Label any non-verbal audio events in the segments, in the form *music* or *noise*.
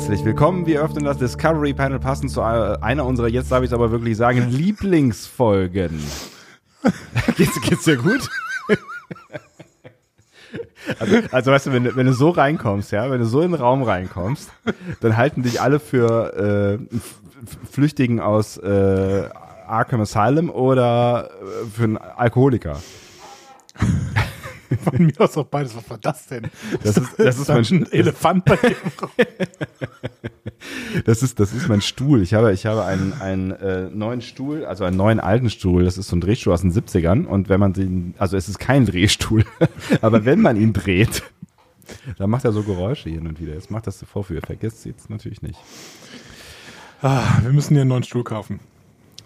Herzlich willkommen. Wir öffnen das Discovery Panel passend zu einer unserer, jetzt darf ich es aber wirklich sagen, Lieblingsfolgen. *laughs* geht's, geht's dir gut? Also, also weißt du, wenn, wenn du so reinkommst, ja, wenn du so in den Raum reinkommst, dann halten dich alle für äh, Flüchtigen aus äh, Arkham Asylum oder äh, für einen Alkoholiker. *laughs* Von mir aus auch beides. Was war das denn? Das ist, das ist mein ein Elefant bei dir. *laughs* Das ist, das ist mein Stuhl. Ich habe, ich habe einen, einen äh, neuen Stuhl, also einen neuen alten Stuhl. Das ist so ein Drehstuhl aus den 70ern. Und wenn man den, also es ist kein Drehstuhl, *laughs* aber wenn man ihn dreht, dann macht er so Geräusche hin und wieder. Jetzt macht das der Vorführ. Vergesst sie jetzt natürlich nicht. Ah, wir müssen dir einen neuen Stuhl kaufen.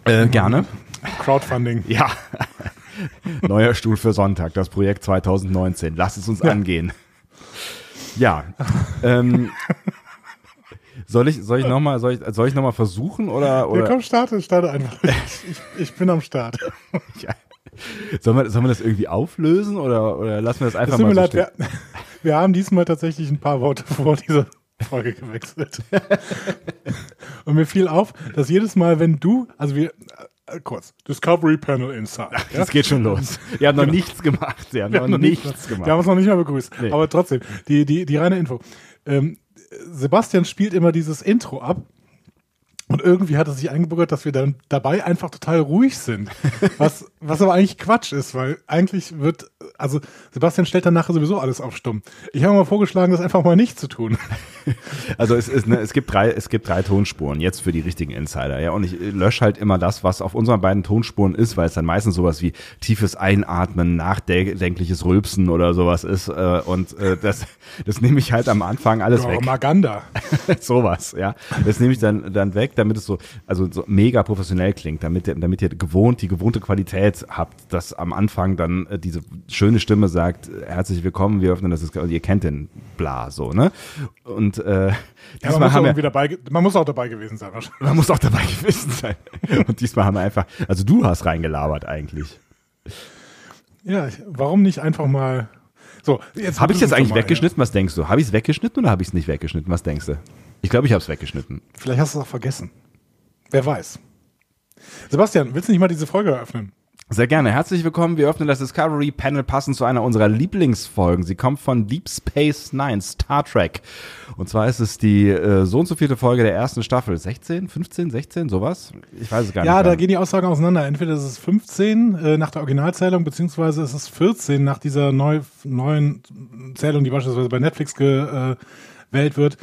Äh, gerne. Crowdfunding. Ja. *laughs* Neuer Stuhl für Sonntag, das Projekt 2019. Lass es uns Ja. angehen. Ja. Ähm, soll ich, soll ich nochmal, soll ich, soll ich noch mal versuchen oder, Ja, oder komm, starte, starte einfach. *laughs* Ich, ich, bin am Start. *laughs* sollen wir, sollen wir das irgendwie auflösen oder, oder lassen wir das einfach tut mal mir so leid, wir, wir haben diesmal tatsächlich ein paar Worte vor dieser Folge gewechselt. Und mir fiel auf, dass jedes Mal, wenn du, also wir, kurz, Discovery Panel Inside. ja? Das geht schon los. *laughs* Ihr habt noch nichts gemacht. Habt Wir noch, haben noch nichts nicht- gemacht. Wir haben uns noch nicht mal begrüßt. Nee. Aber trotzdem, die, die, die reine Info. Ähm, Sebastian spielt immer dieses Intro ab. Und irgendwie hat es sich eingebürgert, dass wir dann dabei einfach total ruhig sind. Was, was aber eigentlich Quatsch ist, weil eigentlich wird, also Sebastian stellt dann nachher sowieso alles auf stumm. Ich habe mal vorgeschlagen, das einfach mal nicht zu tun. *laughs* Also es ist, ne, es gibt drei, es gibt drei Tonspuren jetzt für die richtigen Insider, ja. Und ich lösche halt immer das, was auf unseren beiden Tonspuren ist, weil es dann meistens sowas wie tiefes Einatmen, nachdenkliches Rülpsen oder sowas ist. Äh, und äh, das, das nehme ich halt am Anfang alles weg. Maganda. *laughs* sowas, ja. Das nehme ich dann, dann weg, damit es so, also so mega professionell klingt, damit, ihr- damit ihr gewohnt, die gewohnte Qualität habt, dass am Anfang dann äh, diese schöne Stimme sagt, äh, herzlich willkommen, wir öffnen das, ist, ihr kennt den Bla, so, ne? Und äh, Ja, *laughs* man, diesmal muss haben auch wir, dabei, man muss auch dabei gewesen sein. man muss auch dabei *laughs* gewesen sein. Und diesmal haben wir einfach, also du hast reingelabert eigentlich. Ja, warum nicht einfach mal. So, jetzt Habe ich jetzt eigentlich weggeschnitten? Was denkst du? Habe ich es weggeschnitten oder habe ich es nicht weggeschnitten? Was denkst du? Ich glaube, ich habe es weggeschnitten. Ja. Vielleicht hast du es auch vergessen. Wer weiß. Sebastian, willst du nicht mal diese Folge eröffnen? Sehr gerne. Herzlich willkommen. Wir öffnen das Discovery Panel passend zu einer unserer Lieblingsfolgen. Sie kommt von Deep Space Nine, Star Trek. Und zwar ist es die äh, so und so vierte Folge der ersten Staffel. 16, 15, 16, sowas? Ich weiß es gar Ja, nicht. da mehr. gehen die Aussagen auseinander. Entweder ist es 15 äh, nach der Originalzählung, beziehungsweise ist es 14 nach dieser neu, neuen Zählung, die beispielsweise bei Netflix gewählt wird.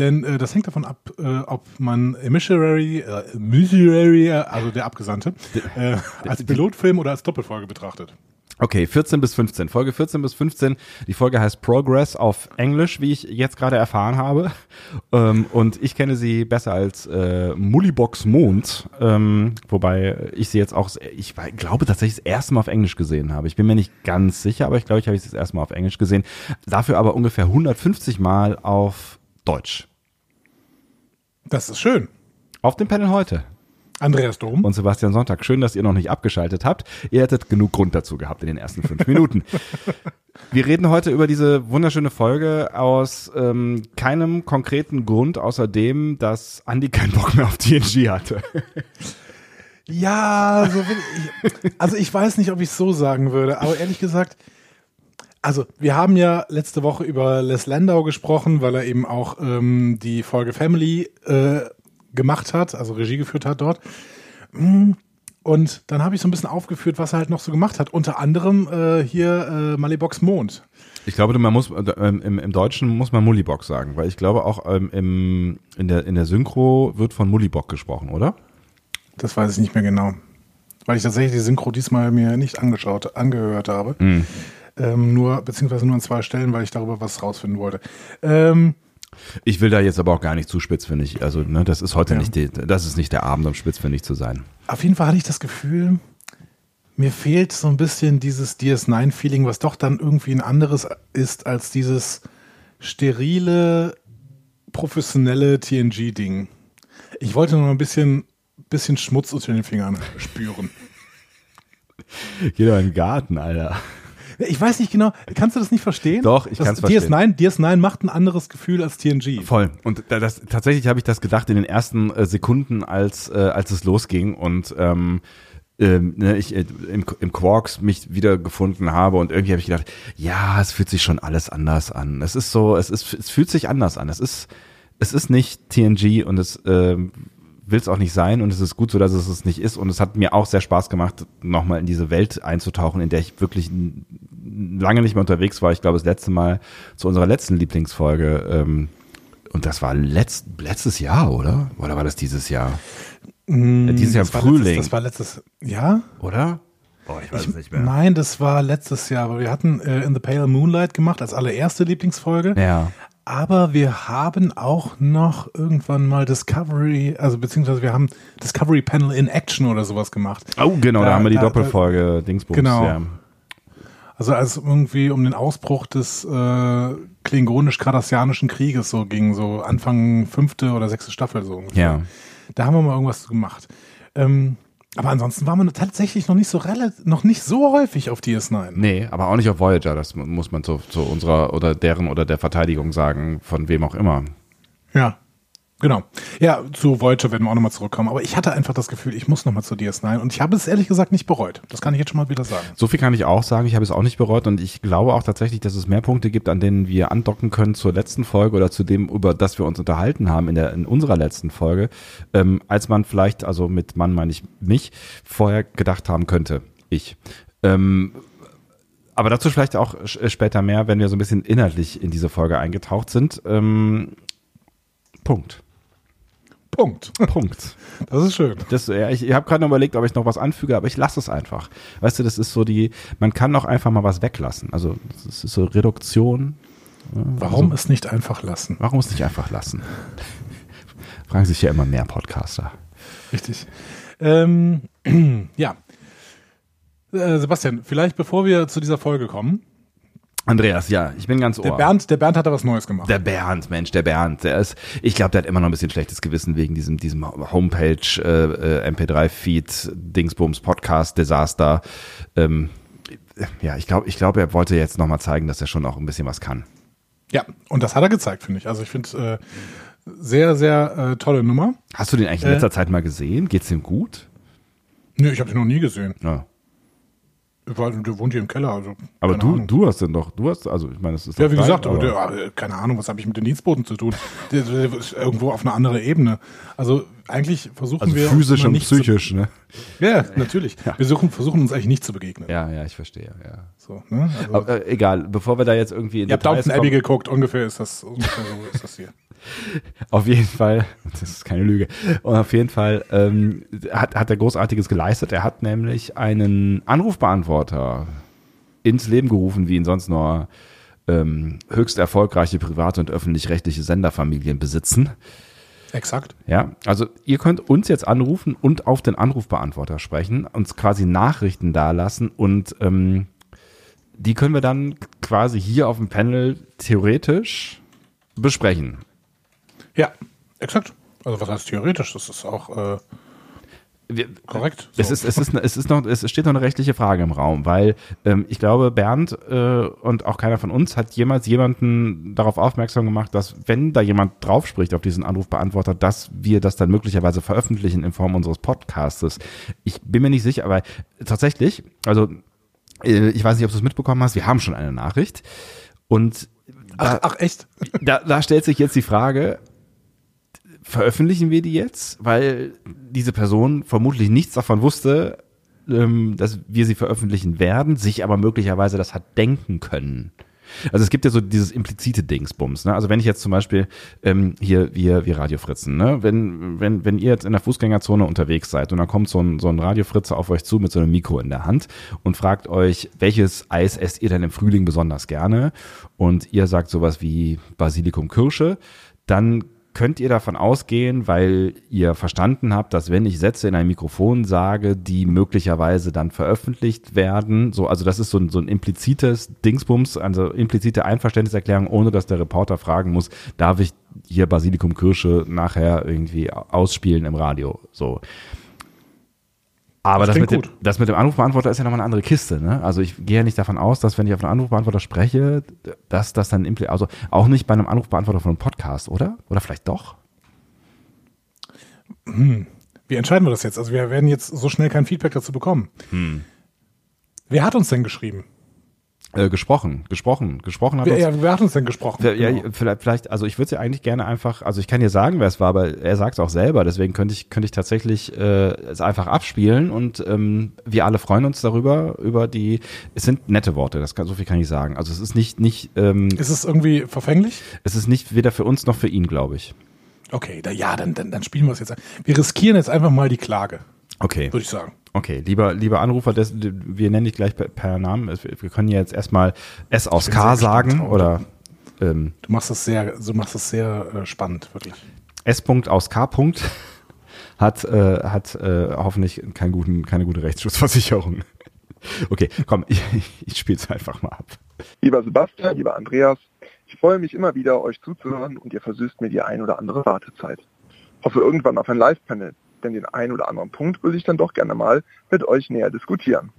Denn äh, das hängt davon ab, äh, ob man Missionary, äh, Missionary, also der Abgesandte, äh, als Pilotfilm oder als Doppelfolge betrachtet. Okay, 14 bis 15. Folge 14 bis 15. Die Folge heißt Progress auf Englisch, wie ich jetzt gerade erfahren habe. Ähm, und ich kenne sie besser als äh, Mullibox Mond. Ähm, wobei ich sie jetzt auch, ich glaube tatsächlich das erste Mal auf Englisch gesehen habe. Ich bin mir nicht ganz sicher, aber ich glaube, ich habe sie das erste Mal auf Englisch gesehen. Dafür aber ungefähr 150 Mal auf Deutsch. Das ist schön. Auf dem Panel heute. Andreas Dom. und Sebastian Sonntag. Schön, dass ihr noch nicht abgeschaltet habt. Ihr hättet genug Grund dazu gehabt in den ersten fünf *laughs* Minuten. Wir reden heute über diese wunderschöne Folge aus ähm, keinem konkreten Grund, außer dem, dass Andy keinen Bock mehr auf TNG hatte. Ja, so ich. Also ich weiß nicht, ob ich es so sagen würde, aber ehrlich gesagt, also wir haben ja letzte Woche über Les Landau gesprochen, weil er eben auch ähm, die Folge Family äh, gemacht hat, also Regie geführt hat dort. Mm, Und dann habe ich so ein bisschen aufgeführt, was er halt noch so gemacht hat. Unter anderem äh, hier äh, Malibox Mond. Ich glaube, man muss äh, im, im Deutschen muss man Mullibock sagen, weil ich glaube auch ähm, im, in, der, in der Synchro wird von Mullibock gesprochen, oder? Das weiß ich nicht mehr genau. Weil ich tatsächlich die Synchro diesmal mir nicht angeschaut, angehört habe. Ähm, nur, beziehungsweise nur an zwei Stellen, weil ich darüber was rausfinden wollte. Ähm, Ich will da jetzt aber auch gar nicht zu spitzfindig. Also, ne, das ist heute Ja. nicht die, das ist nicht der Abend, um spitzfindig zu sein. Auf jeden Fall hatte ich das Gefühl, mir fehlt so ein bisschen dieses DS9-Feeling, was doch dann irgendwie ein anderes ist als dieses sterile, professionelle TNG-Ding. Ich wollte nur ein bisschen, bisschen Schmutz unter den Fingern spüren. *laughs* Geh doch in den Garten, Alter. Ich weiß nicht genau, kannst du das nicht verstehen? Doch, ich Das kann's verstehen. DS9, DS9 macht ein anderes Gefühl als TNG. Voll. Und da- das, tatsächlich habe ich das gedacht in den ersten äh, Sekunden, als, äh, als es losging und ähm, ähm, ne, ich äh, im, im Quarks mich wieder gefunden habe und irgendwie habe ich gedacht, ja, es fühlt sich schon alles anders an. Es ist so, es ist, es fühlt sich anders an. Es ist, es ist nicht TNG und es ähm, will es auch nicht sein und es ist gut so, dass es es nicht ist und es hat mir auch sehr Spaß gemacht, nochmal in diese Welt einzutauchen, in der ich wirklich lange nicht mehr unterwegs war. Ich glaube, das letzte Mal zu unserer letzten Lieblingsfolge ähm, und das war letzt, letztes Jahr, oder? Oder war das dieses Jahr? Mm, dieses Jahr im Frühling. Letztes, das war letztes, ja? Oder? Boah, ich weiß es nicht mehr. Nein, das war letztes Jahr, aber wir hatten äh, In the Pale Moonlight gemacht als allererste Lieblingsfolge. Ja. Aber wir haben auch noch irgendwann mal Discovery, also beziehungsweise wir haben Discovery Panel in Action oder sowas gemacht. Oh, genau, da, Da- haben wir die da- Doppelfolge Dingsbums. Genau. Ja. Also als es irgendwie um den Ausbruch des äh, klingonisch-kardassianischen Krieges so ging, so Anfang fünfte oder sechste Staffel so ungefähr. ja. Da haben wir mal irgendwas gemacht. Ähm, aber ansonsten waren wir tatsächlich noch nicht so relativ, noch nicht so häufig auf DS9. Nee, aber auch nicht auf Voyager, das mu- muss man zu, zu unserer oder deren oder der Verteidigung sagen, von wem auch immer. Ja, genau. Ja, zu Voyager werden wir auch nochmal zurückkommen. Aber ich hatte einfach das Gefühl, ich muss nochmal zu DS9 und ich habe es ehrlich gesagt nicht bereut. Das kann ich jetzt schon mal wieder sagen. So viel kann ich auch sagen, ich habe es auch nicht bereut und ich glaube auch tatsächlich, dass es mehr Punkte gibt, an denen wir andocken können zur letzten Folge oder zu dem, über das wir uns unterhalten haben in, der, in unserer letzten Folge, ähm, als man vielleicht, also mit Mann meine ich mich, vorher gedacht haben könnte. Ich. Ähm, aber dazu vielleicht auch später mehr, wenn wir so ein bisschen inhaltlich in diese Folge eingetaucht sind. Ähm, Punkt. Punkt. Punkt. *laughs* Das ist schön. Das, ja, ich ich habe gerade noch überlegt, ob ich noch was anfüge, aber ich lasse es einfach. Weißt du, das ist so die, man kann auch einfach mal was weglassen. Also das ist so Reduktion. Warum es nicht einfach lassen? Warum es nicht einfach lassen? Fragen sich ja immer mehr Podcaster. Richtig. Ähm, *clears throat* ja. Äh, Sebastian, vielleicht bevor wir zu dieser Folge kommen, Andreas, ja, ich bin ganz ohr. der Bernd, der Bernd hat da was Neues gemacht. Der Bernd, Mensch, der Bernd, der ist, ich glaube, der hat immer noch ein bisschen schlechtes Gewissen wegen diesem, diesem Homepage, äh, äh, MP3-Feed, Dingsbums, Podcast-Desaster. Ähm, ja, ich glaube, ich glaube, er wollte jetzt nochmal zeigen, dass er schon auch ein bisschen was kann. Ja, und das hat er gezeigt, finde ich. Also ich finde äh, sehr, sehr äh, tolle Nummer. Hast du den eigentlich in Äh. letzter Zeit mal gesehen? Geht's ihm gut? Nö, ich habe den noch nie gesehen. Ja. War, der wohnt hier im Keller. Also, Aber du, Ahnung. du hast den doch, du hast, also ich meine, das ist Ja, wie dein, gesagt, aber der, äh, keine Ahnung, was habe ich mit den Dienstboten zu tun? *laughs* Der, der ist irgendwo auf einer anderen Ebene. Also eigentlich versuchen also wir physisch und nicht psychisch, ne? Zu, ja, natürlich. Wir suchen, versuchen uns eigentlich nicht zu begegnen. Ja, ja, ich verstehe, ja. So, ne? also, Aber, äh, egal, bevor wir da jetzt irgendwie in ihr habt Downton Abbey geguckt, ungefähr ist das, ungefähr so ist das hier. *laughs* auf jeden Fall, *laughs* das ist keine Lüge, und auf jeden Fall ähm, hat, hat er Großartiges geleistet. Er hat nämlich einen Anrufbeantworter ins Leben gerufen, wie ihn sonst nur ähm, höchst erfolgreiche private und öffentlich-rechtliche Senderfamilien besitzen. Exakt. Ja, also ihr könnt uns jetzt anrufen und auf den Anrufbeantworter sprechen, uns quasi Nachrichten dalassen und ähm, die können wir dann quasi hier auf dem Panel theoretisch besprechen. Ja, exakt. Also was heißt theoretisch? Das ist auch äh, Wir, korrekt. Es So. ist, es ist, es ist noch, es steht noch eine rechtliche Frage im Raum, weil ähm, ich glaube, Bernd äh, und auch keiner von uns hat jemals jemanden darauf aufmerksam gemacht, dass wenn da jemand drauf spricht auf diesen Anrufbeantworter, dass wir das dann möglicherweise veröffentlichen in Form unseres Podcastes. Ich bin mir nicht sicher, aber tatsächlich, also äh, ich weiß nicht, ob du es mitbekommen hast, wir haben schon eine Nachricht und ach, da, ach, echt? da, da stellt sich jetzt die Frage, veröffentlichen wir die jetzt, weil diese Person vermutlich nichts davon wusste, ähm, dass wir sie veröffentlichen werden, sich aber möglicherweise das hat denken können. Also es gibt ja so dieses implizite Dingsbums. Ne? Also wenn ich jetzt zum Beispiel ähm, hier, wir, wir Radiofritzen, ne? wenn, wenn, wenn ihr jetzt in der Fußgängerzone unterwegs seid und dann kommt so ein, so ein Radiofritze auf euch zu mit so einem Mikro in der Hand und fragt euch, welches Eis esst ihr denn im Frühling besonders gerne? Und ihr sagt sowas wie Basilikum Kirsche, dann könnt ihr davon ausgehen, weil ihr verstanden habt, dass wenn ich Sätze in ein Mikrofon sage, die möglicherweise dann veröffentlicht werden, so, also das ist so ein, so ein implizites Dingsbums, also implizite Einverständniserklärung, ohne dass der Reporter fragen muss, darf ich hier Basilikum Kirsche nachher irgendwie ausspielen im Radio, so. Aber das, Das mit, dem, das mit dem Anrufbeantworter ist ja nochmal eine andere Kiste. Ne? Also ich gehe ja nicht davon aus, dass wenn ich auf einen Anrufbeantworter spreche, dass das dann impli also auch nicht bei einem Anrufbeantworter von einem Podcast, oder? Oder vielleicht doch? Wie entscheiden wir das jetzt? Also wir werden jetzt so schnell kein Feedback dazu bekommen. Hm. Wer hat uns denn geschrieben? Äh, gesprochen, gesprochen, gesprochen hat Wer, uns, ja, wer hat uns denn gesprochen? Wer- Ja, Genau. vielleicht, vielleicht, also ich würde ja eigentlich gerne einfach, also ich kann dir sagen, wer es war, aber er sagt es auch selber, deswegen könnte ich, könnte ich tatsächlich äh, es einfach abspielen und ähm, wir alle freuen uns darüber, über die, es sind nette Worte, das kann, so viel kann ich sagen. Also es ist nicht, nicht, ähm, Ist es irgendwie verfänglich? es ist nicht weder für uns noch für ihn, glaube ich. Okay, da, ja, dann, dann, dann spielen wir es jetzt. ein. Wir riskieren jetzt einfach mal die Klage, Okay, würde ich sagen. Okay, lieber, lieber Anrufer, das, wir nennen dich gleich per, per Namen. Wir können ja jetzt erstmal S aus K sagen gespannt, oder ähm, Du machst das sehr, du machst das sehr äh, spannend, wirklich. S. -Punkt aus K. -Punkt *laughs* hat, äh, hat äh, hoffentlich keinen guten, keine gute Rechtsschutzversicherung. *laughs* Okay, komm, *laughs* ich, ich spiele es einfach mal ab. Lieber Sebastian, lieber Andreas, ich freue mich immer wieder, euch zuzuhören und ihr versüßt mir die ein oder andere Wartezeit. Hoffe irgendwann auf ein Live-Panel, denn den ein oder anderen Punkt will ich dann doch gerne mal mit euch näher diskutieren.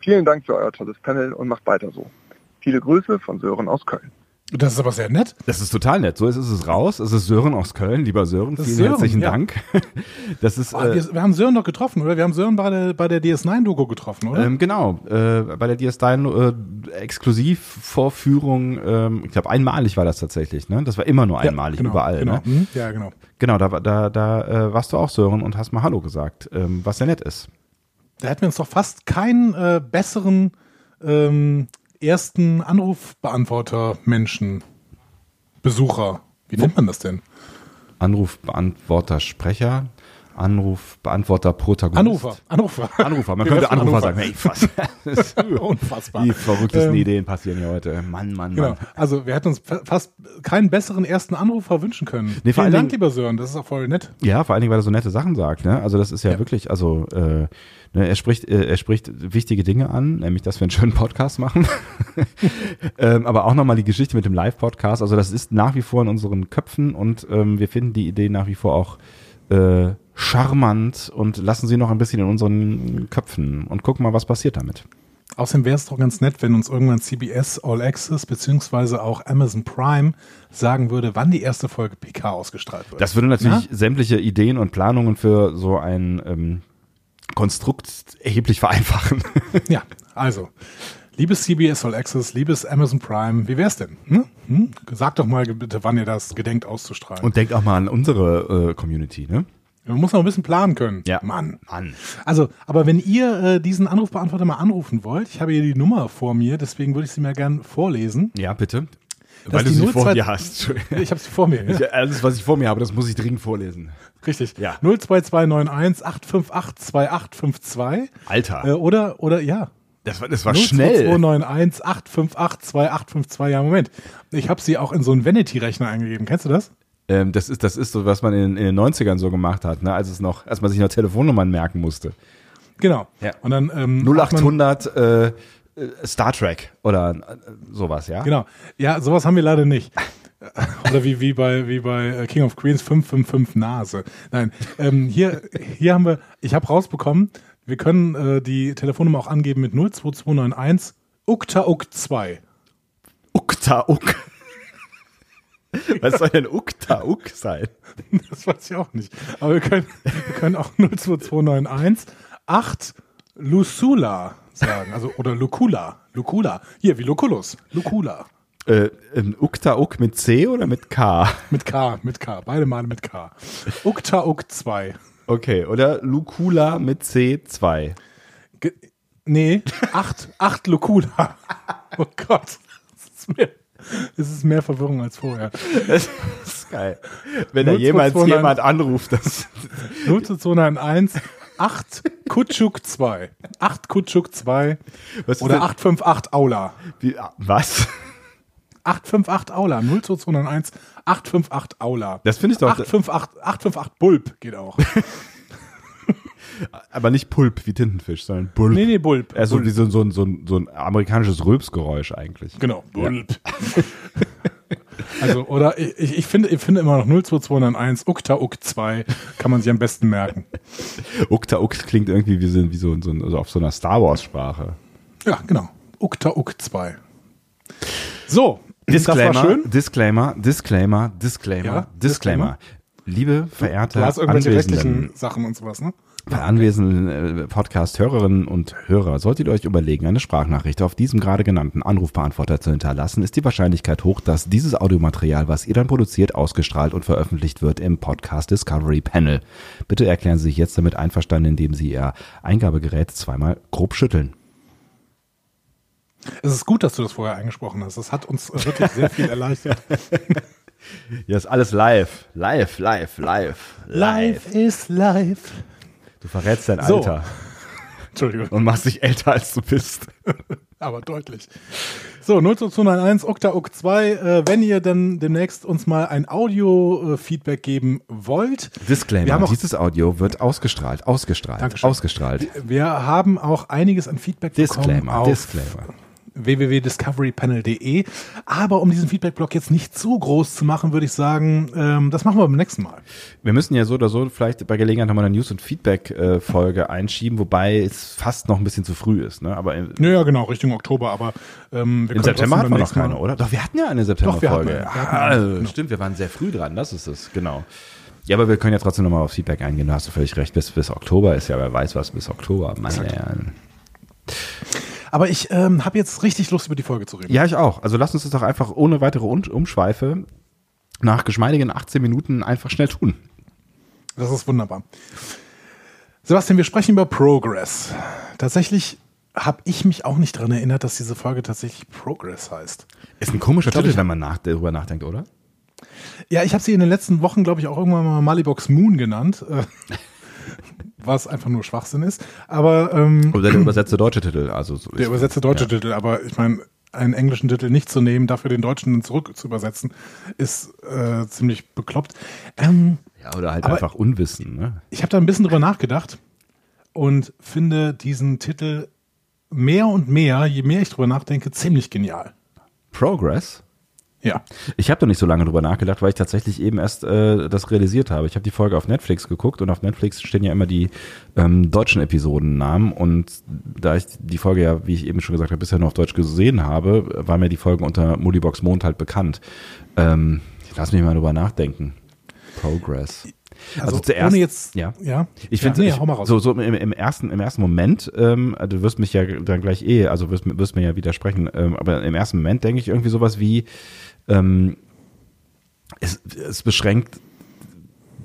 Vielen Dank für euer tolles Panel und macht weiter so. Viele Grüße von Sören aus Köln. Das ist aber sehr nett. Das ist total nett. So ist es raus. Es ist Sören aus Köln. Lieber Sören, vielen ist Sören, herzlichen ja. Dank. *laughs* Das ist, Ah, äh, wir, wir haben Sören doch getroffen, oder? Wir haben Sören bei der, bei der DS9-Doku getroffen, oder? ähm, genau, äh, bei der DS9 äh, ähm, ich glaube einmalig war das tatsächlich, ne? Das war immer nur einmalig genau, überall, Genau. ne? Hm? Ja, genau. Genau, da, da, da äh, warst du auch Sören und hast mal Hallo gesagt, ähm, was sehr nett ist. Da hätten wir uns doch fast keinen äh, besseren ähm, ersten Anrufbeantworter-Menschen, Besucher. Wie nennt man das denn? Anrufbeantworter Sprecher, Anrufbeantworter Protagonist. Anrufer. Anrufer. Anrufer, man Wir könnte Anrufer Anrufer. sagen. Hey, was? *laughs* Das- Unfassbar. Die verrücktesten Ähm, Ideen passieren hier heute. Mann, Mann, Genau. Mann. Also wir hätten uns fa- fast keinen besseren ersten Anrufer wünschen können. Nee, Vielen Dank, lieber Sören. Das ist auch voll nett. Ja, vor allen Dingen, weil er so nette Sachen sagt. Ne? Also das ist ja, Ja. wirklich, also äh, ne, er spricht, äh, er spricht wichtige Dinge an, nämlich, dass wir einen schönen Podcast machen. *laughs* ähm, aber auch nochmal die Geschichte mit dem Live-Podcast. Also das ist nach wie vor in unseren Köpfen und ähm, wir finden die Idee nach wie vor auch äh, charmant und lassen sie noch ein bisschen in unseren Köpfen und gucken mal, was passiert damit. Außerdem wäre es doch ganz nett, wenn uns irgendwann CBS All Access beziehungsweise auch Amazon Prime sagen würde, wann die erste Folge PK ausgestrahlt wird. Das würde natürlich sämtliche Ideen und Planungen für so ein ähm, Konstrukt erheblich vereinfachen. *laughs* Ja, also, liebes CBS All Access, liebes Amazon Prime, wie wär's denn? Hm? Hm? Sagt doch mal bitte, wann ihr das gedenkt auszustrahlen. Und denkt auch mal an unsere äh, Community, ne? Man muss noch ein bisschen planen können. Ja. Mann. Mann. Also, aber wenn ihr äh, diesen Anrufbeantworter mal anrufen wollt, ich habe hier die Nummer vor mir, deswegen würde ich sie mir gern vorlesen. Ja, bitte. Das Weil du sie vor 02 dir hast. *laughs* Ich habe sie vor mir. Ja? Alles, was ich vor mir habe, das muss ich dringend vorlesen. Richtig. Ja. 02291 858 2852. Alter, Äh, oder, oder, ja. das war, das war schnell. 02291 858 2852. Ja, Moment. Ich habe sie auch in so einen Vanity-Rechner eingegeben. Kennst du das? Ähm, das, ist, das ist so, was man in, in den 90ern so gemacht hat, ne? als, es noch, als man sich noch Telefonnummern merken musste. Genau. Ja. Und dann ähm, hat man- 0800 äh, äh, Star Trek oder äh, sowas, ja? Genau. Ja, sowas haben wir leider nicht. *laughs* Oder wie, wie bei, wie bei äh, King of Queens 555 Nase. Nein, ähm, hier, hier haben wir, ich habe rausbekommen, wir können äh, die Telefonnummer auch angeben mit 02291 ukta uk 2 Ukta Uk. Was soll denn Ukta Uk sein? Das weiß ich auch nicht. Aber wir können, wir können auch 02291 8 Lucula sagen. Also, oder Lucula. Lucula. Hier, wie Lucullus. Lucula. Äh, Ukta Uk mit C oder mit K? Mit K, mit K. Beide Male mit K. Ukta uk 2 Okay, oder Lucula mit C2. Ge nee, acht, acht Locula. Oh Gott. Das ist, mehr, *laughs* das ist mehr Verwirrung als vorher. Das ist geil. Wenn da 0229 jemals jemand anruft, das 02291 8 Kutschuk 2. 8 Kutschuk 2 was oder denn- 858 Aula. Wie, ah, was? 858 Aula. 02291 858 Aula. Das finde ich doch, 858, 858 Bulb geht auch. *laughs* aber nicht Pulp wie Tintenfisch, sondern Bulb. Nee, nee, Bulb. Also Bulb. wie so, so, so, so ein amerikanisches Rülpsgeräusch eigentlich. Genau, Bulb. *laughs* Also, oder ich, ich, finde, ich finde immer noch 02291, Ukta Uk 2 kann man sich am besten merken. Ukta Uk klingt irgendwie wie so, wie so, so also auf so einer Star Wars Sprache. Ja, genau. Ukta Uk 2. So, Disclaimer, das war schön. Disclaimer, Disclaimer, Disclaimer, Ja, Disclaimer. Liebe verehrte Du hast irgendwelche rechtlichen Sachen und sowas, ne? Bei anwesenden äh, Podcast-Hörerinnen und Hörer, solltet ihr euch überlegen, eine Sprachnachricht auf diesem gerade genannten Anrufbeantworter zu hinterlassen, ist die Wahrscheinlichkeit hoch, dass dieses Audiomaterial, was ihr dann produziert, ausgestrahlt und veröffentlicht wird im Podcast Discovery Panel. Bitte erklären Sie sich jetzt damit einverstanden, indem Sie Ihr Eingabegerät zweimal grob schütteln. Es ist gut, dass du das vorher eingesprochen hast. Das hat uns wirklich sehr viel *laughs* erleichtert. Ja, ist alles live. Live, live, live. is live. Du verrätst dein So. Alter *laughs* Entschuldigung, und machst dich älter, als du bist. *laughs* aber deutlich. So, 02291, Okta Uk 2. Äh, wenn ihr dann demnächst uns mal ein Audio-Feedback geben wollt. Disclaimer, dieses Audio wird ausgestrahlt, ausgestrahlt, Dankeschön. ausgestrahlt. Wir haben auch einiges an Feedback bekommen Disclaimer, Disclaimer. www.discoverypanel.de. Aber um diesen Feedback-Blog jetzt nicht zu groß zu machen, würde ich sagen, ähm, das machen wir beim nächsten Mal. Wir müssen ja so oder so vielleicht bei Gelegenheit nochmal eine News- und Feedback-Folge einschieben, wobei es fast noch ein bisschen zu früh ist. Ne? Aber im, Ja, genau, Richtung Oktober, aber ähm, wir im September hatten wir noch Mal- keine, oder? Doch, wir hatten ja eine September-Folge. Ah, eine, genau. Stimmt, wir waren sehr früh dran, das ist es, genau. Ja, aber wir können ja trotzdem nochmal aufs Feedback eingehen, da hast du völlig recht. Bis, bis Oktober ist ja, wer weiß was bis Oktober. Meine Herren. Aber ich ähm, habe jetzt richtig Lust, über die Folge zu reden. Ja, ich auch. Also lass uns das doch einfach ohne weitere Umschweife nach geschmeidigen 18 Minuten einfach schnell tun. Das ist wunderbar. Sebastian, wir sprechen über Progress. Tatsächlich habe ich mich auch nicht daran erinnert, dass diese Folge tatsächlich Progress heißt. Ist ein komischer Titel, ich- wenn man nach, darüber nachdenkt, oder? Ja, ich habe sie in den letzten Wochen, glaube ich, auch irgendwann mal Malibox Moon genannt. *laughs* Was einfach nur Schwachsinn ist. Aber ähm, Oder der übersetzte deutsche Titel. Also so der übersetzte deutsche ja. Titel, aber ich meine, einen englischen Titel nicht zu nehmen, dafür den deutschen zurück zu übersetzen, ist äh, ziemlich bekloppt. Ähm, Ja, oder halt einfach Unwissen. Ne? ich habe da ein bisschen drüber nachgedacht und finde diesen Titel mehr und mehr, je mehr ich drüber nachdenke, ziemlich genial. Progress? Ja. Ich habe doch nicht so lange drüber nachgedacht, weil ich tatsächlich eben erst äh, das realisiert habe. Ich habe die Folge auf Netflix geguckt und auf Netflix stehen ja immer die ähm, deutschen Episodennamen und da ich die Folge ja, wie ich eben schon gesagt habe, bisher nur auf Deutsch gesehen habe, war mir die Folge unter Multibox Mond halt bekannt. Ähm, lass mich mal drüber nachdenken. Progress. Also, zuerst, ohne jetzt, ja. ja. Ich ja, finde, nee, mal raus. so, so im, im ersten, im ersten Moment, ähm, du wirst mich ja dann gleich eh, also wirst, wirst mir ja widersprechen, ähm, aber im ersten Moment denke ich irgendwie sowas wie, ähm, es, es beschränkt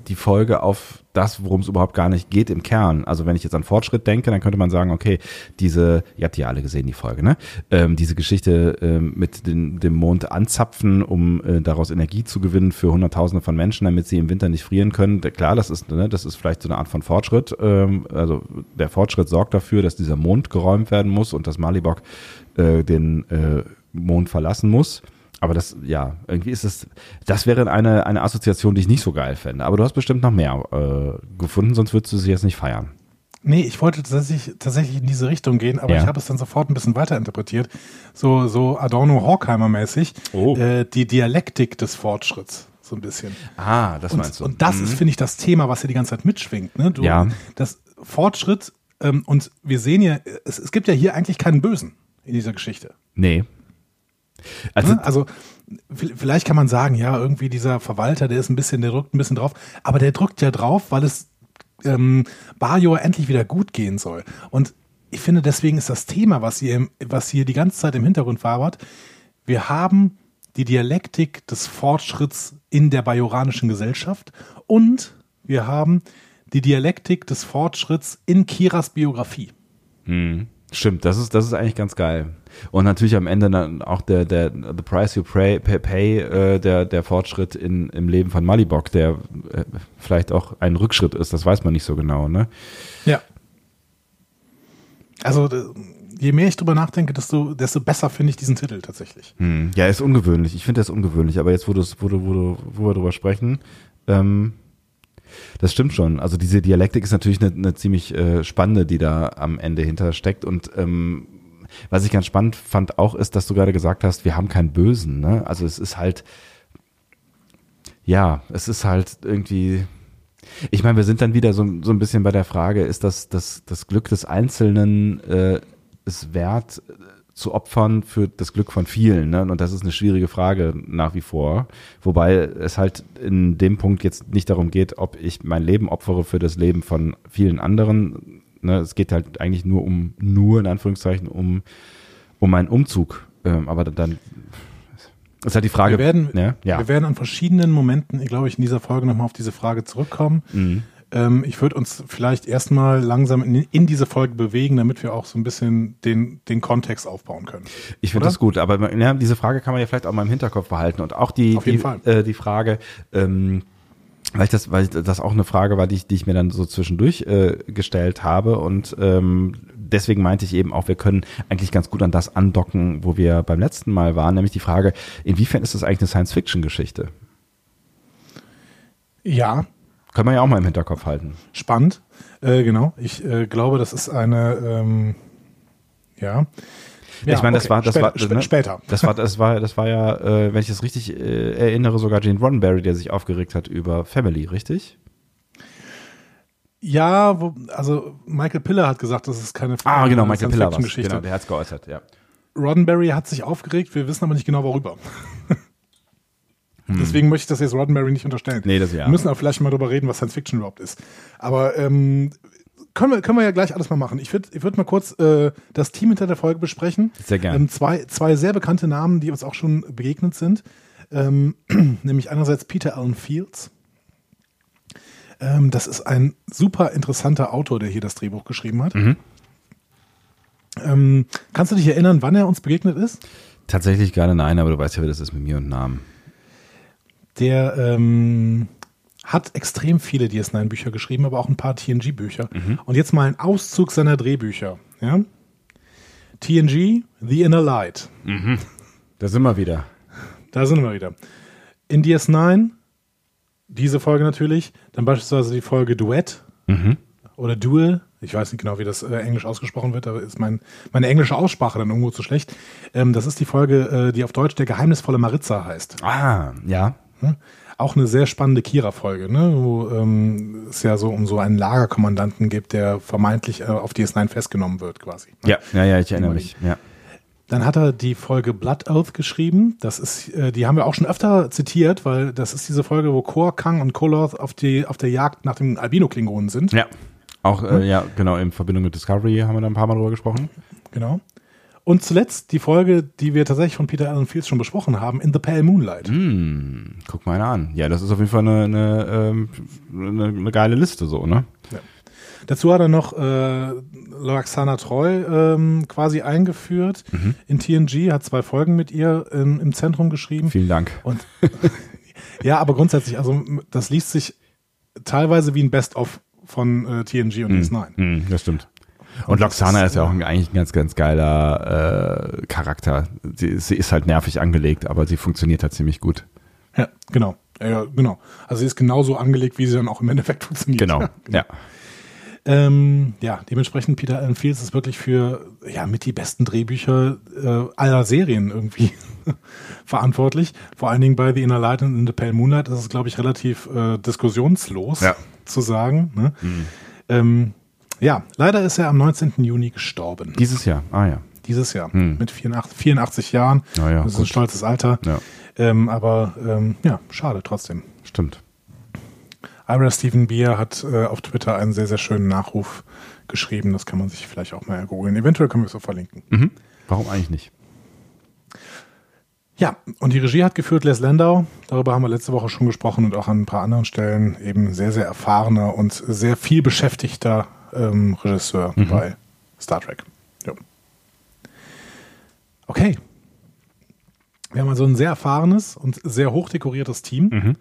die Folge auf das, worum es überhaupt gar nicht geht im Kern. Also wenn ich jetzt an Fortschritt denke, dann könnte man sagen, okay, diese, ihr habt die alle gesehen, die Folge, ne? Ähm, diese Geschichte ähm, mit den, dem Mond anzapfen, um äh, daraus Energie zu gewinnen für Hunderttausende von Menschen, damit sie im Winter nicht frieren können. Klar, das ist, ne, das ist vielleicht so eine Art von Fortschritt. Ähm, also der Fortschritt sorgt dafür, dass dieser Mond geräumt werden muss und dass Malibok äh, den äh, Mond verlassen muss. Aber das, ja, irgendwie ist es, das wäre eine, eine Assoziation, die ich nicht so geil fände. Aber du hast bestimmt noch mehr äh, gefunden, sonst würdest du sie jetzt nicht feiern. Nee, ich wollte tatsächlich, tatsächlich in diese Richtung gehen, aber Ja. ich habe es dann sofort ein bisschen weiterinterpretiert. So, so Adorno-Horkheimer-mäßig. Oh. Äh, die Dialektik des Fortschritts, so ein bisschen. Ah, das Und, meinst du. und das ist, finde ich, das Thema, was hier die ganze Zeit mitschwingt. Ne? Du, Ja. Das Fortschritt, ähm, und wir sehen ja, es, es gibt ja hier eigentlich keinen Bösen in dieser Geschichte. Nee. Also, Ne? Also vielleicht kann man sagen, ja, irgendwie dieser Verwalter, der ist ein bisschen, der drückt ein bisschen drauf, aber der drückt ja drauf, weil es ähm, Bajor endlich wieder gut gehen soll. Und ich finde, deswegen ist das Thema, was hier, was hier die ganze Zeit im Hintergrund wabert, wir haben die Dialektik des Fortschritts in der bajoranischen Gesellschaft und wir haben die Dialektik des Fortschritts in Kiras Biografie. Stimmt, das ist, das ist eigentlich ganz geil. Und natürlich am Ende dann auch der, der The Price You Pay, pay, pay äh, der, der Fortschritt in, im Leben von Malibok, der äh, vielleicht auch ein Rückschritt ist, das weiß man nicht so genau, ne? Ja. Also je mehr ich drüber nachdenke, desto, desto besser finde ich diesen Titel tatsächlich. Hm. Ja, ist ungewöhnlich. Ich finde das ungewöhnlich, aber jetzt, wo, wo, wo, wo wir drüber sprechen, ähm, das stimmt schon. Also diese Dialektik ist natürlich eine, eine ziemlich äh, spannende, die da am Ende hintersteckt. Und ähm, was ich ganz spannend fand auch, ist, dass du gerade gesagt hast, wir haben keinen Bösen. Ne? Also es ist halt, ja, es ist halt irgendwie. Ich meine, wir sind dann wieder so, so ein bisschen bei der Frage, ist das das, das Glück des Einzelnen äh, es wert zu opfern für das Glück von vielen? Ne? Und das ist eine schwierige Frage nach wie vor. Wobei es halt in dem Punkt jetzt nicht darum geht, ob ich mein Leben opfere für das Leben von vielen anderen. Ne? Es geht halt eigentlich nur um, nur in Anführungszeichen, um, um meinen Umzug. Ähm, aber dann ist halt die Frage. Wir werden, ja, ja. wir werden an verschiedenen Momenten, glaube ich, in dieser Folge nochmal auf diese Frage zurückkommen. Mhm. Ähm, ich würde uns vielleicht erstmal langsam in, in, diese Folge bewegen, damit wir auch so ein bisschen den, den Kontext aufbauen können. Ich finde das gut, aber ja, diese Frage kann man ja vielleicht auch mal im Hinterkopf behalten und auch die, die, äh, die Frage, ähm, weil ich das, weil ich das auch eine Frage war, die ich, die ich mir dann so zwischendurch äh, gestellt habe und ähm, deswegen meinte ich eben auch, wir können eigentlich ganz gut an das andocken, wo wir beim letzten Mal waren, nämlich die Frage, inwiefern ist das eigentlich eine Science-Fiction-Geschichte? Ja. Können wir ja auch mal im Hinterkopf halten. Spannend, äh, genau. Ich äh, glaube, das ist eine, ähm, ja. Ja, ich meine, das okay. war, das später, war, ne? später. Das war, das war, das war ja, äh, wenn ich das richtig äh, erinnere, sogar Gene Roddenberry, der sich aufgeregt hat über Family, richtig? Ja, wo, also Michael Piller hat gesagt, das ist keine Ah, genau, Michael Piller war Genau, der hat es geäußert, ja. Roddenberry hat sich aufgeregt, wir wissen aber nicht genau worüber. Hm. Deswegen möchte ich das jetzt Roddenberry nicht unterstellen. Nee, das ja. Wir müssen aber vielleicht mal darüber reden, was Science Fiction überhaupt ist. Aber ähm, können wir, können wir ja gleich alles mal machen. Ich würde ich würd mal kurz äh, das Team hinter der Folge besprechen. Sehr gerne. Ähm, zwei, zwei sehr bekannte Namen, die uns auch schon begegnet sind. Ähm, *clears throat* nämlich einerseits Peter Allen Fields. Ähm, das ist ein super interessanter Autor, der hier das Drehbuch geschrieben hat. Mhm. Ähm, kannst du dich erinnern, wann er uns begegnet ist? Tatsächlich gerade nein, aber du weißt ja, wie das ist mit mir und Namen. Der ähm, hat extrem viele DS9-Bücher geschrieben, aber auch ein paar TNG-Bücher. Mhm. Und jetzt mal ein Auszug seiner Drehbücher. Ja? TNG, The Inner Light. Mhm. Da sind wir wieder. Da sind wir wieder. In DS9, diese Folge natürlich, dann beispielsweise die Folge Duett Mhm. oder Duel. Ich weiß nicht genau, wie das äh, Englisch ausgesprochen wird, aber ist mein, meine englische Aussprache dann irgendwo zu schlecht. Ähm, das ist die Folge, äh, die auf Deutsch der geheimnisvolle Maritza heißt. Ah, ja. Ne? Auch eine sehr spannende Kira-Folge, ne? wo ähm, es ja so um so einen Lagerkommandanten gibt, der vermeintlich äh, auf DS9 festgenommen wird, quasi. ne? Ja, ja, ja, ich erinnere mich. Ja. Dann hat er die Folge Blood Oath geschrieben. Das ist, äh, die haben wir auch schon öfter zitiert, weil das ist diese Folge, wo Kor, Kang und Koloth auf, die, auf der Jagd nach dem Albino-Klingonen sind. Ja. Auch, äh, ja, genau, in Verbindung mit Discovery haben wir da ein paar Mal drüber gesprochen. Genau. Und zuletzt die Folge, die wir tatsächlich von Peter Allen Fields schon besprochen haben, In the Pale Moonlight. Hm, guck mal einer an. Ja, das ist auf jeden Fall eine, eine, ähm, eine, eine geile Liste so, ne? Dazu hat er noch äh, Loaxana Treu ähm, quasi eingeführt Mhm. in TNG, hat zwei Folgen mit ihr ähm, im Zentrum geschrieben. Vielen Dank. Und *laughs* ja, aber grundsätzlich, also das liest sich teilweise wie ein Best-of von äh, TNG und DS9. Hm, das stimmt. Und Loxana ist ja auch ein, eigentlich ein ganz, ganz geiler äh, Charakter. Sie, sie ist halt nervig angelegt, aber sie funktioniert halt ziemlich gut. Ja, genau. Ja, Ja, genau. Also sie ist genauso angelegt, wie sie dann auch im Endeffekt funktioniert. Genau. *laughs* Ja. Ähm, ja, dementsprechend Peter Allen Fields ist wirklich für ja mit die besten Drehbücher äh, aller Serien irgendwie *laughs* verantwortlich. Vor allen Dingen bei The Inner Light und In the Pale Moonlight ist es, glaube ich, relativ äh, diskussionslos Ja. zu sagen. Ne? Ähm, ja, leider ist er am 19. Juni gestorben. Dieses Jahr. Ah ja. Dieses Jahr. Hm. Mit 84, 84 Jahren. Na ja, das ist ein gut. stolzes Alter. Ja. Ähm, aber ähm, ja, schade trotzdem. Stimmt. Ira Stephen Beer hat äh, auf Twitter einen sehr, sehr schönen Nachruf geschrieben. Das kann man sich vielleicht auch mal googeln. Eventuell können wir es so verlinken. Mhm. Warum eigentlich nicht? Ja, und die Regie hat geführt Les Landau. Darüber haben wir letzte Woche schon gesprochen und auch an ein paar anderen Stellen eben sehr, sehr erfahrener und sehr viel beschäftigter ähm, Regisseur Mhm. bei Star Trek. Ja. Okay. Wir haben also ein sehr erfahrenes und sehr hochdekoriertes Team. Mhm.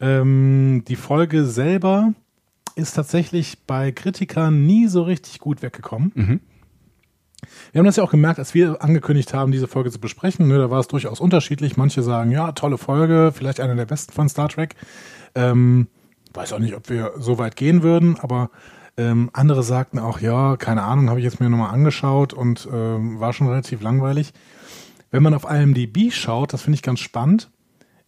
Ähm, die Folge selber ist tatsächlich bei Kritikern nie so richtig gut weggekommen. Mhm. Wir haben das ja auch gemerkt, als wir angekündigt haben, diese Folge zu besprechen. Ne, da war es durchaus unterschiedlich. Manche sagen, ja, tolle Folge, vielleicht eine der besten von Star Trek. Ähm, weiß auch nicht, ob wir so weit gehen würden, aber ähm, andere sagten auch, ja, keine Ahnung, habe ich jetzt mir nochmal angeschaut und ähm, war schon relativ langweilig. Wenn man auf IMDb schaut, das finde ich ganz spannend,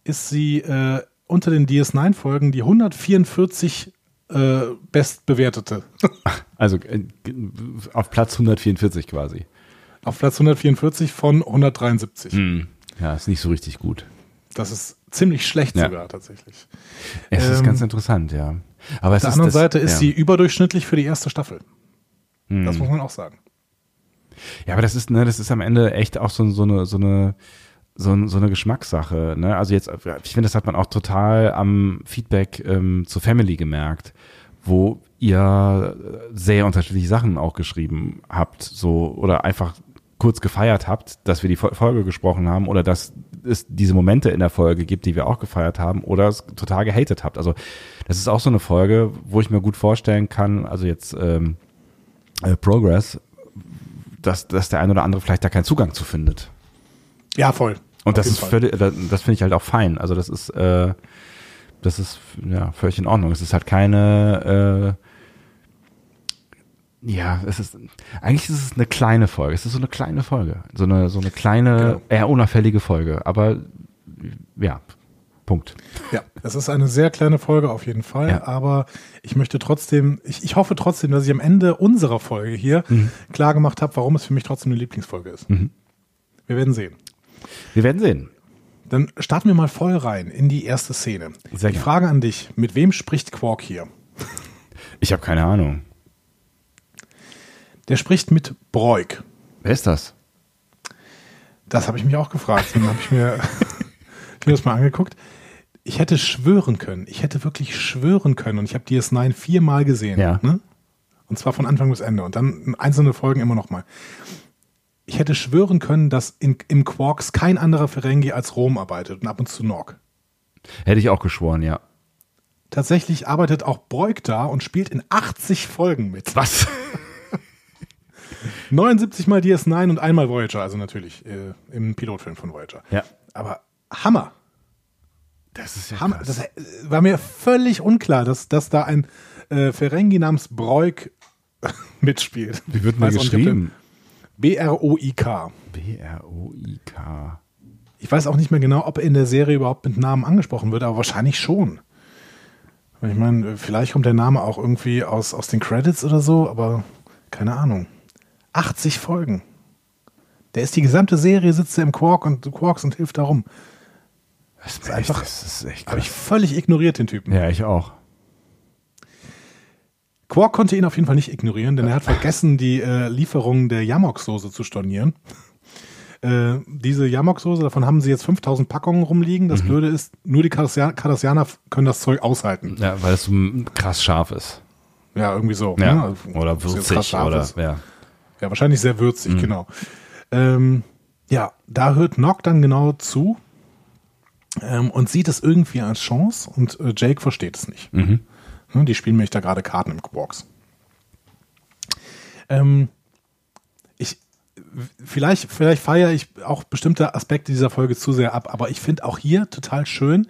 ist sie äh, unter den DS9-Folgen die 144 äh, bestbewertete. *laughs* Also äh, auf Platz 144 quasi. Auf Platz 144 von 173. Hm. Ja, ist nicht so richtig gut. Das ist ziemlich schlecht Ja. sogar tatsächlich. Es ist Ähm, ganz interessant, ja. Aber Auf der anderen das, Seite ist ja. sie überdurchschnittlich für die erste Staffel. Hm. Das muss man auch sagen. Ja, aber das ist, ne, das ist am Ende echt auch so, so eine, so eine, so, so eine Geschmackssache. Ne? Also jetzt, ich finde, das hat man auch total am Feedback ähm, zu Family gemerkt, wo ihr sehr unterschiedliche Sachen auch geschrieben habt, so oder einfach kurz gefeiert habt, dass wir die Fol- Folge gesprochen haben oder dass es diese Momente in der Folge gibt, die wir auch gefeiert haben oder es total gehatet habt. Also das ist auch so eine Folge, wo ich mir gut vorstellen kann, also jetzt ähm, äh, Progress, dass, dass der ein oder andere vielleicht da keinen Zugang zu findet. Ja, voll. Und das ist völlig, das, das finde ich halt auch fein. Also das ist, äh, das ist ja völlig in Ordnung. Es ist halt keine, äh, ja, es ist eigentlich ist es eine kleine Folge. Es ist so eine kleine Folge, so eine so eine kleine, Genau. eher unauffällige Folge. Aber ja, Punkt. Ja, es ist eine sehr kleine Folge auf jeden Fall, Ja. aber ich möchte trotzdem, ich, ich hoffe trotzdem, dass ich am Ende unserer Folge hier klar gemacht habe, warum es für mich trotzdem eine Lieblingsfolge ist. Mhm. Wir werden sehen. Wir werden sehen. Dann starten wir mal voll rein in die erste Szene. Sehr gerne. Frage an dich, mit wem spricht Quark hier? Ich habe keine Ahnung. Der spricht mit Broik. Wer ist das? Das habe ich mich auch gefragt. Dann habe ich mir, *laughs* ich mir das mal angeguckt. Ich hätte schwören können, ich hätte wirklich schwören können und ich habe DS9 viermal gesehen. Ja. Ne? Und zwar von Anfang bis Ende und dann einzelne Folgen immer noch mal. Ich hätte schwören können, dass in, im Quarks kein anderer Ferengi als Rom arbeitet und ab und zu Nog. Hätte ich auch geschworen, ja. Tatsächlich arbeitet auch Broik da und spielt in 80 Folgen mit. Was? 79 mal DS9 und einmal Voyager, also natürlich äh, im Pilotfilm von Voyager. Ja. Aber Hammer. Das ist ja Hammer. krass. Das äh, war mir völlig unklar, dass, dass da ein äh, Ferengi namens Broik *laughs* mitspielt. Wie wird der- geschrieben? B-R-O-I-K. B-R-O-I-K. Ich weiß auch nicht mehr genau, ob er in der Serie überhaupt mit Namen angesprochen wird, aber wahrscheinlich schon. Ich meine, vielleicht kommt der Name auch irgendwie aus, aus den Credits oder so, aber keine Ahnung. 80 Folgen. Der ist die gesamte Serie, sitzt er im Quark und Quarks und hilft darum. Das ist, ist einfach- das ist echt Habe ich völlig ignoriert, den Typen. Ja, ich auch. Quark konnte ihn auf jeden Fall nicht ignorieren, denn er hat vergessen, die äh, Lieferung der Yamok-Soße zu stornieren. Äh, diese Yamok-Soße, davon haben sie jetzt 5000 Packungen rumliegen. Mhm. Das Blöde ist, nur die Cardassianer können das Zeug aushalten. Ja, weil es krass scharf ist. Ja, irgendwie so. Ja. ne? Also, Oder würzig. Oder, ja. Ja, wahrscheinlich sehr würzig, Mhm. genau. Ähm, ja, da hört Nock dann genau zu ähm, und sieht es irgendwie als Chance und äh, Jake versteht es nicht. Mhm. Ne, die spielen nämlich da gerade Karten im Quarks. Ähm, ich, vielleicht, vielleicht feiere ich auch bestimmte Aspekte dieser Folge zu sehr ab, aber ich finde auch hier total schön,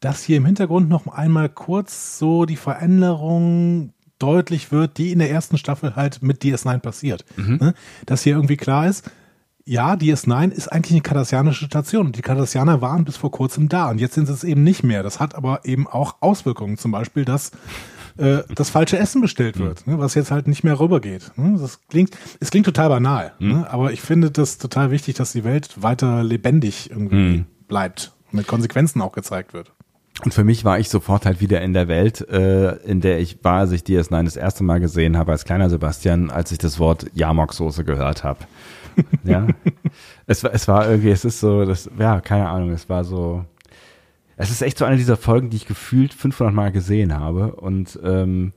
dass hier im Hintergrund noch einmal kurz so die Veränderung deutlich wird, die in der ersten Staffel halt mit DS9 passiert. Ne? Dass hier irgendwie klar ist, ja, DS9 ist eigentlich eine kardassianische Station und die Kardassianer waren bis vor kurzem da und jetzt sind sie es eben nicht mehr. Das hat aber eben auch Auswirkungen, zum Beispiel, dass äh, das falsche Essen bestellt wird, ne, was jetzt halt nicht mehr rübergeht. Ne? Das klingt, es klingt total banal, ne? aber ich finde das total wichtig, dass die Welt weiter lebendig irgendwie bleibt, mit Konsequenzen auch gezeigt wird. Und für mich war ich sofort halt wieder in der Welt, äh, in der ich war, als ich DS9 das erste Mal gesehen habe, als kleiner Sebastian, als ich das Wort Jamok-Soße gehört habe. *laughs* ja. Es war, es war irgendwie, es ist so, das, ja, keine Ahnung, es war so, es ist echt so eine dieser Folgen, die ich gefühlt 500 Mal gesehen habe und, ähm,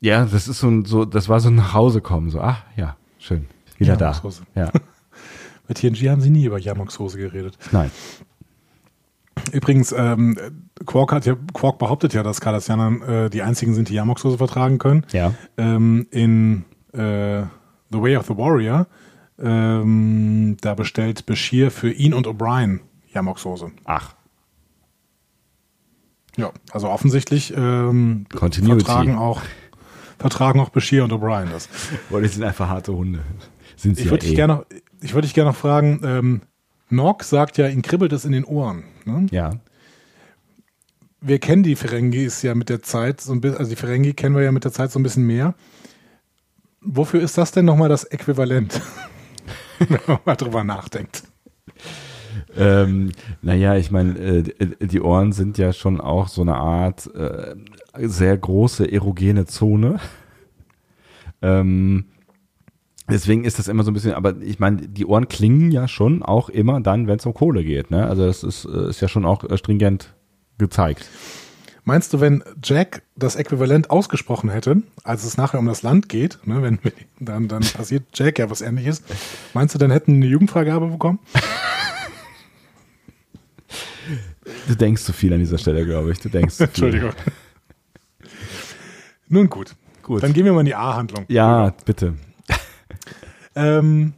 ja, das ist so, ein- so, das war so ein nach Hause kommen, so, ach, ja, schön, wieder da. Jamok-Soße. Ja, *laughs* Bei TNG haben sie nie über Yamok-Soße geredet. nein. Übrigens, ähm, Quark, hat ja, Quark behauptet ja, dass Cardassianer äh, die einzigen sind, die Yamok-Soße vertragen können. Ja. Ähm, in äh, The Way of the Warrior, ähm, da bestellt Bashir für ihn und O'Brien Yamok-Soße. Ach, Ja, also offensichtlich ähm, vertragen auch, vertragen auch Bashir und O'Brien das. weil die sind einfach harte Hunde. Sind sie Ich würde ja dich eh. gerne noch, ich würde dich gerne noch fragen, ähm, Nog sagt ja, ihn kribbelt es in den Ohren. Ne? Ja. wir kennen die Ferengis ja mit der Zeit, so ein bisschen, also die Ferengi kennen wir ja mit der Zeit so ein bisschen mehr. Wofür ist das denn nochmal das Äquivalent? *laughs* Wenn man mal drüber nachdenkt. Ähm, naja, ich meine, äh, die Ohren sind ja schon auch so eine Art äh, sehr große erogene Zone. Ähm, deswegen ist das immer so ein bisschen, aber ich meine, die Ohren klingen ja schon auch immer dann, wenn es um Kohle geht. Ne? Also das ist, äh, ist ja schon auch äh, stringent gezeigt. Meinst du, wenn Jack das Äquivalent ausgesprochen hätte, als es nachher um das Land geht, ne, wenn dann, dann passiert Jack ja was ähnliches, meinst du, dann hätten eine Jugendfreigabe bekommen? Du denkst zu viel an dieser Stelle, glaube ich. Du denkst zu viel. Entschuldigung. Nun gut. Gut. Dann gehen wir mal in die A-Handlung. Ja, bitte. Ähm,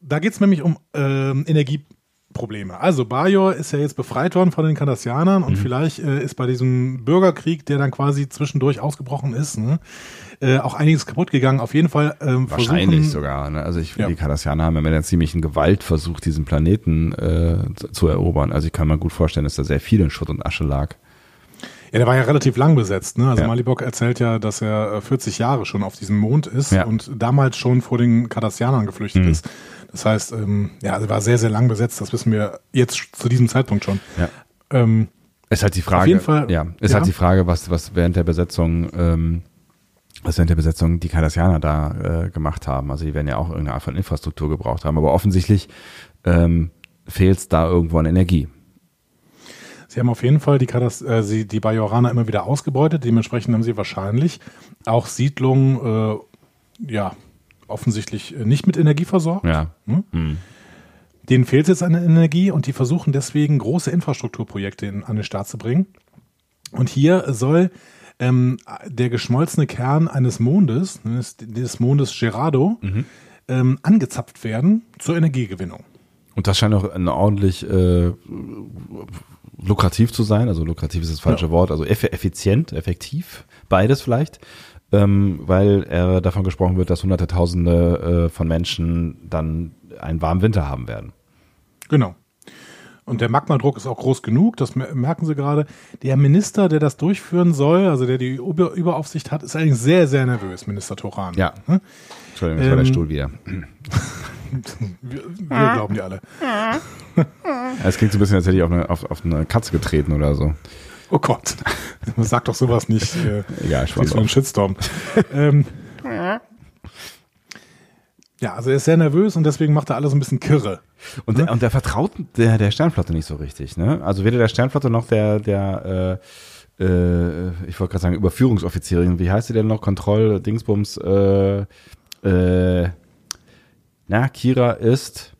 da geht es nämlich um ähm, Energieprobleme. Also Bajor ist ja jetzt befreit worden von den Kardassianern und vielleicht äh, ist bei diesem Bürgerkrieg, der dann quasi zwischendurch ausgebrochen ist, ne, äh, auch einiges kaputt gegangen. Auf jeden Fall ähm, Wahrscheinlich sogar. Ne? Also ich, Ja. die Kardassianer haben ja mit einer ziemlichen Gewalt versucht, diesen Planeten äh, zu, zu erobern. Also ich kann mir gut vorstellen, dass da sehr viel in Schutt und Asche lag. Ja, der war ja relativ lang besetzt. Ne? Also Ja. Malibok erzählt ja, dass er äh, 40 Jahre schon auf diesem Mond ist Ja. und damals schon vor den Kardassianern geflüchtet Mhm. ist. Das heißt, ähm, ja, also war sehr, sehr lang besetzt. Das wissen wir jetzt zu diesem Zeitpunkt schon. Ja. Ähm, Ist halt die Frage. Auf jeden Fall, Ja, ist ja. halt die Frage, was, was während der Besetzung, ähm, was während der Besetzung die Kardassianer da äh, gemacht haben. Also die werden ja auch irgendeine Art von Infrastruktur gebraucht haben. Aber offensichtlich ähm, fehlt es da irgendwo an Energie. Sie haben auf jeden Fall die, Kadas äh, sie, die Bajoraner immer wieder ausgebeutet. Dementsprechend haben sie wahrscheinlich auch Siedlungen, äh, ja, offensichtlich äh, nicht mit Energie versorgt. Ja. Hm? Hm. Denen fehlt jetzt an Energie und die versuchen deswegen große Infrastrukturprojekte in, an den Start zu bringen. Und hier soll ähm, der geschmolzene Kern eines Mondes, des, des Mondes Gerardo, ähm, angezapft werden zur Energiegewinnung. Und das scheint auch ein ordentlich äh, lukrativ zu sein. Also lukrativ ist das falsche Ja. Wort. Also eff effizient, effektiv, beides vielleicht. Ähm, weil äh, davon gesprochen wird, dass hunderte Tausende äh, von Menschen dann einen warmen Winter haben werden. Genau. Und der Magmadruck ist auch groß genug, das mer- merken Sie gerade. Der Minister, der das durchführen soll, also der die Über Überaufsicht hat, ist eigentlich sehr, sehr nervös, Minister Toran. Ja. Entschuldigung, das war der Ähm, Stuhl wieder. Wir, wir glauben die alle. Ja, Es klingt so ein bisschen, als hätte ich auf eine, auf, auf eine Katze getreten oder so. Oh Gott. *laughs* Man sagt doch sowas nicht. Äh, Egal, du einen drauf. Shitstorm. ähm, ja, also er ist sehr nervös und deswegen macht er alles ein bisschen kirre. Und, der, und der vertraut der, der Sternflotte nicht so richtig, ne? Also weder der Sternflotte noch der, der äh, äh, ich wollte gerade sagen, Überführungsoffizierin, wie heißt sie denn noch? Kontroll, Dingsbums, äh, äh, na, Kira ist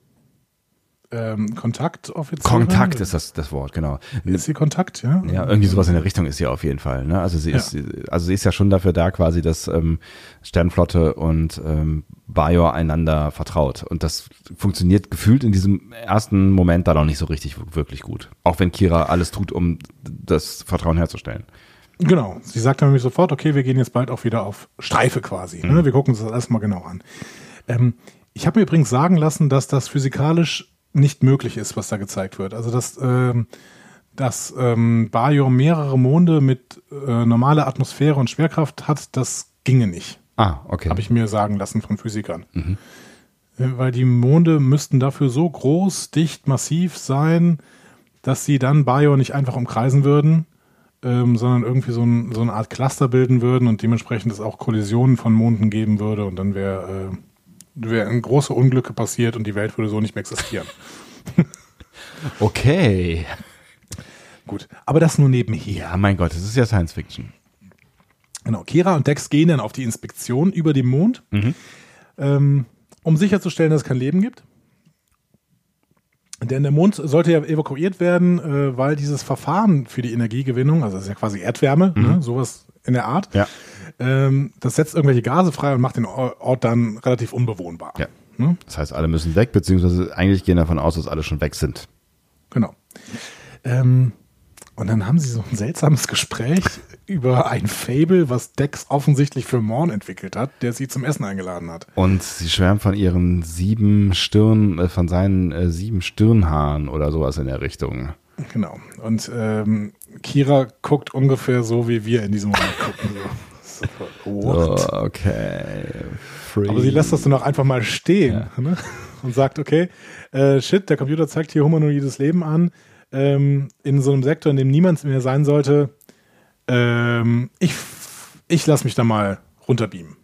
Ähm, Kontaktoffizier. Kontakt ist das, das Wort, genau. Ist sie Kontakt, ja? Ja, irgendwie sowas in der Richtung ist sie auf jeden Fall. Ne? Also sie Ja. ist, also sie ist ja schon dafür da, quasi, dass ähm, Sternflotte und ähm, Bajor einander vertraut. Und das funktioniert gefühlt in diesem ersten Moment da noch nicht so richtig wirklich gut. Auch wenn Kira alles tut, um das Vertrauen herzustellen. Genau. Sie sagt dann nämlich sofort, okay, wir gehen jetzt bald auch wieder auf Streife quasi. Ne? Wir gucken uns das erstmal genau an. Ähm, ich habe mir übrigens sagen lassen, dass das physikalisch nicht möglich ist, was da gezeigt wird. Also dass, ähm, dass ähm, Bajor mehrere Monde mit äh, normaler Atmosphäre und Schwerkraft hat, das ginge nicht. Ah, okay. Habe ich mir sagen lassen von Physikern. Äh, Weil die Monde müssten dafür so groß, dicht, massiv sein, dass sie dann Bajor nicht einfach umkreisen würden, ähm, sondern irgendwie so, ein, so eine Art Cluster bilden würden und dementsprechend es auch Kollisionen von Monden geben würde und dann wäre äh, wären große Unglücke passiert und die Welt würde so nicht mehr existieren. *laughs* okay. Gut, aber das nur nebenher. Ja, mein Gott, das ist ja Science Fiction. Genau, Kira und Dex gehen dann auf die Inspektion über dem Mond, ähm, um sicherzustellen, dass es kein Leben gibt. Denn der Mond sollte ja evakuiert werden, äh, weil dieses Verfahren für die Energiegewinnung, also das ist ja quasi Erdwärme, ne, sowas in der Art, Ja. ähm, das setzt irgendwelche Gase frei und macht den Ort dann relativ unbewohnbar. Ja. Ne? Das heißt, alle müssen weg, beziehungsweise eigentlich gehen davon aus, dass alle schon weg sind. Genau. Ähm, und dann haben sie so ein seltsames Gespräch über ein Fable, was Dex offensichtlich für Morn entwickelt hat, der sie zum Essen eingeladen hat. Und sie schwärmt von ihren sieben Stirn, äh, von seinen äh, sieben Stirnhaaren oder sowas in der Richtung. Genau. Und ähm, Kira guckt ungefähr so, wie wir in diesem Moment gucken. So. Oh, okay. Free. Aber sie lässt das dann auch einfach mal stehen ja. ne? und sagt, okay, äh, shit, der Computer zeigt hier humanoides Leben an, ähm, in so einem Sektor, in dem niemand mehr sein sollte. Ähm, ich ich lasse mich da mal runterbeamen.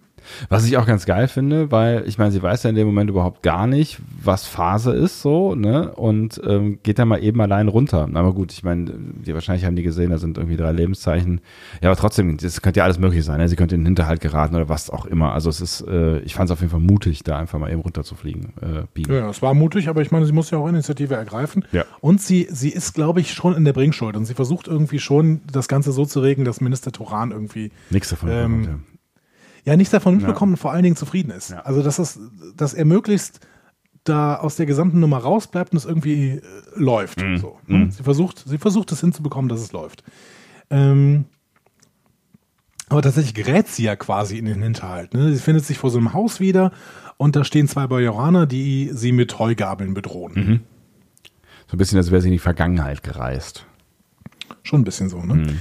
Was ich auch ganz geil finde, weil ich meine, sie weiß ja in dem Moment überhaupt gar nicht, was Phase ist so, ne? Und ähm, geht dann mal eben allein runter. Aber gut, ich meine, die wahrscheinlich haben die gesehen, da sind irgendwie drei Lebenszeichen. Ja, aber trotzdem, das könnte ja alles möglich sein. Ne? Sie könnte in den Hinterhalt geraten oder was auch immer. Also es ist, äh, ich fand es auf jeden Fall mutig, da einfach mal eben runter zu fliegen. Äh, ja, es war mutig, aber ich meine, sie muss ja auch Initiative ergreifen. Ja. Und sie, sie ist, glaube ich, schon in der Bringschuld und sie versucht irgendwie schon, das Ganze so zu regeln, dass Minister Turan irgendwie nichts davon ähm, bekommt, ja ja nichts davon mitbekommen ja. und vor allen Dingen zufrieden ist. Ja. Also dass das, dass er möglichst da aus der gesamten Nummer rausbleibt und es irgendwie äh, läuft. Mhm. So, ne? mhm. Sie versucht, sie versucht es hinzubekommen, dass es läuft. Ähm, aber tatsächlich gerät sie ja quasi in den Hinterhalt. Ne? Sie findet sich vor so einem Haus wieder und da stehen zwei Bajoraner, die sie mit Heugabeln bedrohen. Mhm. So ein bisschen, als wäre sie in die Vergangenheit gereist. Schon ein bisschen so, ne? Mhm.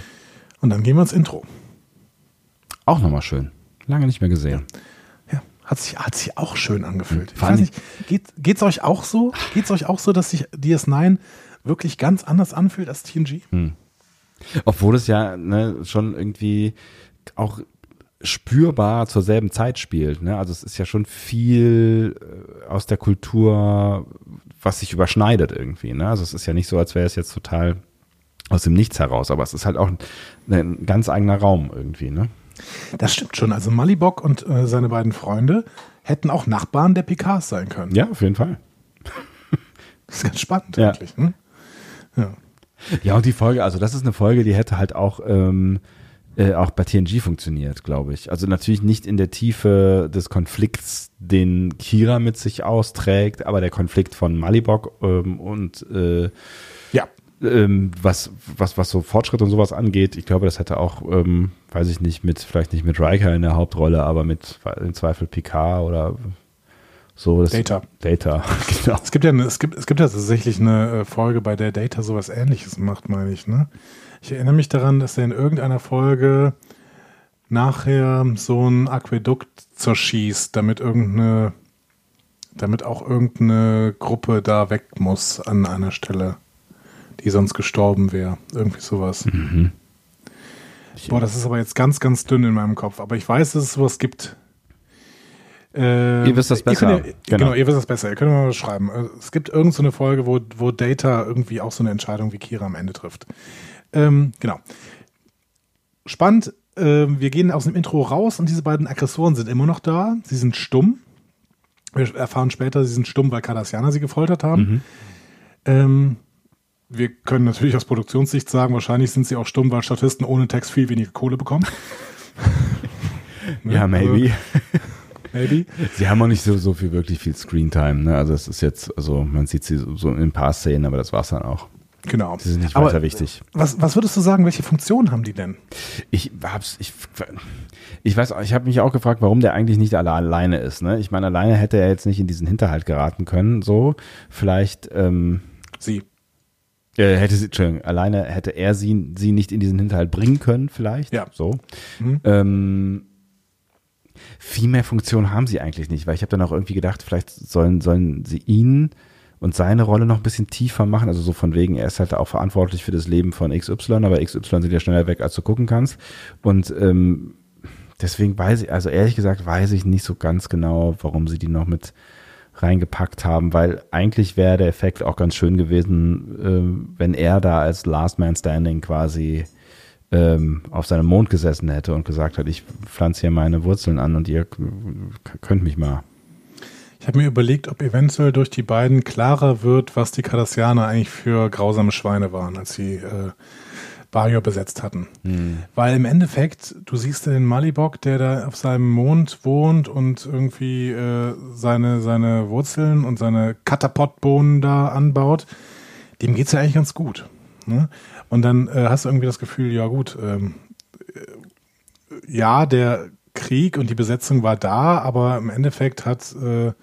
Und dann gehen wir ins Intro. Auch nochmal schön. Lange nicht mehr gesehen. Ja, hat sich, hat sich auch schön angefühlt. Ich weiß nicht, geht es euch auch so? Geht es euch auch so, dass sich DS9 wirklich ganz anders anfühlt als TNG? Hm. Obwohl es ja ne, schon irgendwie auch spürbar zur selben Zeit spielt. Ne? Also es ist ja schon viel äh, aus der Kultur, was sich überschneidet irgendwie. Ne? Also es ist ja nicht so, als wäre es jetzt total aus dem Nichts heraus, aber es ist halt auch ein, ein ganz eigener Raum irgendwie. Ne? Das stimmt schon. Also Malibok und äh, seine beiden Freunde hätten auch Nachbarn der Picards sein können. Ja, auf jeden Fall. *laughs* Das ist ganz spannend ja. eigentlich. Ne? Ja. ja, und die Folge, also das ist eine Folge, die hätte halt auch, ähm, äh, auch bei TNG funktioniert, glaube ich. Also natürlich nicht in der Tiefe des Konflikts, den Kira mit sich austrägt, aber der Konflikt von Malibok ähm, und äh, ähm, was, was, was so Fortschritt und sowas angeht, ich glaube, das hätte auch, ähm, weiß ich nicht, mit, vielleicht nicht mit Riker in der Hauptrolle, aber mit im Zweifel Picard oder so. Data. Data, *laughs* genau. Es gibt ja, es gibt, es gibt ja tatsächlich eine äh, Folge, bei der Data sowas ähnliches macht, meine ich, ne? Ich erinnere mich daran, dass er in irgendeiner Folge nachher so ein Aquädukt zerschießt, damit irgendeine, damit auch irgendeine Gruppe da weg muss an einer Stelle die sonst gestorben wäre. Irgendwie sowas. Mhm. Boah, das ist aber jetzt ganz, ganz dünn in meinem Kopf. Aber ich weiß, dass es sowas gibt. Äh, ihr wisst das besser. Ihr, genau. genau. ihr wisst das besser. Ihr könnt mal was schreiben. Äh, es gibt irgendeine so Folge, wo, wo Data irgendwie auch so eine Entscheidung wie Kira am Ende trifft. Ähm, genau. Spannend. Äh, wir gehen aus dem Intro raus und diese beiden Aggressoren sind immer noch da. Sie sind stumm. Wir erfahren später, sie sind stumm, weil Cardassianer sie gefoltert haben. Mhm. Ähm, wir können natürlich aus Produktionssicht sagen, wahrscheinlich sind sie auch stumm, weil Statisten ohne Text viel weniger Kohle bekommen. *laughs* ne? Ja, maybe. *laughs* maybe. Sie haben auch nicht so, so viel, wirklich viel Screentime. Ne? Also es ist jetzt, also man sieht sie so, in ein paar Szenen, aber das war's dann auch. Genau. Sie sind nicht weiter aber wichtig. Was, was würdest du sagen, welche Funktion haben die denn? Ich hab's, ich, ich weiß, ich habe mich auch gefragt, warum der eigentlich nicht alle alleine ist. Ne? Ich meine, alleine hätte er jetzt nicht in diesen Hinterhalt geraten können. So, vielleicht. Ähm, sie. Äh, hätte sie, Entschuldigung, alleine hätte er sie, sie nicht in diesen Hinterhalt bringen können, vielleicht. Ja. So. Mhm. Ähm, viel mehr Funktion haben sie eigentlich nicht, weil ich habe dann auch irgendwie gedacht, vielleicht sollen, sollen sie ihn und seine Rolle noch ein bisschen tiefer machen. Also so von wegen, er ist halt auch verantwortlich für das Leben von XY, aber XY sind ja schneller weg, als du gucken kannst. Und ähm, deswegen weiß ich, also ehrlich gesagt, weiß ich nicht so ganz genau, warum sie die noch mit reingepackt haben, weil eigentlich wäre der Effekt auch ganz schön gewesen, äh, wenn er da als Last Man Standing quasi ähm, auf seinem Mond gesessen hätte und gesagt hat, ich pflanze hier meine Wurzeln an und ihr könnt mich mal. Ich habe mir überlegt, ob eventuell durch die beiden klarer wird, was die Cardassianer eigentlich für grausame Schweine waren, als sie äh, Bajor besetzt hatten. Hm. Weil im Endeffekt, du siehst den Malibok, der da auf seinem Mond wohnt und irgendwie äh, seine, seine Wurzeln und seine Katapotbohnen da anbaut, dem geht's ja eigentlich ganz gut. Ne? Und dann äh, hast du irgendwie das Gefühl, ja gut, ähm, äh, ja, der Krieg und die Besetzung war da, aber im Endeffekt hat äh,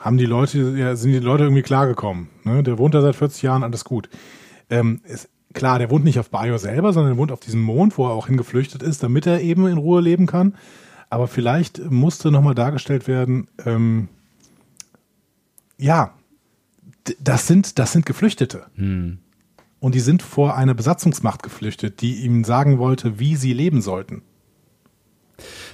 haben die Leute, ja, sind die Leute irgendwie klargekommen. Ne? Der wohnt da seit 40 Jahren, alles gut. Ähm, es, klar, der wohnt nicht auf Bayo selber, sondern er wohnt auf diesem Mond, wo er auch hingeflüchtet ist, damit er eben in Ruhe leben kann. Aber vielleicht musste nochmal dargestellt werden, ähm, ja, das sind, das sind Geflüchtete. Hm. Und die sind vor einer Besatzungsmacht geflüchtet, die ihm sagen wollte, wie sie leben sollten.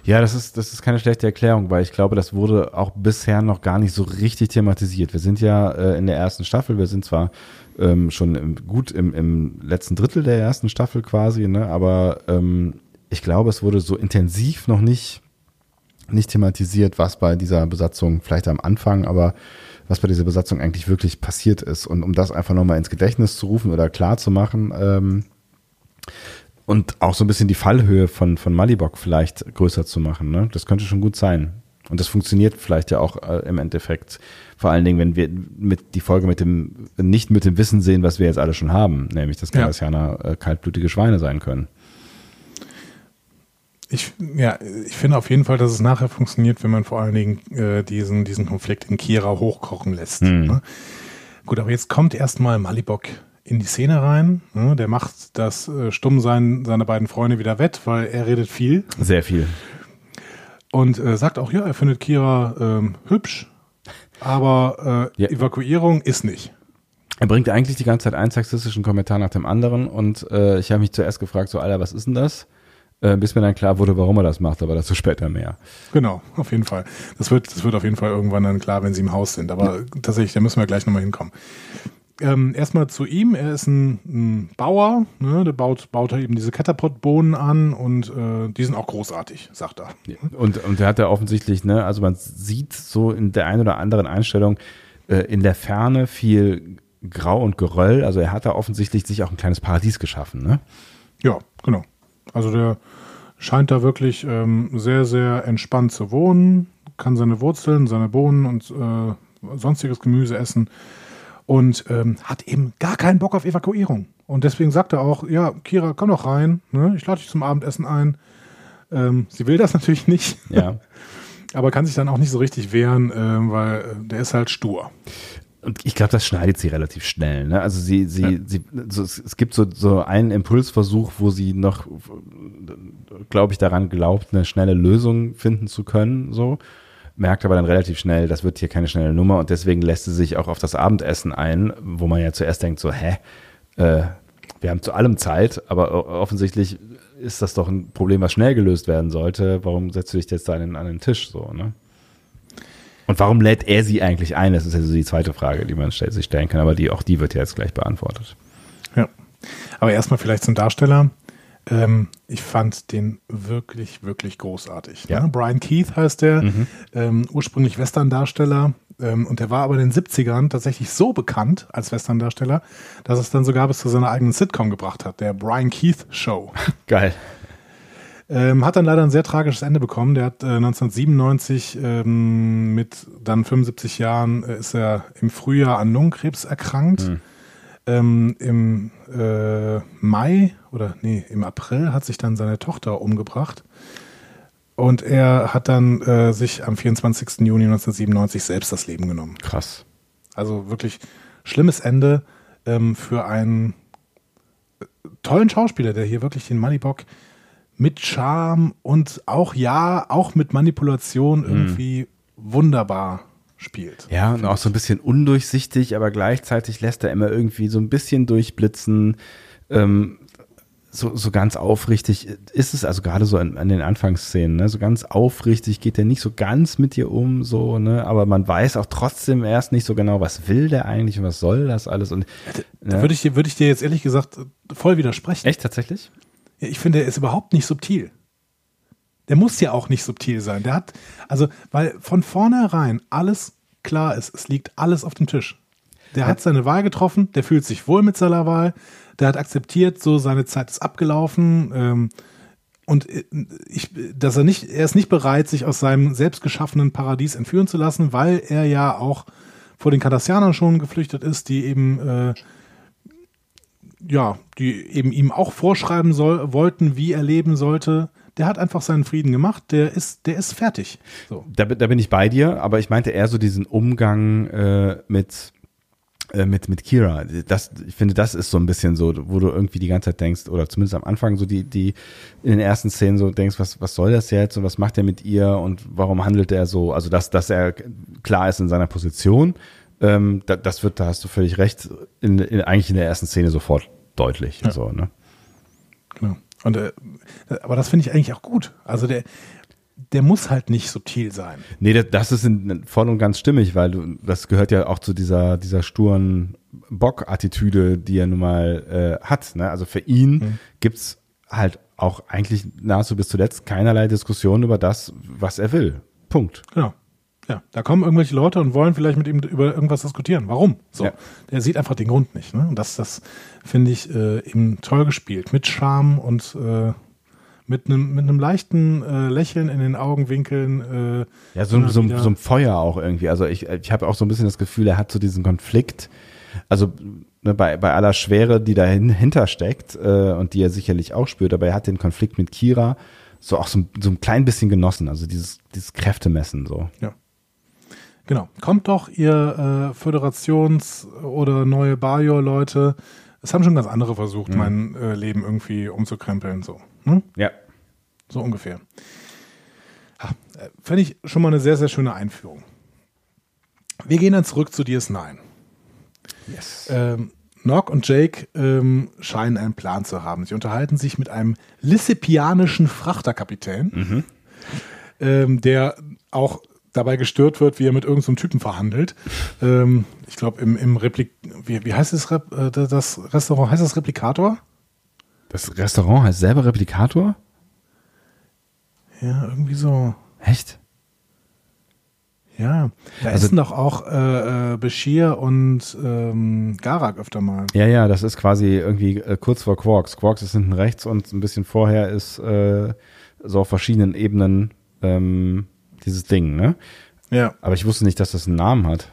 Ja, das ist, das ist keine schlechte Erklärung, weil ich glaube, das wurde auch bisher noch gar nicht so richtig thematisiert. Wir sind ja äh, in der ersten Staffel, wir sind zwar ähm, schon im, gut im, im letzten Drittel der ersten Staffel quasi, ne, aber ähm, ich glaube, es wurde so intensiv noch nicht, nicht thematisiert, was bei dieser Besatzung vielleicht am Anfang, aber was bei dieser Besatzung eigentlich wirklich passiert ist. Und um das einfach nochmal ins Gedächtnis zu rufen oder klar zu machen, ähm, und auch so ein bisschen die Fallhöhe von, von Malibok vielleicht größer zu machen. Ne? Das könnte schon gut sein. Und das funktioniert vielleicht ja auch äh, im Endeffekt. Vor allen Dingen, wenn wir mit die Folge mit dem, nicht mit dem Wissen sehen, was wir jetzt alle schon haben, nämlich dass Cardassianer ja. äh, kaltblütige Schweine sein können. Ich, ja, ich finde auf jeden Fall, dass es nachher funktioniert, wenn man vor allen Dingen äh, diesen, diesen Konflikt in Kira hochkochen lässt. Mhm. Ne? Gut, aber jetzt kommt erstmal Malibok in die Szene rein. Ne? Der macht das äh, Stummsein seiner beiden Freunde wieder wett, weil er redet viel. Sehr viel. Und äh, sagt auch, ja, er findet Kira ähm, hübsch, aber äh, ja. Evakuierung ist nicht. Er bringt eigentlich die ganze Zeit einen sexistischen Kommentar nach dem anderen und äh, ich habe mich zuerst gefragt, so, Alter, was ist denn das? äh, bis mir dann klar wurde, warum er das macht, aber dazu später mehr. Genau, auf jeden Fall. Das wird, das wird auf jeden Fall irgendwann dann klar, wenn sie im Haus sind. Aber ja. tatsächlich, da müssen wir gleich nochmal hinkommen. Ähm, erstmal zu ihm, er ist ein, ein Bauer, ne? der baut, baut er eben diese Catapult-Bohnen an und äh, die sind auch großartig, sagt er. Ja. Und, und der hat ja offensichtlich, ne, also man sieht so in der einen oder anderen Einstellung äh, in der Ferne viel Grau und Geröll, also er hat da offensichtlich sich auch ein kleines Paradies geschaffen, ne? Ja, genau. Also der scheint da wirklich ähm, sehr, sehr entspannt zu wohnen, kann seine Wurzeln, seine Bohnen und äh, sonstiges Gemüse essen und ähm, hat eben gar keinen Bock auf Evakuierung. Und deswegen sagt er auch, ja, Kira, komm doch rein, ne? ich lade dich zum Abendessen ein. Ähm, sie will das natürlich nicht. Ja. *laughs* aber kann sich dann auch nicht so richtig wehren, äh, weil äh, der ist halt stur und ich glaube, das schneidet sie relativ schnell. Ne? Also sie, sie, ja. sie, so, es gibt so, so einen Impulsversuch, wo sie noch, glaube ich, daran glaubt, eine schnelle Lösung finden zu können. So merkt aber dann relativ schnell, das wird hier keine schnelle Nummer und deswegen lässt sie sich auch auf das Abendessen ein, wo man ja zuerst denkt so, hä, äh, wir haben zu allem Zeit, aber offensichtlich ist das doch ein Problem, was schnell gelöst werden sollte. Warum setzt du dich jetzt da an den, an den Tisch so, ne? Und warum lädt er sie eigentlich ein? Das ist ja so die zweite Frage, die man sich stellen kann, aber die, auch die wird ja jetzt gleich beantwortet. Ja. Aber erstmal vielleicht zum Darsteller. Ähm, ich fand den wirklich, wirklich großartig. Ja. Ne? Brian Keith heißt der, mhm. ähm, ursprünglich Western-Darsteller. Ähm, und der war aber in den 70ern tatsächlich so bekannt als Western-Darsteller, dass es dann sogar bis zu seiner eigenen Sitcom gebracht hat, der Brian Keith Show. *laughs* Geil. Ähm, hat dann leider ein sehr tragisches Ende bekommen. Der hat äh, 1997 ähm, mit dann 75 Jahren äh, ist er im Frühjahr an Lungenkrebs erkrankt. Mhm. Ähm, Im äh, Mai oder nee, im April hat sich dann seine Tochter umgebracht. Und er hat dann äh, sich am 24. Juni 1997 selbst das Leben genommen. Krass. Also wirklich schlimmes Ende ähm, für einen äh, tollen Schauspieler, der hier wirklich den Moneybock mit Charme und auch ja, auch mit Manipulation mhm. irgendwie mhm. wunderbar spielt. Ja, und auch so ein bisschen undurchsichtig, aber gleichzeitig lässt er immer irgendwie so ein bisschen durchblitzen. Ähm, so, so ganz aufrichtig ist es, also gerade so an, an den Anfangsszenen, ne? so ganz aufrichtig geht er nicht so ganz mit dir um, so, ne, aber man weiß auch trotzdem erst nicht so genau, was will der eigentlich und was soll das alles und. Da, ne? würde ich dir, würde ich dir jetzt ehrlich gesagt voll widersprechen. Echt, tatsächlich? Ich finde, er ist überhaupt nicht subtil. Der muss ja auch nicht subtil sein. Der hat, also, weil von vornherein alles klar ist, es liegt alles auf dem Tisch. Der hat seine Wahl getroffen, der fühlt sich wohl mit seiner Wahl, der hat akzeptiert, so seine Zeit ist abgelaufen. Ähm, und äh, ich, dass er nicht, er ist nicht bereit, sich aus seinem selbstgeschaffenen Paradies entführen zu lassen, weil er ja auch vor den Kardassianern schon geflüchtet ist, die eben äh, ja, die eben ihm auch vorschreiben soll, wollten, wie er leben sollte. Der hat einfach seinen Frieden gemacht, der ist, der ist fertig. So. Da, da bin ich bei dir, aber ich meinte eher so diesen Umgang äh, mit äh, mit, mit Kira. Das, ich finde, das ist so ein bisschen so, wo du irgendwie die ganze Zeit denkst, oder zumindest am Anfang so die, die in den ersten Szenen so denkst, was, was soll das jetzt und was macht er mit ihr und warum handelt er so? Also, dass, dass er klar ist in seiner Position, ähm, da, das wird, da hast du völlig recht, in, in, eigentlich in der ersten Szene sofort deutlich. Ja. So, ne? Genau. Und, äh, aber das finde ich eigentlich auch gut. Also der, der muss halt nicht subtil sein. Nee, das, das ist in, voll und ganz stimmig, weil du, das gehört ja auch zu dieser, dieser sturen Bock-Attitüde, die er nun mal äh, hat. Ne? Also für ihn mhm. gibt's halt auch eigentlich nahezu bis zuletzt keinerlei Diskussion über das, was er will. Punkt. Genau. Ja, da kommen irgendwelche Leute und wollen vielleicht mit ihm über irgendwas diskutieren. Warum? So, ja. der sieht einfach den Grund nicht. Ne? Und das, das finde ich äh, eben toll gespielt, mit Charme und äh, mit einem mit einem leichten äh, Lächeln in den Augenwinkeln. Äh, ja, so, so, so ein Feuer auch irgendwie. Also ich, ich habe auch so ein bisschen das Gefühl, er hat so diesen Konflikt. Also ne, bei, bei aller Schwere, die dahinter steckt äh, und die er sicherlich auch spürt, aber er hat den Konflikt mit Kira so auch so, so ein klein bisschen genossen. Also dieses, dieses Kräftemessen so. Ja. Genau. Kommt doch, ihr äh, Föderations- oder neue Bajor-Leute. Es haben schon ganz andere versucht, mhm. mein äh, Leben irgendwie umzukrempeln. So. Hm? Ja. So ungefähr. Ja, äh, Fände ich schon mal eine sehr, sehr schöne Einführung. Wir gehen dann zurück zu DS9. Yes. Ähm, Nock und Jake ähm, scheinen einen Plan zu haben. Sie unterhalten sich mit einem lissipianischen Frachterkapitän, mhm. ähm, der auch dabei gestört wird, wie er mit irgendeinem so Typen verhandelt. Ähm, ich glaube, im, im Replik, wie, wie heißt das, äh, das Restaurant? Heißt das Replikator? Das Restaurant heißt selber Replikator? Ja, irgendwie so. Echt? Ja, da also, essen doch auch äh, äh, Bashir und ähm, Garak öfter mal. Ja, ja, das ist quasi irgendwie äh, kurz vor Quarks. Quarks ist hinten rechts und ein bisschen vorher ist äh, so auf verschiedenen Ebenen ähm, dieses Ding, ne? Ja. Aber ich wusste nicht, dass das einen Namen hat.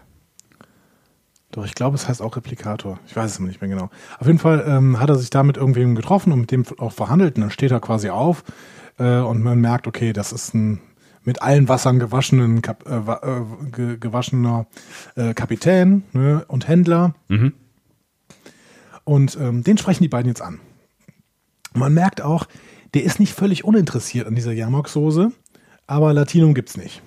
Doch, ich glaube, es heißt auch Replikator. Ich weiß es nicht mehr genau. Auf jeden Fall ähm, hat er sich da mit irgendwem getroffen und mit dem auch verhandelt. Und dann steht er quasi auf äh, und man merkt, okay, das ist ein mit allen Wassern gewaschenen, Kap äh, äh, gewaschener äh, Kapitän ne, und Händler. Mhm. Und ähm, den sprechen die beiden jetzt an. Man merkt auch, der ist nicht völlig uninteressiert an dieser Jamok-Soße, aber Latinum gibt's nicht.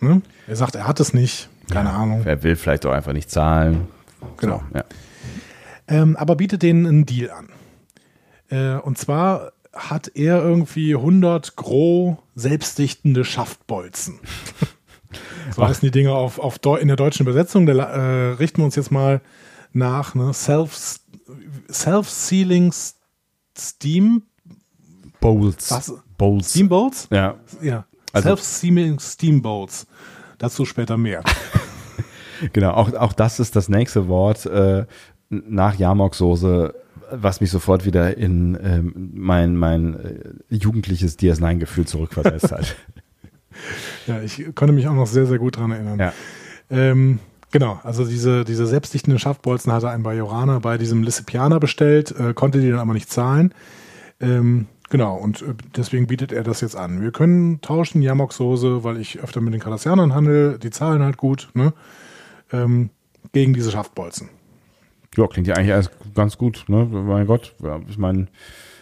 Ne? Er sagt, er hat es nicht. Keine ja, Ahnung. Er will vielleicht auch einfach nicht zahlen. Genau. So, ja. ähm, aber bietet denen einen Deal an. Äh, und zwar hat er irgendwie 100 Gros selbstdichtende Schaftbolzen. *laughs* so Ach. heißen die Dinge auf, auf in der deutschen Übersetzung. Da äh, richten wir uns jetzt mal nach ne? Self, Self-Sealing Steam Bowls. Was? Bowls. Steam Bowls? Ja. Ja. Also, Self-Sealing Steam Bowls. Dazu später mehr. *laughs* genau, auch, auch das ist das nächste Wort äh, nach Jamok-Soße, was mich sofort wieder in ähm, mein, mein äh, jugendliches DS9-Gefühl zurückversetzt hat. *laughs* ja, ich konnte mich auch noch sehr, sehr gut dran erinnern. Ja. Ähm, genau, also diese, diese selbstdichtenden Schaftbolzen hatte ein Bajoraner bei diesem Lissipianer bestellt, äh, konnte die dann aber nicht zahlen. Ähm, Genau, und äh, deswegen bietet er das jetzt an. Wir können tauschen Yamok-Soße, weil ich öfter mit den Kardassianern handle, die zahlen halt gut, ne? Ähm, gegen diese Schaftbolzen. Ja, klingt ja eigentlich alles ganz gut, ne? Mein Gott, ich meine.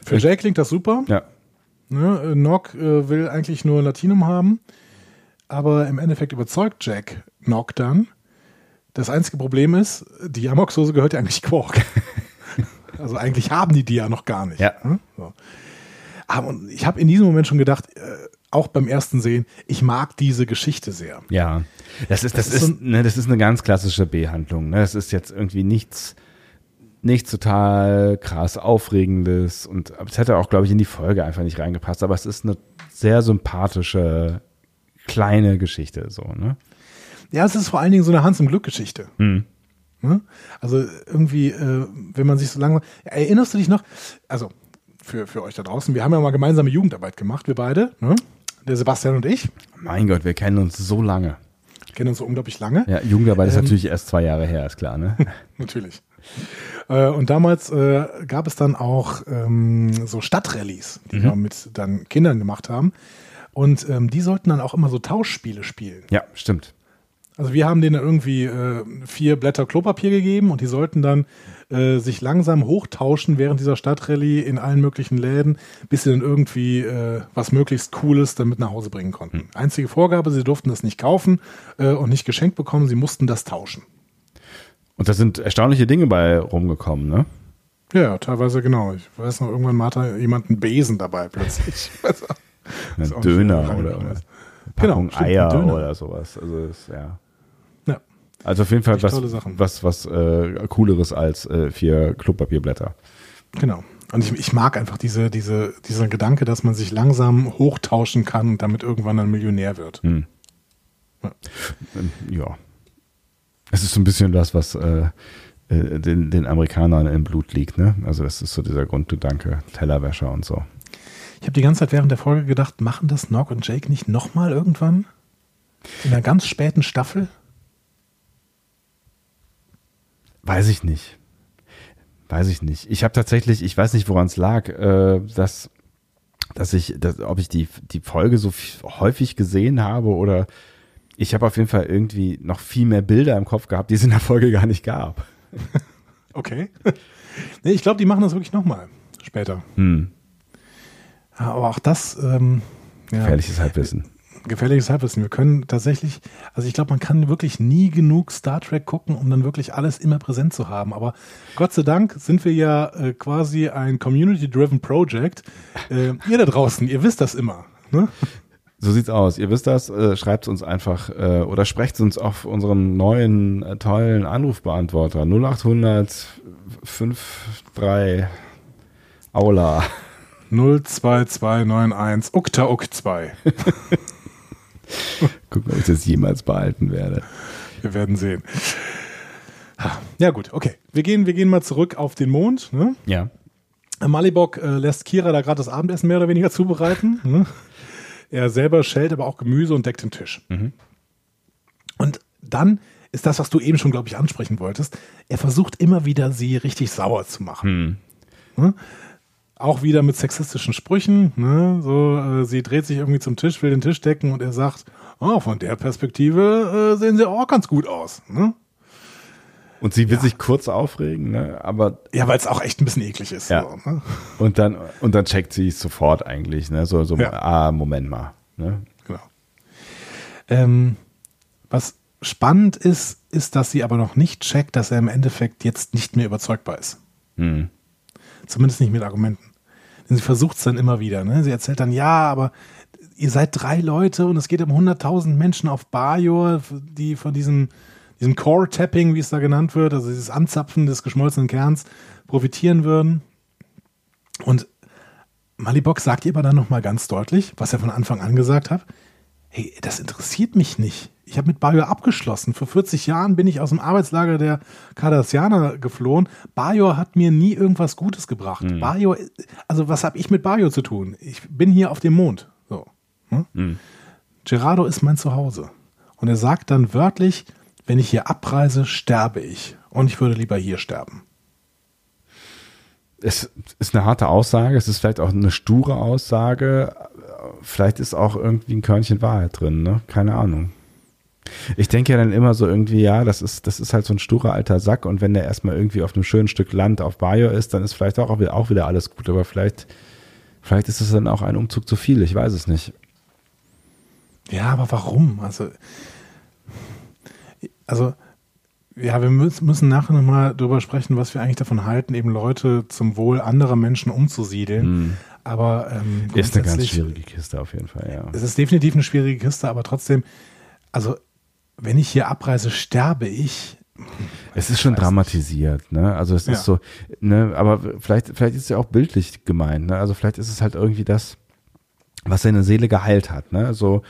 Für Jay klingt das super. Ja. Ne? Nock äh, will eigentlich nur Latinum haben, aber im Endeffekt überzeugt Jack Nock dann. Das einzige Problem ist, die Amok-Soße gehört ja eigentlich Quark. *laughs* also eigentlich haben die die ja noch gar nicht. Ja. Ne? So. Aber ah, ich habe in diesem Moment schon gedacht, äh, auch beim ersten Sehen, ich mag diese Geschichte sehr. Ja, das ist, das, das ist, ist so ne, das ist eine ganz klassische Behandlung. Ne? Das ist jetzt irgendwie nichts, nichts total krass Aufregendes und es hätte auch, glaube ich, in die Folge einfach nicht reingepasst, aber es ist eine sehr sympathische, kleine Geschichte, so, ne? Ja, es ist vor allen Dingen so eine Hans im Glück-Geschichte. Mhm. Also irgendwie, äh, wenn man sich so lange. Erinnerst du dich noch? Also, für, für euch da draußen. Wir haben ja mal gemeinsame Jugendarbeit gemacht, wir beide. Ne? Der Sebastian und ich. Mein Gott, wir kennen uns so lange. kennen uns so unglaublich lange. Ja, Jugendarbeit ähm, ist natürlich erst zwei Jahre her, ist klar, ne? *laughs* natürlich. Äh, und damals äh, gab es dann auch ähm, so Stadtrallies, die mhm. wir mit dann Kindern gemacht haben. Und ähm, die sollten dann auch immer so Tauschspiele spielen. Ja, stimmt. Also wir haben denen irgendwie äh, vier Blätter Klopapier gegeben und die sollten dann äh, sich langsam hochtauschen während dieser Stadtrallye in allen möglichen Läden, bis sie dann irgendwie äh, was möglichst Cooles damit nach Hause bringen konnten. Hm. Einzige Vorgabe, sie durften das nicht kaufen äh, und nicht geschenkt bekommen, sie mussten das tauschen. Und da sind erstaunliche Dinge bei rumgekommen, ne? Ja, teilweise genau. Ich weiß noch, irgendwann mal hatte jemand einen Besen dabei plötzlich. *laughs* Ein Döner oder, oder Packung genau, Eier oder sowas. Also ist, ja. Also auf jeden Fall was, was, was äh, cooleres als äh, vier Klopapierblätter. Genau. Und ich, ich mag einfach diese, diese, dieser Gedanke, dass man sich langsam hochtauschen kann und damit irgendwann ein Millionär wird. Hm. Ja. ja. Es ist so ein bisschen das, was äh, äh, den, den Amerikanern im Blut liegt, ne? Also das ist so dieser Grundgedanke, Tellerwäscher und so. Ich habe die ganze Zeit während der Folge gedacht, machen das Nog und Jake nicht nochmal irgendwann? In einer ganz späten Staffel? Weiß ich nicht. Weiß ich nicht. Ich habe tatsächlich, ich weiß nicht, woran es lag, äh, dass, dass ich, dass, ob ich die, die Folge so häufig gesehen habe oder ich habe auf jeden Fall irgendwie noch viel mehr Bilder im Kopf gehabt, die es in der Folge gar nicht gab. *laughs* okay. *laughs* nee, ich glaube, die machen das wirklich nochmal später. Hm. Aber auch das. Ähm, ja, gefährliches Halbwissen. Gefährliches Halbwissen. Wir können tatsächlich, also ich glaube, man kann wirklich nie genug Star Trek gucken, um dann wirklich alles immer präsent zu haben. Aber Gott sei Dank sind wir ja äh, quasi ein Community-Driven Project. Äh, ihr da draußen, ihr wisst das immer. Ne? So sieht's aus. Ihr wisst das, äh, schreibt uns einfach äh, oder sprecht uns auf unseren neuen äh, tollen Anrufbeantworter 0800 53 Aula. 02291 Ukta Uk 2. *laughs* Gucken, ob ich das jemals behalten werde. Wir werden sehen. Ja, gut, okay. Wir gehen, wir gehen mal zurück auf den Mond. Ne? Ja. Malibok äh, lässt Kira da gerade das Abendessen mehr oder weniger zubereiten. Ne? Er selber schält aber auch Gemüse und deckt den Tisch. Mhm. Und dann ist das, was du eben schon, glaube ich, ansprechen wolltest. Er versucht immer wieder, sie richtig sauer zu machen. Mhm. Ne? Auch wieder mit sexistischen Sprüchen. Ne? So, äh, sie dreht sich irgendwie zum Tisch, will den Tisch decken und er sagt, oh, von der Perspektive äh, sehen sie auch ganz gut aus. Ne? Und sie will ja. sich kurz aufregen, ne? aber. Ja, weil es auch echt ein bisschen eklig ist. Ja. So, ne? Und dann, und dann checkt sie es sofort eigentlich, ne? So, so, ja. ah, Moment mal. Ne? Genau. Ähm, was spannend ist, ist, dass sie aber noch nicht checkt, dass er im Endeffekt jetzt nicht mehr überzeugbar ist. Hm. Zumindest nicht mit Argumenten. Sie versucht es dann immer wieder. Ne? Sie erzählt dann, ja, aber ihr seid drei Leute und es geht um 100.000 Menschen auf Bajor, die von diesem, diesem Core-Tapping, wie es da genannt wird, also dieses Anzapfen des geschmolzenen Kerns, profitieren würden. Und Malibok sagt ihr aber dann nochmal ganz deutlich, was er von Anfang an gesagt hat, hey, das interessiert mich nicht. Ich habe mit Bajor abgeschlossen. Vor 40 Jahren bin ich aus dem Arbeitslager der Cardassianer geflohen. Bajor hat mir nie irgendwas Gutes gebracht. Mhm. Bajor, also was habe ich mit Bajor zu tun? Ich bin hier auf dem Mond. So. Hm? Mhm. Gerardo ist mein Zuhause. Und er sagt dann wörtlich, wenn ich hier abreise, sterbe ich. Und ich würde lieber hier sterben. Es ist eine harte Aussage, es ist vielleicht auch eine sture Aussage. Vielleicht ist auch irgendwie ein Körnchen Wahrheit drin, ne? Keine Ahnung. Ich denke ja dann immer so irgendwie, ja, das ist, das ist halt so ein sturer alter Sack und wenn der erstmal irgendwie auf einem schönen Stück Land auf Bayo ist, dann ist vielleicht auch, auch wieder alles gut, aber vielleicht, vielleicht ist es dann auch ein Umzug zu viel, ich weiß es nicht. Ja, aber warum? Also, also, ja, wir müssen nachher nochmal drüber sprechen, was wir eigentlich davon halten, eben Leute zum Wohl anderer Menschen umzusiedeln. Hm. Aber ähm, ist eine ganz schwierige Kiste auf jeden Fall, ja. Es ist definitiv eine schwierige Kiste, aber trotzdem, also wenn ich hier abreise, sterbe ich. Es ist schon dramatisiert, ne? Also es ja. ist so, ne, aber vielleicht, vielleicht ist es ja auch bildlich gemeint, ne? Also vielleicht ist es halt irgendwie das, was seine Seele geheilt hat, ne? So,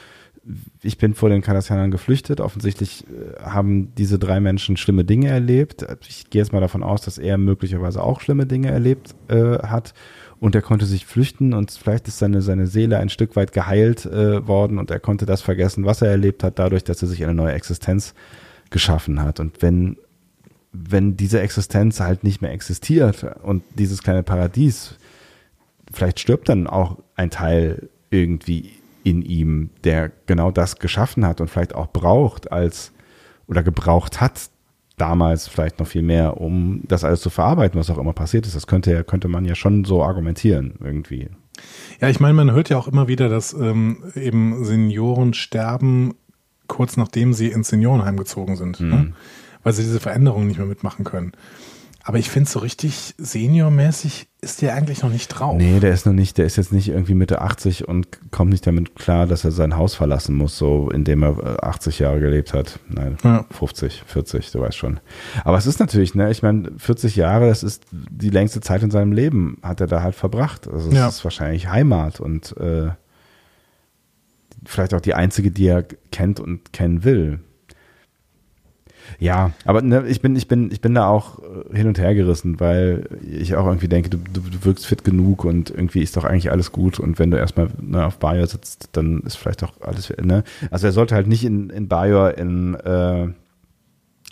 ich bin vor den Kardassianern geflüchtet. Offensichtlich äh, haben diese drei Menschen schlimme Dinge erlebt. Ich gehe jetzt mal davon aus, dass er möglicherweise auch schlimme Dinge erlebt äh, hat und er konnte sich flüchten und vielleicht ist seine, seine Seele ein Stück weit geheilt äh, worden und er konnte das vergessen, was er erlebt hat, dadurch, dass er sich eine neue Existenz geschaffen hat. Und wenn, wenn diese Existenz halt nicht mehr existiert und dieses kleine Paradies, vielleicht stirbt dann auch ein Teil irgendwie in ihm, der genau das geschaffen hat und vielleicht auch braucht als, oder gebraucht hat, damals vielleicht noch viel mehr, um das alles zu verarbeiten, was auch immer passiert ist. Das könnte, könnte man ja schon so argumentieren irgendwie. Ja, ich meine, man hört ja auch immer wieder, dass ähm, eben Senioren sterben, kurz nachdem sie ins Seniorenheim gezogen sind, mhm. ne? weil sie diese Veränderungen nicht mehr mitmachen können. Aber ich finde, so richtig seniormäßig ist der eigentlich noch nicht drauf. Nee, der ist noch nicht, der ist jetzt nicht irgendwie Mitte 80 und kommt nicht damit klar, dass er sein Haus verlassen muss, so indem er 80 äh, Jahre gelebt hat. Nein, ja. 50, 40, du weißt schon. Aber es ist natürlich, ne, ich meine, 40 Jahre, das ist die längste Zeit in seinem Leben, hat er da halt verbracht. Also es ja. ist wahrscheinlich Heimat und äh, vielleicht auch die einzige, die er kennt und kennen will. Ja, aber ne, ich bin, ich bin, ich bin da auch äh, hin und her gerissen, weil ich auch irgendwie denke, du, du, du wirkst fit genug und irgendwie ist doch eigentlich alles gut und wenn du erstmal ne, auf Bajor sitzt, dann ist vielleicht auch alles, ne? Also er sollte halt nicht in, in Bajor in, äh,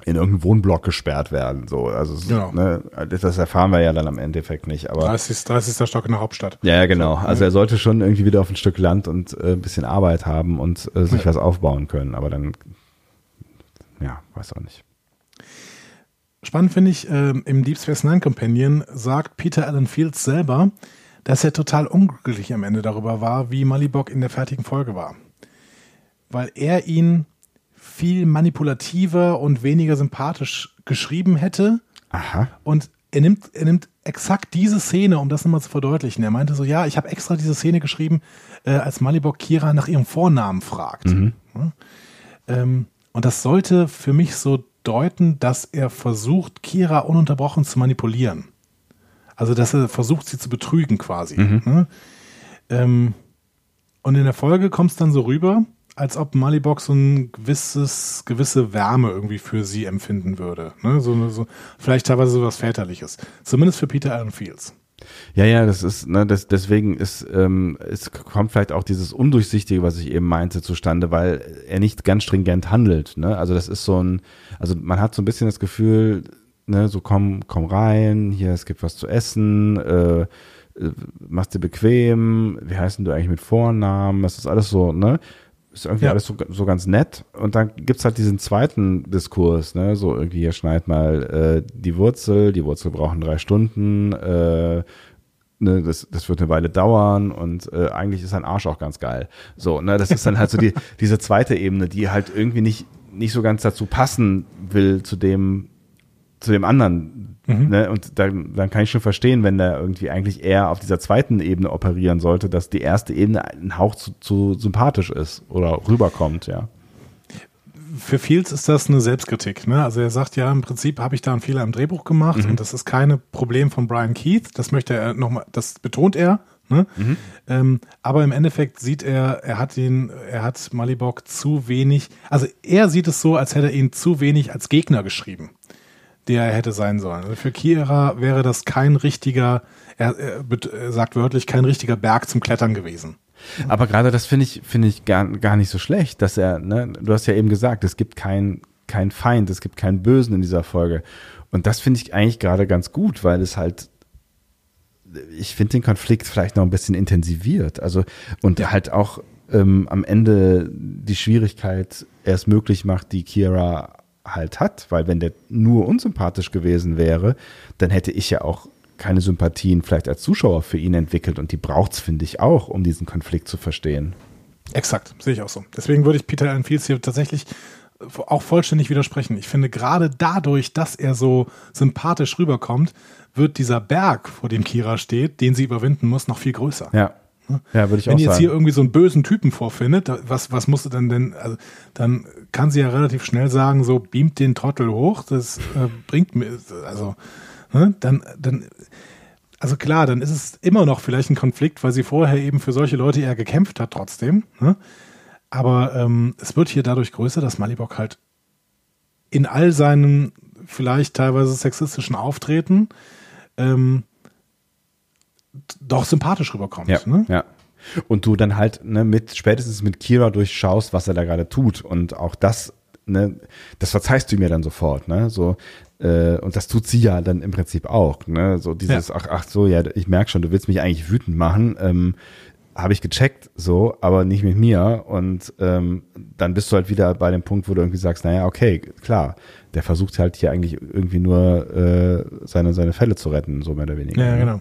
in irgendeinen Wohnblock gesperrt werden. So, also genau. ne, das erfahren wir ja dann am Endeffekt nicht. Aber 30, 30. Stock in der Hauptstadt. Ja, ja genau. Also er sollte schon irgendwie wieder auf ein Stück Land und äh, ein bisschen Arbeit haben und äh, sich ja. was aufbauen können. Aber dann ja, weiß auch nicht. Spannend finde ich, äh, im Deep Space Nine Companion sagt Peter Allen Fields selber, dass er total unglücklich am Ende darüber war, wie Malibok in der fertigen Folge war. Weil er ihn viel manipulativer und weniger sympathisch geschrieben hätte. Aha. Und er nimmt, er nimmt exakt diese Szene, um das nochmal zu verdeutlichen. Er meinte so, ja, ich habe extra diese Szene geschrieben, äh, als Malibok Kira nach ihrem Vornamen fragt. Mhm. Ja, ähm, und das sollte für mich so deuten, dass er versucht, Kira ununterbrochen zu manipulieren. Also, dass er versucht, sie zu betrügen quasi. Mhm. Ne? Ähm, und in der Folge kommt es dann so rüber, als ob Malibok so ein gewisses, gewisse Wärme irgendwie für sie empfinden würde. Ne? So, so, vielleicht teilweise so was Väterliches. Zumindest für Peter Allen Fields. Ja, ja, das ist, ne, das, deswegen ist, ähm, es kommt vielleicht auch dieses Undurchsichtige, was ich eben meinte, zustande, weil er nicht ganz stringent handelt. Ne? Also das ist so ein, also man hat so ein bisschen das Gefühl, ne, so komm, komm rein, hier, es gibt was zu essen, äh, äh machst dir bequem, wie heißt denn du eigentlich mit Vornamen, das ist alles so, ne? Ist irgendwie ja. alles so, so ganz nett. Und dann gibt's halt diesen zweiten Diskurs, ne? So irgendwie, ihr schneid mal äh, die Wurzel, die Wurzel brauchen drei Stunden, äh, ne, das, das wird eine Weile dauern und äh, eigentlich ist ein Arsch auch ganz geil. So, ne, das ist dann halt so die, *laughs* diese zweite Ebene, die halt irgendwie nicht, nicht so ganz dazu passen will zu dem, zu dem anderen. Mhm. Ne? Und dann, dann kann ich schon verstehen, wenn der irgendwie eigentlich eher auf dieser zweiten Ebene operieren sollte, dass die erste Ebene ein Hauch zu, zu sympathisch ist oder rüberkommt, ja. Für Fields ist das eine Selbstkritik. Ne? Also er sagt ja, im Prinzip habe ich da einen Fehler im Drehbuch gemacht mhm. und das ist kein Problem von Brian Keith. Das möchte er nochmal, das betont er. Ne? Mhm. Ähm, aber im Endeffekt sieht er, er hat ihn, er hat Malibok zu wenig, also er sieht es so, als hätte er ihn zu wenig als Gegner geschrieben der er hätte sein sollen. Also für Kira wäre das kein richtiger, er, er, sagt wörtlich, kein richtiger Berg zum Klettern gewesen. Aber gerade das finde ich, finde ich gar, gar nicht so schlecht, dass er, ne, du hast ja eben gesagt, es gibt keinen kein Feind, es gibt keinen Bösen in dieser Folge. Und das finde ich eigentlich gerade ganz gut, weil es halt, ich finde den Konflikt vielleicht noch ein bisschen intensiviert. Also, und ja. halt auch ähm, am Ende die Schwierigkeit erst möglich macht, die Kira halt hat, weil wenn der nur unsympathisch gewesen wäre, dann hätte ich ja auch keine Sympathien vielleicht als Zuschauer für ihn entwickelt und die braucht es, finde ich, auch, um diesen Konflikt zu verstehen. Exakt, sehe ich auch so. Deswegen würde ich Peter Allen Fields hier tatsächlich auch vollständig widersprechen. Ich finde, gerade dadurch, dass er so sympathisch rüberkommt, wird dieser Berg, vor dem Kira steht, den sie überwinden muss, noch viel größer. Ja. Ja, würde ich Wenn auch ihr jetzt hier irgendwie so einen bösen Typen vorfindet, was, was musst du denn denn, also, dann kann sie ja relativ schnell sagen, so beamt den Trottel hoch, das äh, bringt mir, also, ne, dann, dann, also klar, dann ist es immer noch vielleicht ein Konflikt, weil sie vorher eben für solche Leute eher gekämpft hat trotzdem, ne? aber ähm, es wird hier dadurch größer, dass Malibok halt in all seinen vielleicht teilweise sexistischen Auftreten ähm, doch sympathisch rüberkommt. Ja, ne? ja. Und du dann halt ne, mit spätestens mit Kira durchschaust, was er da gerade tut. Und auch das, ne, das verzeihst du mir dann sofort, ne? So, äh, und das tut sie ja dann im Prinzip auch, ne? So dieses, ja. ach, ach so, ja, ich merke schon, du willst mich eigentlich wütend machen. Ähm, habe ich gecheckt, so, aber nicht mit mir. Und ähm, dann bist du halt wieder bei dem Punkt, wo du irgendwie sagst, naja, okay, klar, der versucht halt hier eigentlich irgendwie nur äh, seine, seine Fälle zu retten, so mehr oder weniger. Ja, genau.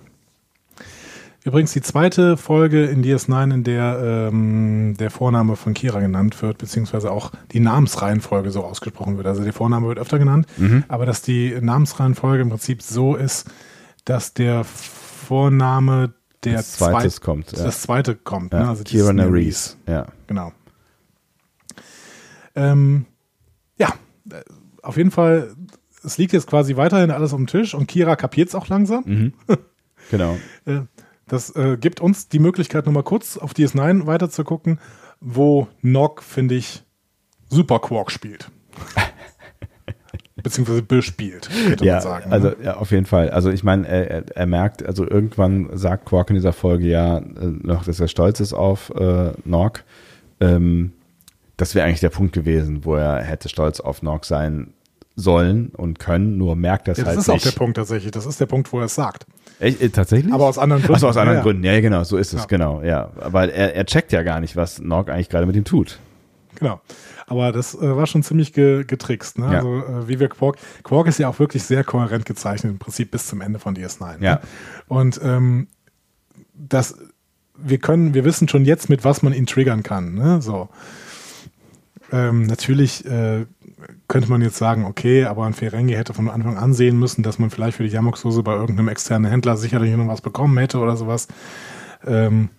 Übrigens die zweite Folge in DS9, in der ähm, der Vorname von Kira genannt wird, beziehungsweise auch die Namensreihenfolge so ausgesprochen wird. Also der Vorname wird öfter genannt, Mhm. aber dass die Namensreihenfolge im Prinzip so ist, dass der Vorname der Als zweites zweit- kommt, ja. das zweite kommt. Ja, Ne? Also Kira Nerys, ja. Genau. Ähm, ja, äh, auf jeden Fall, es liegt jetzt quasi weiterhin alles um den Tisch und Kira kapiert es auch langsam. Mhm. *laughs* Genau. Das äh, gibt uns die Möglichkeit, nochmal kurz auf DS9 weiter zu gucken, wo Nock, finde ich, super Quark spielt. *laughs* Beziehungsweise bespielt, könnte Ja, man sagen. also ne? ja, auf jeden Fall. Also ich meine, er, er, er merkt, also irgendwann sagt Quark in dieser Folge ja äh, noch, dass er stolz ist auf äh, Nog. Ähm, das wäre eigentlich der Punkt gewesen, wo er hätte stolz auf Nog sein sollen und können, nur merkt das ja, das halt ist auch nicht. der Punkt tatsächlich. Das ist der Punkt, wo er es sagt. Echt, äh, tatsächlich? Aber aus anderen Gründen. Achso, aus anderen Ja, ja. Gründen. Ja, genau, so ist es, Ja. genau, ja. Weil er, er checkt ja gar nicht, was Nog eigentlich gerade mit ihm tut. Genau. Aber das äh, war schon ziemlich ge getrickst. Ne? Ja. Also äh, wie wir Quark, Quark ist ja auch wirklich sehr kohärent gezeichnet, im Prinzip bis zum Ende von DS9. Ja. Ne? Und ähm, das, wir können, wir wissen schon jetzt, mit was man ihn triggern kann. Ne? So. Ähm, natürlich äh, könnte man jetzt sagen, okay, aber ein Ferengi hätte von Anfang an sehen müssen, dass man vielleicht für die Yamok-Soße bei irgendeinem externen Händler sicherlich noch was bekommen hätte oder sowas. Ähm,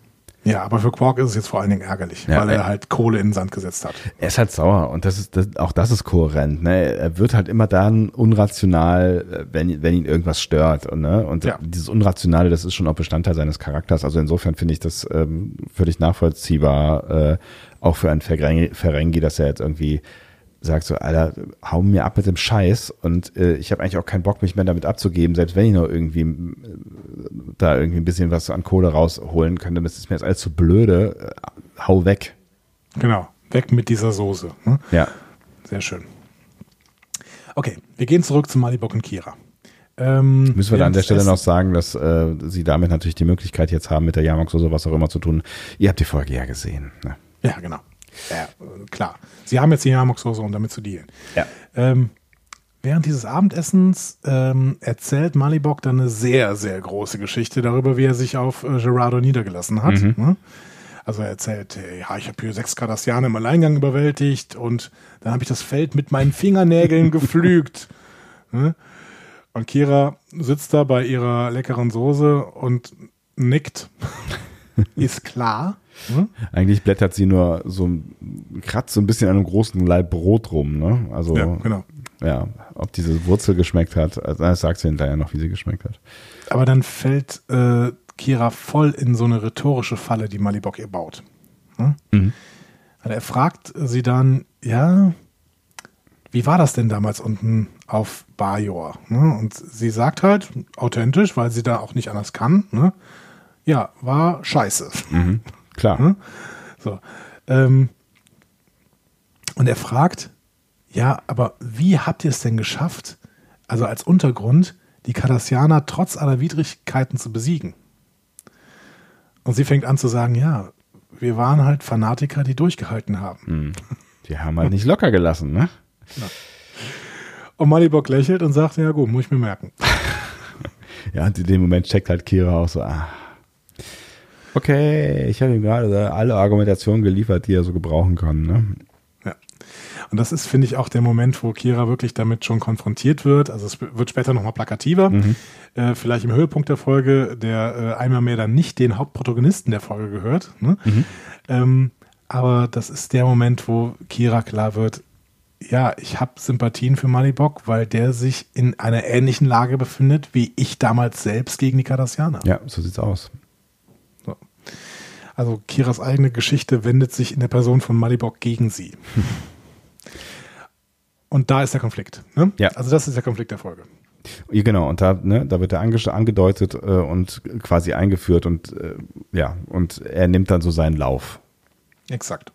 ja, aber für Quark ist es jetzt vor allen Dingen ärgerlich, Ja, weil äh, er halt Kohle in den Sand gesetzt hat. Er ist halt sauer und das ist das, auch das ist kohärent. Ne? Er wird halt immer dann unrational, äh, wenn, wenn ihn irgendwas stört. Und, ne? und Ja. dieses Unrationale, das ist schon auch Bestandteil seines Charakters. Also insofern finde ich das ähm, völlig nachvollziehbar, äh, auch für einen Ferengi, dass er jetzt irgendwie sagt so, Alter, hau mir ab mit dem Scheiß und äh, ich habe eigentlich auch keinen Bock, mich mehr damit abzugeben, selbst wenn ich noch irgendwie äh, da irgendwie ein bisschen was an Kohle rausholen könnte, das ist mir jetzt alles zu blöde, äh, hau weg. Genau, weg mit dieser Soße. Ne? Ja. Sehr schön. Okay, wir gehen zurück zu Malibok und Kira. Ähm, Müssen wir da an der Stelle noch sagen, dass äh, Sie damit natürlich die Möglichkeit jetzt haben, mit der Yamak-Soße was auch immer zu tun. Ihr habt die Folge ja gesehen. Ne? Ja, genau. Ja, klar. Sie haben jetzt die Yamok-Soße, um damit zu dealen. Ja. Ähm, während dieses Abendessens ähm, erzählt Malibok dann eine sehr, sehr große Geschichte darüber, wie er sich auf äh, Gerardo niedergelassen hat. Ne? Also er erzählt, äh, ja, ich habe hier sechs Kardassianer im Alleingang überwältigt und dann habe ich das Feld mit meinen Fingernägeln *laughs* gepflügt. Ne? Und Kira sitzt da bei ihrer leckeren Soße und nickt. *laughs* Ist klar. Ne? Eigentlich blättert sie nur so, kratzt so ein bisschen an einem großen Leib Brot rum. Ne? Also, Ja, genau. ja, ob diese Wurzel geschmeckt hat, also, das sagt sie hinterher noch, wie sie geschmeckt hat. Aber dann fällt äh, Kira voll in so eine rhetorische Falle, die Malibok ihr baut. Hm? Mhm. Also er fragt sie dann, ja, wie war das denn damals unten auf Bajor? Ne? Und sie sagt halt, authentisch, weil sie da auch nicht anders kann, ne? ja, war scheiße. Mhm. *laughs* Klar. Hm? So. Ähm, und er fragt, ja, aber wie habt ihr es denn geschafft, also als Untergrund, die Kardassianer trotz aller Widrigkeiten zu besiegen? Und sie fängt an zu sagen, ja, wir waren halt Fanatiker, die durchgehalten haben. Mhm. *laughs* Die haben halt nicht locker gelassen, ne? Und Malibok lächelt und sagt, ja gut, muss ich mir merken. *laughs* Ja, und in dem Moment checkt halt Kira auch so, ah, okay, ich habe ihm gerade alle Argumentationen geliefert, die er so gebrauchen kann, ne? Ja. Und das ist, finde ich, auch der Moment, wo Kira wirklich damit schon konfrontiert wird. Also es wird später nochmal plakativer. Äh, vielleicht im Höhepunkt der Folge, der äh, einmal mehr dann nicht den Hauptprotagonisten der Folge gehört. Ne? Ähm, aber das ist der Moment, wo Kira klar wird, ja, ich habe Sympathien für Malibok, weil der sich in einer ähnlichen Lage befindet, wie ich damals selbst gegen die Cardassianer. Ja, so sieht's aus. So. Also Kiras eigene Geschichte wendet sich in der Person von Malibok gegen sie. *laughs* Und da ist der Konflikt. Ne? Ja. Also das ist der Konflikt der Folge. Ja, genau, und da, ne, da wird er ange angedeutet äh, und quasi eingeführt und äh, ja, und er nimmt dann so seinen Lauf. Exakt.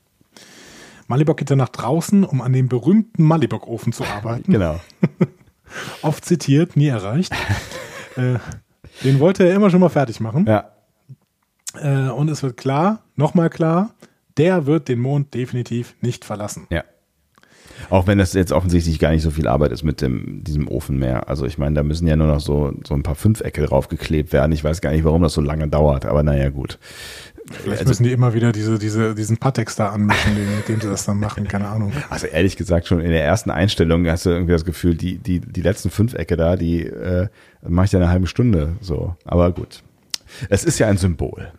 Malibok geht dann nach draußen, um an dem berühmten Malibok-Ofen zu arbeiten. Genau. *laughs* Oft zitiert, nie erreicht. *laughs* äh, den wollte er immer schon mal fertig machen. Ja. Äh, und es wird klar, nochmal klar, der wird den Mond definitiv nicht verlassen. Ja. Auch wenn das jetzt offensichtlich gar nicht so viel Arbeit ist mit dem, diesem Ofen mehr. Also ich meine, da müssen ja nur noch so, so ein paar Fünfecke draufgeklebt werden. Ich weiß gar nicht, warum das so lange dauert, aber naja, gut. Vielleicht also, müssen die immer wieder diese, diese, diesen Patex da anmischen, mit dem sie das dann machen, keine Ahnung. *laughs* Also ehrlich gesagt, schon in der ersten Einstellung hast du irgendwie das Gefühl, die, die, die letzten Fünfecke da, die äh, mache ich ja eine halbe Stunde so. Aber gut. Es ist ja ein Symbol.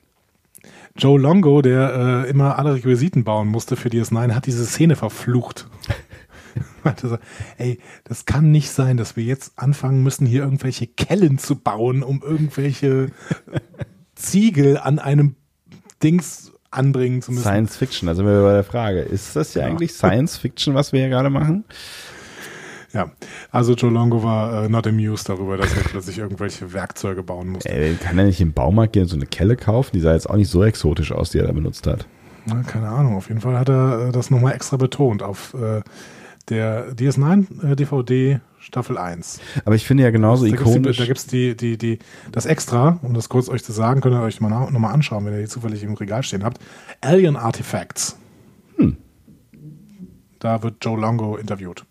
Joe Longo, der äh, immer alle Requisiten bauen musste für DS9, hat diese Szene verflucht. *laughs* ey, das kann nicht sein, dass wir jetzt anfangen müssen, hier irgendwelche Kellen zu bauen, um irgendwelche *laughs* Ziegel an einem Dings anbringen zu müssen. Science Fiction, also wir bei der Frage, ist das ja, ja. eigentlich Science Fiction, was wir hier gerade machen? Ja, also Joe Longo war äh, not amused darüber, dass er plötzlich irgendwelche Werkzeuge bauen musste. Ey, kann er nicht im Baumarkt gehen und so eine Kelle kaufen? Die sah jetzt auch nicht so exotisch aus, die er da benutzt hat. Na, keine Ahnung, auf jeden Fall hat er äh, das nochmal extra betont auf äh, der DS9 äh, DVD Staffel 1. Aber ich finde ja genauso da ikonisch. Gibt's die, da gibt es die, die, die, das Extra, um das kurz euch zu sagen, könnt ihr euch nochmal noch mal anschauen, wenn ihr die zufällig im Regal stehen habt. Alien Artifacts. Hm. Da wird Joe Longo interviewt.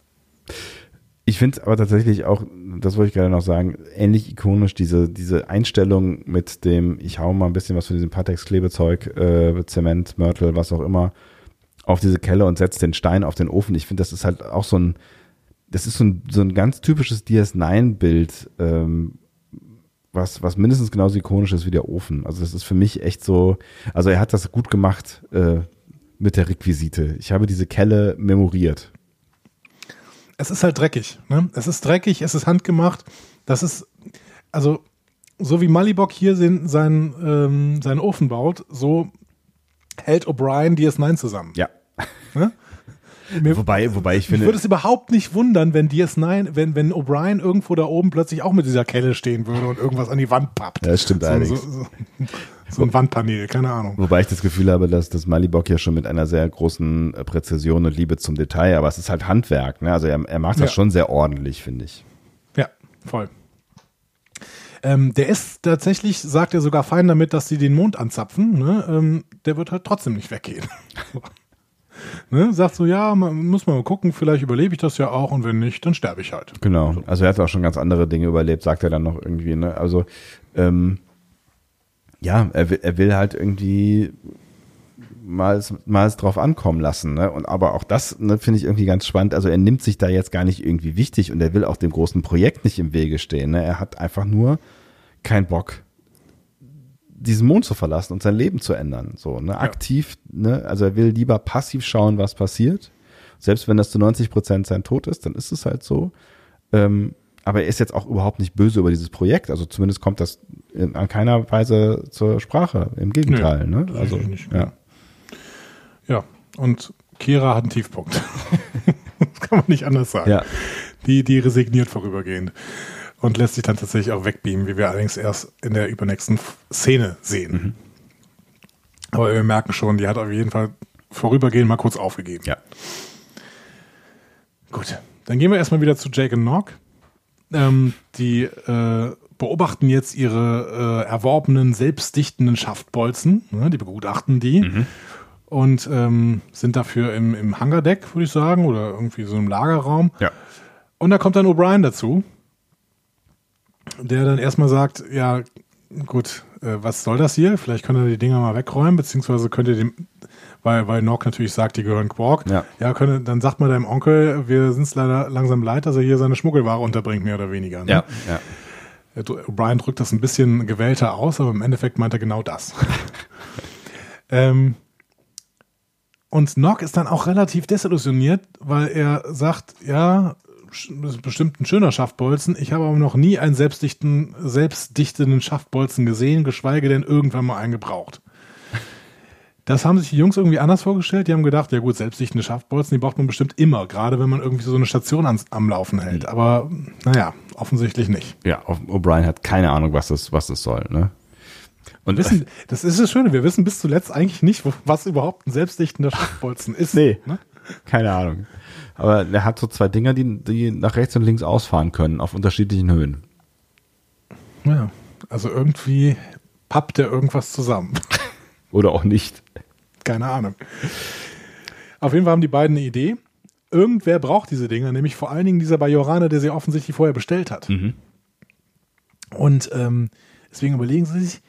Ich finde aber tatsächlich auch, das wollte ich gerade noch sagen, ähnlich ikonisch, diese, diese Einstellung mit dem, ich hau mal ein bisschen was von diesem Patex-Klebezeug, äh, Zement, Mörtel, was auch immer, auf diese Kelle und setze den Stein auf den Ofen. Ich finde, das ist halt auch so ein, das ist so ein, so ein ganz typisches DS9-Bild, ähm, was, was mindestens genauso ikonisch ist wie der Ofen. Also das ist für mich echt so, also er hat das gut gemacht äh, mit der Requisite. Ich habe diese Kelle memoriert es ist halt dreckig. Ne? Es ist dreckig, es ist handgemacht. Das ist, also, so wie Malibok hier den, seinen, ähm, seinen Ofen baut, so hält O'Brien DS9 zusammen. Ja. Ne? Mir, wobei, wobei ich finde. Ich würde es überhaupt nicht wundern, wenn DS9, wenn, wenn O'Brien irgendwo da oben plötzlich auch mit dieser Kelle stehen würde und irgendwas an die Wand pappt. Ja, das stimmt so, allerdings. So, so, so ein Wandpanel, keine Ahnung. Wobei ich das Gefühl habe, dass das Malibok ja schon mit einer sehr großen äh, Präzision und Liebe zum Detail, aber es ist halt Handwerk, ne? Also er, er macht das ja. schon sehr ordentlich, finde ich. Ja, voll. Ähm, der ist tatsächlich, sagt er sogar fein damit, dass sie den Mond anzapfen. Ne? Ähm, der wird halt trotzdem nicht weggehen. *laughs* ne? Sagt so, ja, man, muss man mal gucken, vielleicht überlebe ich das ja auch und wenn nicht, dann sterbe ich halt. Genau. Also er hat auch schon ganz andere Dinge überlebt, sagt er dann noch irgendwie. Ne? Also ähm, ja, er will, er will halt irgendwie mal, mal es drauf ankommen lassen. Ne? Und aber auch das ne, finde ich irgendwie ganz spannend. Also er nimmt sich da jetzt gar nicht irgendwie wichtig und er will auch dem großen Projekt nicht im Wege stehen. Ne? Er hat einfach nur keinen Bock, diesen Mond zu verlassen und sein Leben zu ändern. So, ne? Aktiv, ja. ne? Also er will lieber passiv schauen, was passiert. Selbst wenn das zu 90 Prozent sein Tod ist, dann ist es halt so. Ähm, aber er ist jetzt auch überhaupt nicht böse über dieses Projekt. Also zumindest kommt das in, an keiner Weise zur Sprache. Im Gegenteil. Nee, ne? Also, ja. ja, und Kira hat einen Tiefpunkt. *laughs* das kann man nicht anders sagen. Ja. Die, die resigniert vorübergehend und lässt sich dann tatsächlich auch wegbeamen, wie wir allerdings erst in der übernächsten Szene sehen. Mhm. Aber wir merken schon, die hat auf jeden Fall vorübergehend mal kurz aufgegeben. Ja. Gut, dann gehen wir erstmal wieder zu Jake und Nock. Ähm, die äh, beobachten jetzt ihre äh, erworbenen, selbstdichtenden Schaftbolzen. Ne, die begutachten die. Mhm. Und ähm, sind dafür im, im Hangardeck, würde ich sagen, oder irgendwie so im Lagerraum. Ja. Und da kommt dann O'Brien dazu, der dann erstmal sagt, ja, gut, äh, was soll das hier? Vielleicht könnt ihr die Dinger mal wegräumen, beziehungsweise könnt ihr dem, weil, weil Nock natürlich sagt, die gehören Quark. Ja, ja könnt, dann sagt mal deinem Onkel, wir sind es leider langsam leid, dass er hier seine Schmuggelware unterbringt, mehr oder weniger. Ne? Ja, ja. Brian drückt das ein bisschen gewählter aus, aber im Endeffekt meint er genau das. *laughs* ähm, und Nock ist dann auch relativ desillusioniert, weil er sagt, ja, bestimmt ein schöner Schaftbolzen. Ich habe aber noch nie einen selbstdichten, selbstdichtenden Schaftbolzen gesehen, geschweige denn irgendwann mal einen gebraucht. Das haben sich die Jungs irgendwie anders vorgestellt. Die haben gedacht, ja gut, selbstdichtende Schaftbolzen, die braucht man bestimmt immer, gerade wenn man irgendwie so eine Station ans, am Laufen hält. Mhm. Aber naja, offensichtlich nicht. Ja, O'Brien hat keine Ahnung, was das, was das soll. Ne? Und wissen, das ist das Schöne, wir wissen bis zuletzt eigentlich nicht, was überhaupt ein selbstdichtender Schaftbolzen *laughs* ist. Nee, ne? keine Ahnung. Aber er hat so zwei Dinger, die, die nach rechts und links ausfahren können, auf unterschiedlichen Höhen. Ja, also irgendwie pappt er irgendwas zusammen. *laughs* Oder auch nicht. Keine Ahnung. Auf jeden Fall haben die beiden eine Idee. Irgendwer braucht diese Dinger, nämlich vor allen Dingen dieser Bajoraner, der sie offensichtlich vorher bestellt hat. Mhm. Und ähm, deswegen überlegen sie sich,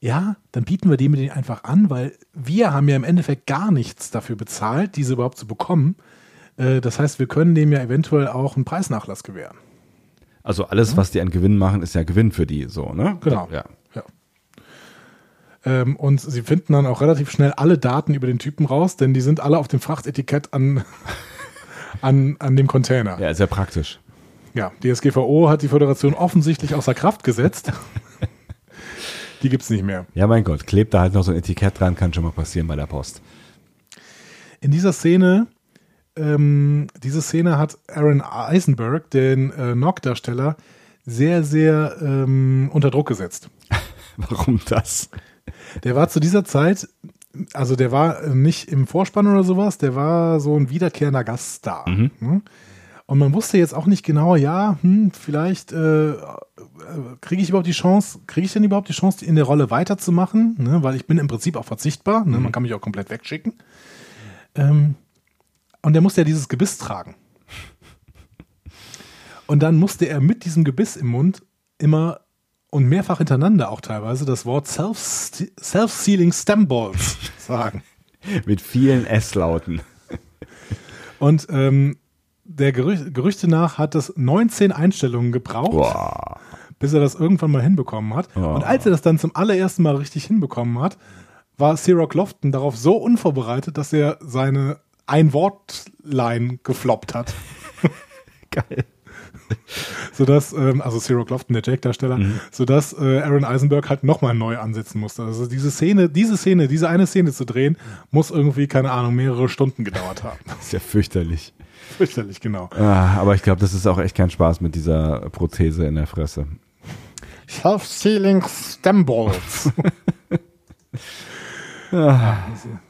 ja, dann bieten wir die mit denen einfach an, weil wir haben ja im Endeffekt gar nichts dafür bezahlt, diese überhaupt zu bekommen. Äh, das heißt, wir können dem ja eventuell auch einen Preisnachlass gewähren. Also alles, was die an Gewinn machen, ist ja Gewinn für die, so, ne? Genau. Ja. Ähm, und sie finden dann auch relativ schnell alle Daten über den Typen raus, denn die sind alle auf dem Frachtetikett an, *laughs* an, an dem Container. Ja, sehr praktisch. Ja, die SGVO hat die Föderation offensichtlich außer Kraft gesetzt. *laughs* die gibt's nicht mehr. Ja, mein Gott, klebt da halt noch so ein Etikett dran, kann schon mal passieren bei der Post. In dieser Szene, ähm, diese Szene hat Aaron Eisenberg, den äh, Nock-Darsteller, sehr, sehr ähm, unter Druck gesetzt. *laughs* Warum das? Der war zu dieser Zeit, also der war nicht im Vorspann oder sowas, der war so ein wiederkehrender Gaststar. Mhm. Ne? Und man wusste jetzt auch nicht genau, ja, hm, vielleicht äh, kriege ich überhaupt die Chance, kriege ich denn überhaupt die Chance, in der Rolle weiterzumachen? Ne? Weil ich bin im Prinzip auch verzichtbar, ne? man kann mich auch komplett wegschicken. Ähm, und der musste ja dieses Gebiss tragen. *laughs* Und dann musste er mit diesem Gebiss im Mund immer und mehrfach hintereinander auch teilweise das Wort Self- Self-Sealing Stem Balls *laughs* sagen. Mit vielen S-Lauten. *laughs* Und ähm, der Gerüch Gerüchte nach hat das 19 Einstellungen gebraucht, Boah. bis er das irgendwann mal hinbekommen hat. Oh. Und als er das dann zum allerersten Mal richtig hinbekommen hat, war Ciroc Lofton darauf so unvorbereitet, dass er seine Ein-Wort-Line gefloppt hat. *laughs* Geil. *laughs* sodass, ähm, also Ciroc Lofton, der Jake-Darsteller, sodass äh, Aaron Eisenberg halt nochmal neu ansetzen musste. Also diese Szene, diese Szene, diese eine Szene zu drehen, muss irgendwie, keine Ahnung, mehrere Stunden gedauert haben. *laughs* Ist ja fürchterlich. Fürchterlich, genau. Ah, aber ich glaube, das ist auch echt kein Spaß mit dieser Prothese in der Fresse. Self-Sealing Stem Balls. *laughs*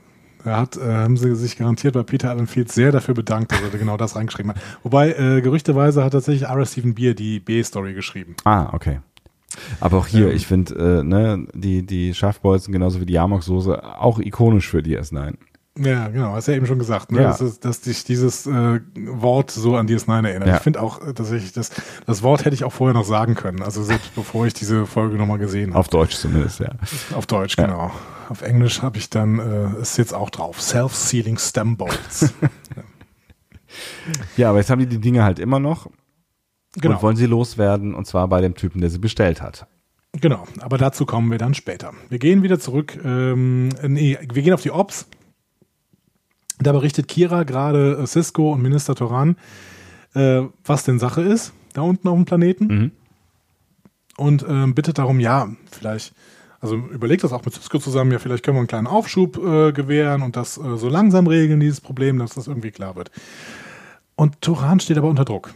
Da hat, äh, haben sie sich garantiert bei Peter Allen Fields sehr dafür bedankt, dass er genau das reingeschrieben hat. Wobei, äh, gerüchteweise hat tatsächlich R. Stephen Beer die B-Story geschrieben. Ah, okay. Aber auch hier, Ähm. ich finde, äh, ne, die, die Schafbolzen genauso wie die Amok-Soße auch ikonisch für DS9. Ja, genau, hast ja eben schon gesagt, ne? Ja. dass, es- dass dich dieses äh, Wort so an DS9 erinnert. Ja. Ich finde auch äh, tatsächlich, das, das Wort hätte ich auch vorher noch sagen können, also selbst *laughs* bevor ich diese Folge nochmal gesehen habe. Auf Deutsch zumindest, ja. Auf Deutsch, Ja. genau. Auf Englisch habe ich dann, äh, ist jetzt auch drauf, Self-Sealing Stem Balls. *laughs* Ja, aber jetzt haben die die Dinge halt immer noch genau. und wollen sie loswerden und zwar bei dem Typen, der sie bestellt hat. Genau, aber dazu kommen wir dann später. Wir gehen wieder zurück, ähm, nee, wir gehen auf die Ops. Da berichtet Kira gerade äh, Cisco und Minister Toran, äh, was denn Sache ist, da unten auf dem Planeten. Mhm. Und ähm, bittet darum, ja, vielleicht, also überlegt das auch mit Cisco zusammen, ja, vielleicht können wir einen kleinen Aufschub äh, gewähren und das äh, so langsam regeln, dieses Problem, dass das irgendwie klar wird. Und Toran steht aber unter Druck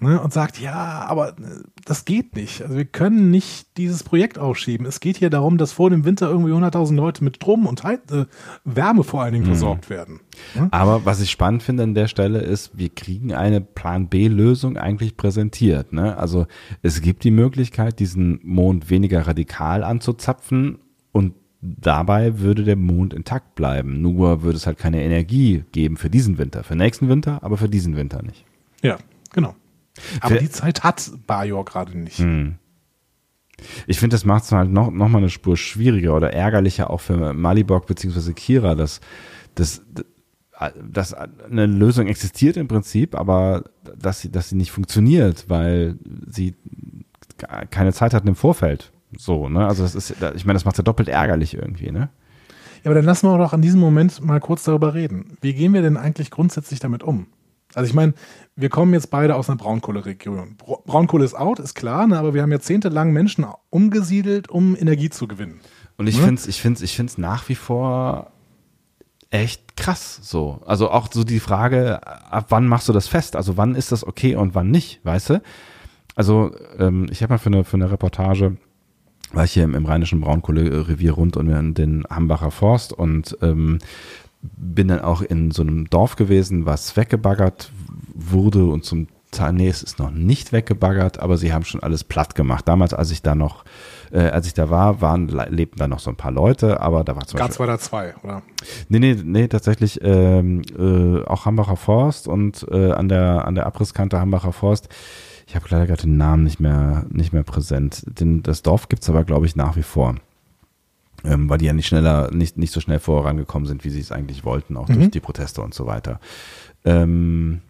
ne, und sagt, ja, aber äh, das geht nicht. Also wir können nicht dieses Projekt aufschieben. Es geht hier darum, dass vor dem Winter irgendwie 100.000 Leute mit Strom und Heiz äh, Wärme vor allen Dingen versorgt werden. Ne? Aber was ich spannend finde an der Stelle ist, wir kriegen eine Plan B-Lösung eigentlich präsentiert. Ne? Also es gibt die Möglichkeit, diesen Mond weniger radikal anzuzapfen und dabei würde der Mond intakt bleiben. Nur würde es halt keine Energie geben für diesen Winter. Für nächsten Winter, aber für diesen Winter nicht. Ja, genau. Aber Wer- die Zeit hat Bajor gerade nicht. Ich finde, das macht es halt noch, noch mal eine Spur schwieriger oder ärgerlicher auch für Malibok bzw. Kira, dass, dass, dass eine Lösung existiert im Prinzip, aber dass sie, dass sie nicht funktioniert, weil sie keine Zeit hatten im Vorfeld. So, ne? Also das ist, ich meine, das macht ja doppelt ärgerlich irgendwie, ne? Ja, aber dann lassen wir doch an diesem Moment mal kurz darüber reden. Wie gehen wir denn eigentlich grundsätzlich damit um? Also ich meine, wir kommen jetzt beide aus einer Braunkohleregion. Bra- Braunkohle ist out, ist klar, ne, aber wir haben jahrzehntelang Menschen umgesiedelt, um Energie zu gewinnen. Und ich Ne? finde es ich find's, ich find's nach wie vor echt krass so. Also auch so die Frage, ab wann machst du das fest? Also wann ist das okay und wann nicht, weißt du? Also ähm, ich habe mal für eine, für eine Reportage, war ich hier im, im rheinischen Braunkohlerevier rund um den Hambacher Forst und ähm, bin dann auch in so einem Dorf gewesen, was weggebaggert wurde und zum nee, es ist noch nicht weggebaggert, aber sie haben schon alles platt gemacht. Damals, als ich da noch, äh, als ich da war, waren, lebten da noch so ein paar Leute, aber da war zum Gab es da zwei, oder? Nee, nee, nee, tatsächlich ähm, äh, auch Hambacher Forst und äh, an der an der Abrisskante Hambacher Forst. Ich habe leider gerade den Namen nicht mehr nicht mehr präsent. Den, das Dorf gibt's aber, glaube ich, nach wie vor. Ähm, weil die ja nicht schneller, nicht, nicht so schnell vorangekommen sind, wie sie es eigentlich wollten, auch Mhm. durch die Proteste und so weiter. Ähm,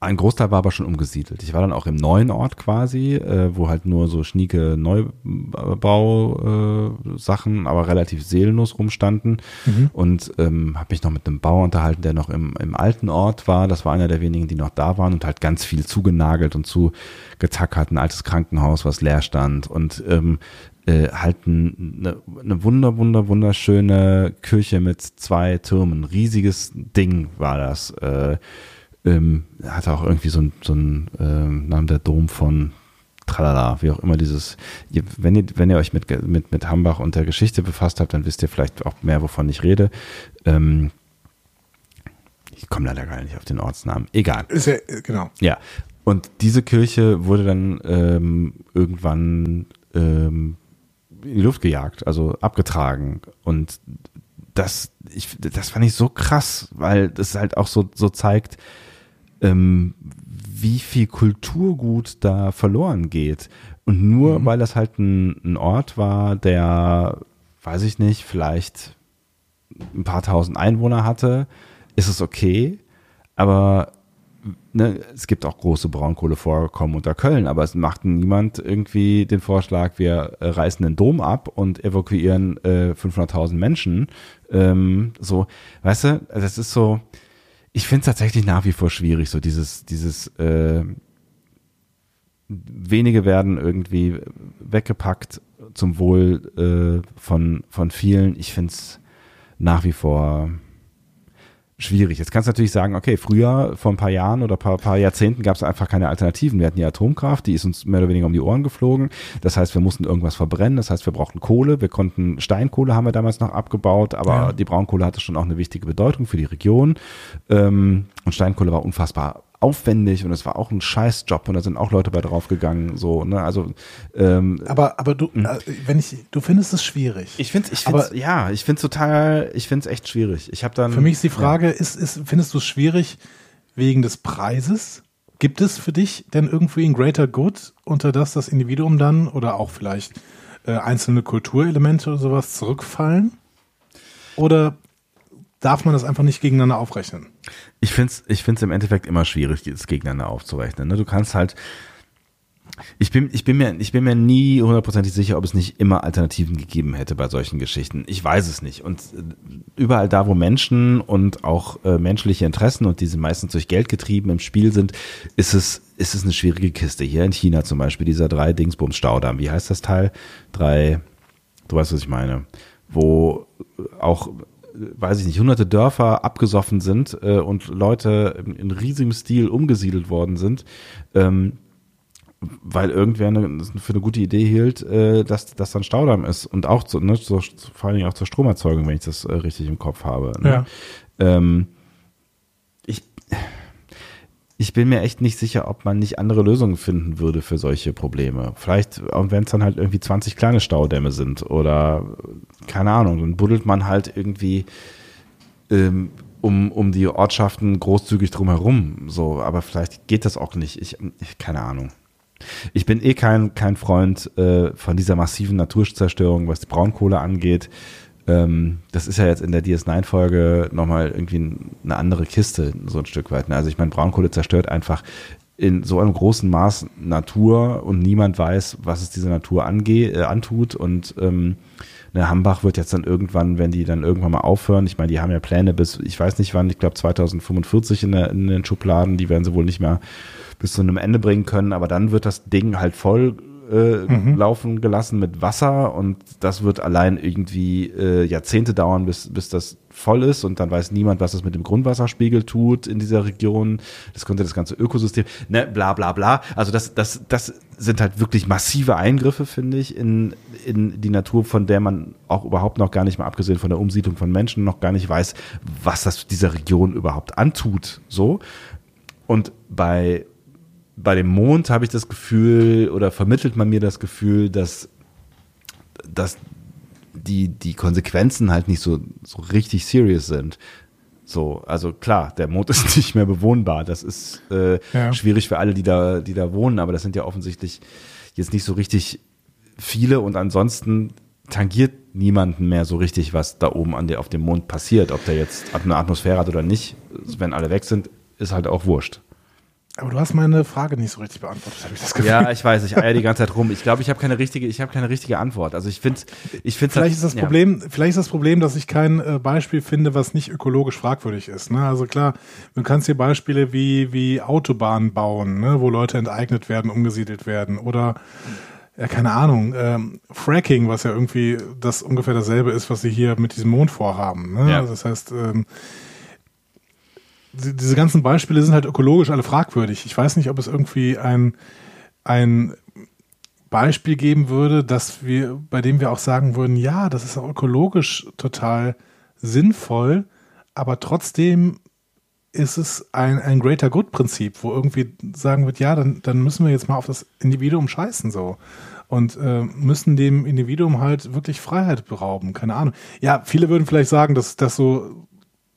ein Großteil war aber schon umgesiedelt. Ich war dann auch im neuen Ort quasi, äh, wo halt nur so schnieke Neubau-Sachen, äh, aber relativ seelenlos rumstanden. Und ähm, habe mich noch mit einem Bauer unterhalten, der noch im, im alten Ort war. Das war einer der wenigen, die noch da waren und halt ganz viel zugenagelt und zugetackert. Ein altes Krankenhaus, was leer stand. Und ähm, äh, halt ein- eine, eine wunder, wunder, wunderschöne Kirche mit zwei Türmen. Riesiges Ding war das. Äh, ähm, hatte auch irgendwie so ein, so ein ähm, Namen der Dom von Tralala, wie auch immer dieses, wenn ihr, wenn ihr euch mit, mit, mit Hambach und der Geschichte befasst habt, dann wisst ihr vielleicht auch mehr, wovon ich rede. Ähm, ich komme leider gar nicht auf den Ortsnamen. Egal. Ja, äh, genau. Ja. Und diese Kirche wurde dann ähm, irgendwann ähm, in die Luft gejagt, also abgetragen. Und das, ich, das fand ich so krass, weil das halt auch so, so zeigt, ähm, wie viel Kulturgut da verloren geht. Und nur weil das halt ein, ein Ort war, der, weiß ich nicht, vielleicht ein paar tausend Einwohner hatte, ist es okay. Aber ne, es gibt auch große Braunkohlevorkommen unter Köln, aber es macht niemand irgendwie den Vorschlag, wir äh, reißen den Dom ab und evakuieren äh, 500.000 Menschen. Ähm, so, weißt du, das ist so, ich finde es tatsächlich nach wie vor schwierig, so dieses, dieses, äh, wenige werden irgendwie weggepackt zum Wohl äh, von, von vielen. Ich finde es nach wie vor schwierig. Jetzt kannst du natürlich sagen, okay, früher, vor ein paar Jahren oder paar, paar Jahrzehnten gab es einfach keine Alternativen. Wir hatten die Atomkraft, die ist uns mehr oder weniger um die Ohren geflogen. Das heißt, wir mussten irgendwas verbrennen. Das heißt, wir brauchten Kohle. Wir konnten, Steinkohle haben wir damals noch abgebaut, aber Ja. die Braunkohle hatte schon auch eine wichtige Bedeutung für die Region. Ähm, und Steinkohle war unfassbar aufwendig und es war auch ein Scheißjob und da sind auch Leute bei draufgegangen, so, ne, also, ähm, Aber, aber du, äh, wenn ich, du findest es schwierig. ich finde ich Aber- find's, ja, ich finde es total, ich finde es echt schwierig. Ich habe dann Für mich ist die Frage, ist, ist, findest du es schwierig wegen des Preises? Gibt es für dich denn irgendwie ein Greater Good, unter das das Individuum dann oder auch vielleicht äh, einzelne Kulturelemente oder sowas zurückfallen? Oder darf man das einfach nicht gegeneinander aufrechnen? Ich finde es ich find's im Endeffekt immer schwierig, das gegeneinander aufzurechnen. Ne? Du kannst halt, ich bin, ich, bin mir, ich bin mir nie hundertprozentig sicher, ob es nicht immer Alternativen gegeben hätte bei solchen Geschichten. Ich weiß es nicht. Und äh, überall da, wo Menschen und auch äh, menschliche Interessen und diese meistens durch Geld getrieben im Spiel sind, ist es, ist es eine schwierige Kiste. Hier in China zum Beispiel, dieser drei Dingsbums Staudamm. Wie heißt das Teil? Drei, du weißt, was ich meine. Wo auch weiß ich nicht, hunderte Dörfer abgesoffen sind äh, und Leute in, in riesigem Stil umgesiedelt worden sind, ähm, weil irgendwer eine, für eine gute Idee hielt, äh, dass das dann Staudamm ist und auch zu, ne, zur, vor allen Dingen auch zur Stromerzeugung, wenn ich das äh, richtig im Kopf habe. Ne? Ja. Ähm, ich, ich bin mir echt nicht sicher, ob man nicht andere Lösungen finden würde für solche Probleme. Vielleicht, wenn es dann halt irgendwie 20 kleine Staudämme sind oder keine Ahnung, dann buddelt man halt irgendwie ähm, um, um die Ortschaften großzügig drumherum. So, aber vielleicht geht das auch nicht. Ich, ich keine Ahnung. Ich bin eh kein, kein Freund äh, von dieser massiven Naturzerstörung, was die Braunkohle angeht. Ähm, das ist ja jetzt in der DS9-Folge nochmal irgendwie eine andere Kiste, so ein Stück weit. ne? Also ich meine, Braunkohle zerstört einfach in so einem großen Maß Natur und niemand weiß, was es dieser Natur ange äh, antut. Und ähm, ne, Hambach wird jetzt dann irgendwann, wenn die dann irgendwann mal aufhören, ich meine, die haben ja Pläne bis, ich weiß nicht wann, ich glaube 2045 in, der, in den Schubladen, die werden sie wohl nicht mehr bis zu einem Ende bringen können, aber dann wird das Ding halt voll äh, laufen gelassen mit Wasser und das wird allein irgendwie äh, Jahrzehnte dauern, bis, bis das voll ist und dann weiß niemand, was es mit dem Grundwasserspiegel tut in dieser Region. Das könnte das ganze Ökosystem, ne, bla bla bla. Also das, das, das sind halt wirklich massive Eingriffe, finde ich, in, in die Natur, von der man auch überhaupt noch gar nicht mal abgesehen von der Umsiedlung von Menschen noch gar nicht weiß, was das dieser Region überhaupt antut. So. Und bei, bei dem Mond habe ich das Gefühl oder vermittelt man mir das Gefühl, dass, dass die, die Konsequenzen halt nicht so, so richtig serious sind. So, also klar, der Mond *laughs* ist nicht mehr bewohnbar. Das ist äh, ja. schwierig für alle, die da, die da wohnen, aber das sind ja offensichtlich jetzt nicht so richtig viele und ansonsten tangiert niemanden mehr so richtig, was da oben an der, auf dem Mond passiert. Ob der jetzt eine Atmosphäre hat oder nicht, wenn alle weg sind, ist halt auch wurscht. Aber du hast meine Frage nicht so richtig beantwortet, habe ich das Gefühl. Ja, ich weiß, ich eier die ganze Zeit rum. Ich glaube, ich habe keine richtige, ich habe keine richtige Antwort. Also ich finde, ich finde vielleicht ist das ja. Problem, vielleicht ist das Problem, dass ich kein äh, Beispiel finde, was nicht ökologisch fragwürdig ist. Ne? Also klar, du kannst hier Beispiele wie wie Autobahnen bauen, ne? wo Leute enteignet werden, umgesiedelt werden oder ja, keine Ahnung, ähm, Fracking, was ja irgendwie das ungefähr dasselbe ist, was sie hier mit diesem Mond vorhaben. Ne? Ja. Also das heißt, ähm, diese ganzen Beispiele sind halt ökologisch alle fragwürdig. Ich weiß nicht, ob es irgendwie ein, ein Beispiel geben würde, dass wir, bei dem wir auch sagen würden, ja, das ist auch ökologisch total sinnvoll, aber trotzdem ist es ein, ein Greater Good-Prinzip, wo irgendwie sagen wird, ja, dann, dann müssen wir jetzt mal auf das Individuum scheißen so. Und äh, müssen dem Individuum halt wirklich Freiheit berauben, keine Ahnung. Ja, viele würden vielleicht sagen, dass das so,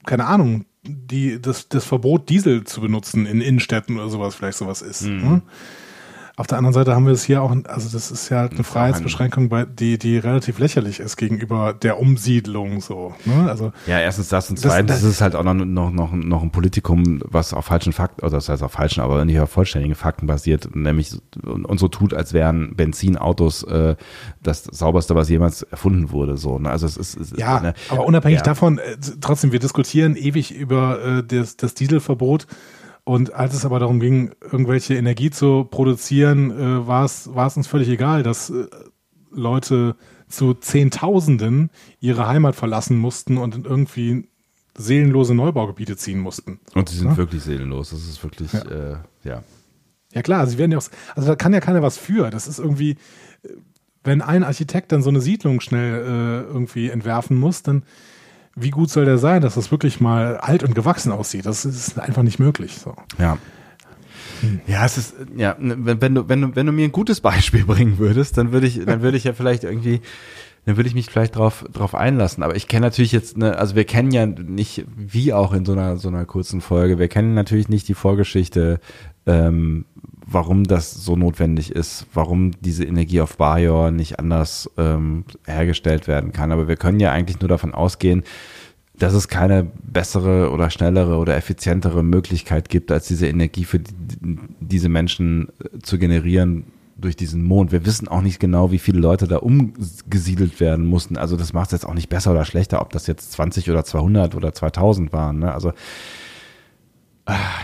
keine Ahnung, die, das, das Verbot, Diesel zu benutzen in Innenstädten oder sowas vielleicht sowas ist. Mhm. Ne? Auf der anderen Seite haben wir es hier auch, also das ist ja eine Freiheitsbeschränkung, bei, die, die relativ lächerlich ist gegenüber der Umsiedlung so. Ne? Also, ja, erstens das und zweitens das, das ist halt auch noch, noch, noch, noch ein Politikum, was auf falschen Fakten, oder das heißt auf falschen, aber nicht auf vollständigen Fakten basiert, nämlich und so tut, als wären Benzinautos äh, das sauberste, was jemals erfunden wurde. So, ne? Also es ist, es ja, ist eine, aber unabhängig ja. davon, äh, trotzdem, wir diskutieren ewig über äh, das, das Dieselverbot und als es aber darum ging, irgendwelche Energie zu produzieren, äh, war es uns völlig egal, dass äh, Leute zu Zehntausenden ihre Heimat verlassen mussten und in irgendwie seelenlose Neubaugebiete ziehen mussten. Und sie sind ja? wirklich seelenlos. Das ist wirklich, ja. Äh, ja. Ja klar, sie werden ja auch, also da kann ja keiner was für. Das ist irgendwie, äh, wenn ein Architekt dann so eine Siedlung schnell äh, irgendwie entwerfen muss, dann wie gut soll der sein, dass das wirklich mal alt und gewachsen aussieht? Das ist einfach nicht möglich. So. Ja. Hm. Ja, es ist, ja, wenn, wenn, du, wenn, du, wenn du mir ein gutes Beispiel *laughs* bringen würdest, dann würde ich, dann würde ich ja vielleicht irgendwie, dann würde ich mich vielleicht drauf, drauf einlassen. Aber ich kenne natürlich jetzt, ne, also wir kennen ja nicht, wie auch in so einer, so einer kurzen Folge, wir kennen natürlich nicht die Vorgeschichte, ähm, warum das so notwendig ist, warum diese Energie auf Bajor nicht anders ähm, hergestellt werden kann. Aber wir können ja eigentlich nur davon ausgehen, dass es keine bessere oder schnellere oder effizientere Möglichkeit gibt, als diese Energie für die, diese Menschen äh, zu generieren durch diesen Mond. Wir wissen auch nicht genau, wie viele Leute da umgesiedelt werden mussten. Also das macht es jetzt auch nicht besser oder schlechter, ob das jetzt 20 oder 200 oder 2000 waren. Ne? Also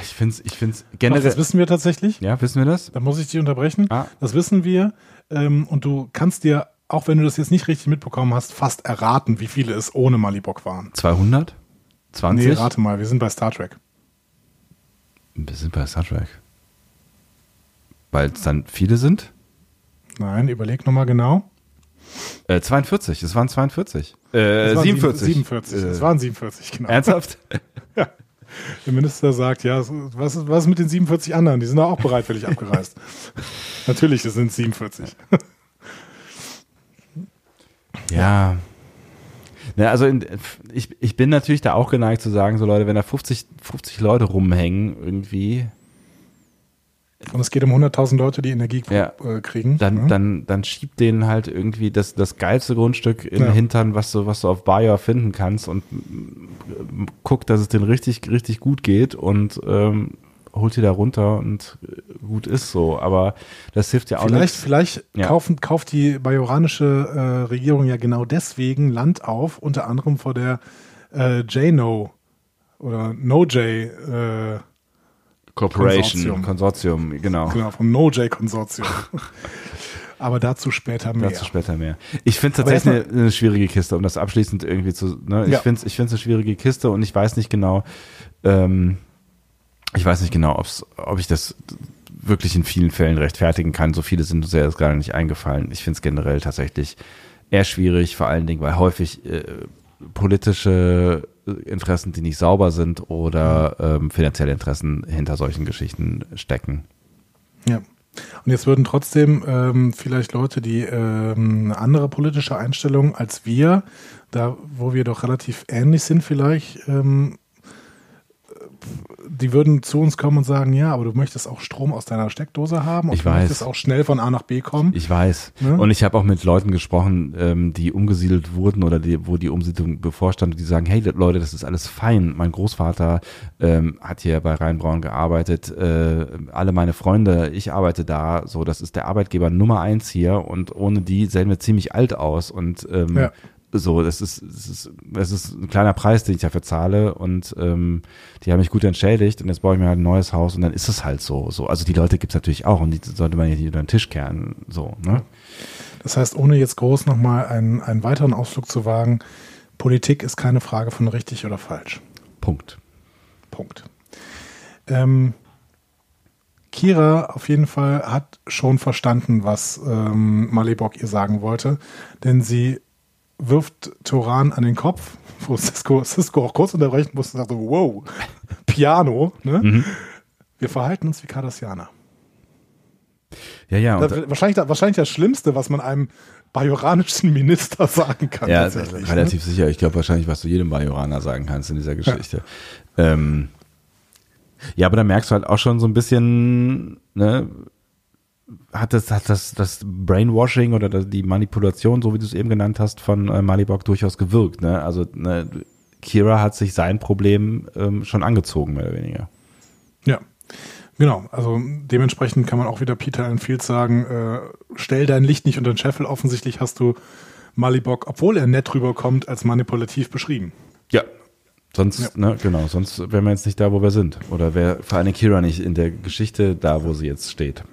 ich finde es ich find's generell. Doch, das wissen wir tatsächlich. Ja, wissen wir das? Da muss ich dich unterbrechen. Ah. Das wissen wir. Ähm, und du kannst dir, auch wenn du das jetzt nicht richtig mitbekommen hast, fast erraten, wie viele es ohne Malibok waren. 200? 20? Nee, rate mal, wir sind bei Star Trek. Wir sind bei Star Trek. Weil es dann viele sind? Nein, überleg nochmal genau. Äh, 42, es waren 42. Äh, 47. 47, äh, es waren 47, genau. Ernsthaft? *laughs* ja. *laughs* Der Minister sagt, ja, was ist, was ist mit den 47 anderen? Die sind auch bereitwillig abgereist. *laughs* Natürlich, es sind 47. ja. ja. also in, ich, ich bin natürlich da auch geneigt zu sagen, so Leute, wenn da 50, 50 Leute rumhängen irgendwie, und es geht um 100.000 Leute, die Energie ja. äh, kriegen. Dann, ja. dann, dann schiebt denen halt irgendwie das, das geilste Grundstück in den Hintern, was du, was du auf Bayer finden kannst und guckt, dass es denen richtig, richtig gut geht und ähm, holt die da runter und gut ist so. Aber das hilft ja auch vielleicht, nicht. Vielleicht ja. kaufen, kauft die bajoranische äh, Regierung ja genau deswegen Land auf, unter anderem vor der äh, JNO oder NoJ äh, Corporation, Konsortium, Konsortium genau. Genau, vom NoJ-Konsortium. *laughs* Aber dazu später mehr. Dazu später mehr. Ich finde es tatsächlich eine, eine, schwierige Kiste, um das abschließend irgendwie zu. Ne? Ich ja. finde es ich find's eine schwierige Kiste und ich weiß nicht genau, ähm, ich weiß nicht genau, ob's, ob ich das wirklich in vielen Fällen rechtfertigen kann. So viele sind uns ja jetzt gerade nicht eingefallen. Ich finde es generell tatsächlich eher schwierig, vor allen Dingen, weil häufig äh, politische Interessen, die nicht sauber sind oder ähm, finanzielle Interessen hinter solchen Geschichten stecken. Ja. Und jetzt würden trotzdem ähm, vielleicht Leute, die ähm, eine andere politische Einstellung als wir, da wo wir doch relativ ähnlich sind vielleicht, ähm, die würden zu uns kommen und sagen, ja, aber du möchtest auch Strom aus deiner Steckdose haben und Ich du weiß. möchtest auch schnell von A nach B kommen. Ich weiß. Ne? Und ich habe auch mit Leuten gesprochen, ähm, die umgesiedelt wurden oder die, wo die Umsiedlung bevorstand, die sagen, hey Leute, das ist alles fein. Mein Großvater ähm, hat hier bei Rheinbraun gearbeitet, äh, alle meine Freunde, ich arbeite da, so, das ist der Arbeitgeber Nummer eins hier und ohne die sehen wir ziemlich alt aus und ähm, Ja. So, das ist, das ist, das ist ein kleiner Preis, den ich dafür zahle und ähm, die haben mich gut entschädigt und jetzt baue ich mir halt ein neues Haus und dann ist es halt so. so. Also die Leute gibt's natürlich auch und die sollte man nicht unter den Tisch kehren. So, ne? Das heißt, ohne jetzt groß nochmal einen, einen weiteren Ausflug zu wagen, Politik ist keine Frage von richtig oder falsch. Punkt. Punkt. Ähm, Kira auf jeden Fall hat schon verstanden, was ähm, Malibok ihr sagen wollte, denn sie wirft Toran an den Kopf, wo Cisco, Cisco auch kurz unterbrechen musste und sagte, wow, Piano, ne? Wir verhalten uns wie Cardassianer. Ja, ja. Das, wahrscheinlich, wahrscheinlich das Schlimmste, was man einem bajoranischen *laughs* Minister sagen kann. ja, tatsächlich, ne? relativ sicher. Ich glaube wahrscheinlich, was du jedem Bajoraner sagen kannst in dieser Geschichte. Ja. Ähm, ja, aber da merkst du halt auch schon so ein bisschen, ne, hat das, hat das, das Brainwashing oder die Manipulation, so wie du es eben genannt hast, von äh, Malibok durchaus gewirkt. Ne? Also ne, Kira hat sich sein Problem ähm, schon angezogen, mehr oder weniger. Ja, genau. Also dementsprechend kann man auch wieder Peter Enfield sagen, äh, stell dein Licht nicht unter den Scheffel. Offensichtlich hast du Malibok, obwohl er nett rüberkommt, als manipulativ beschrieben. Ja. Sonst, ne, genau, sonst wären wir jetzt nicht da, wo wir sind. Oder wäre vor allem Kira nicht in der Geschichte da, wo sie jetzt steht.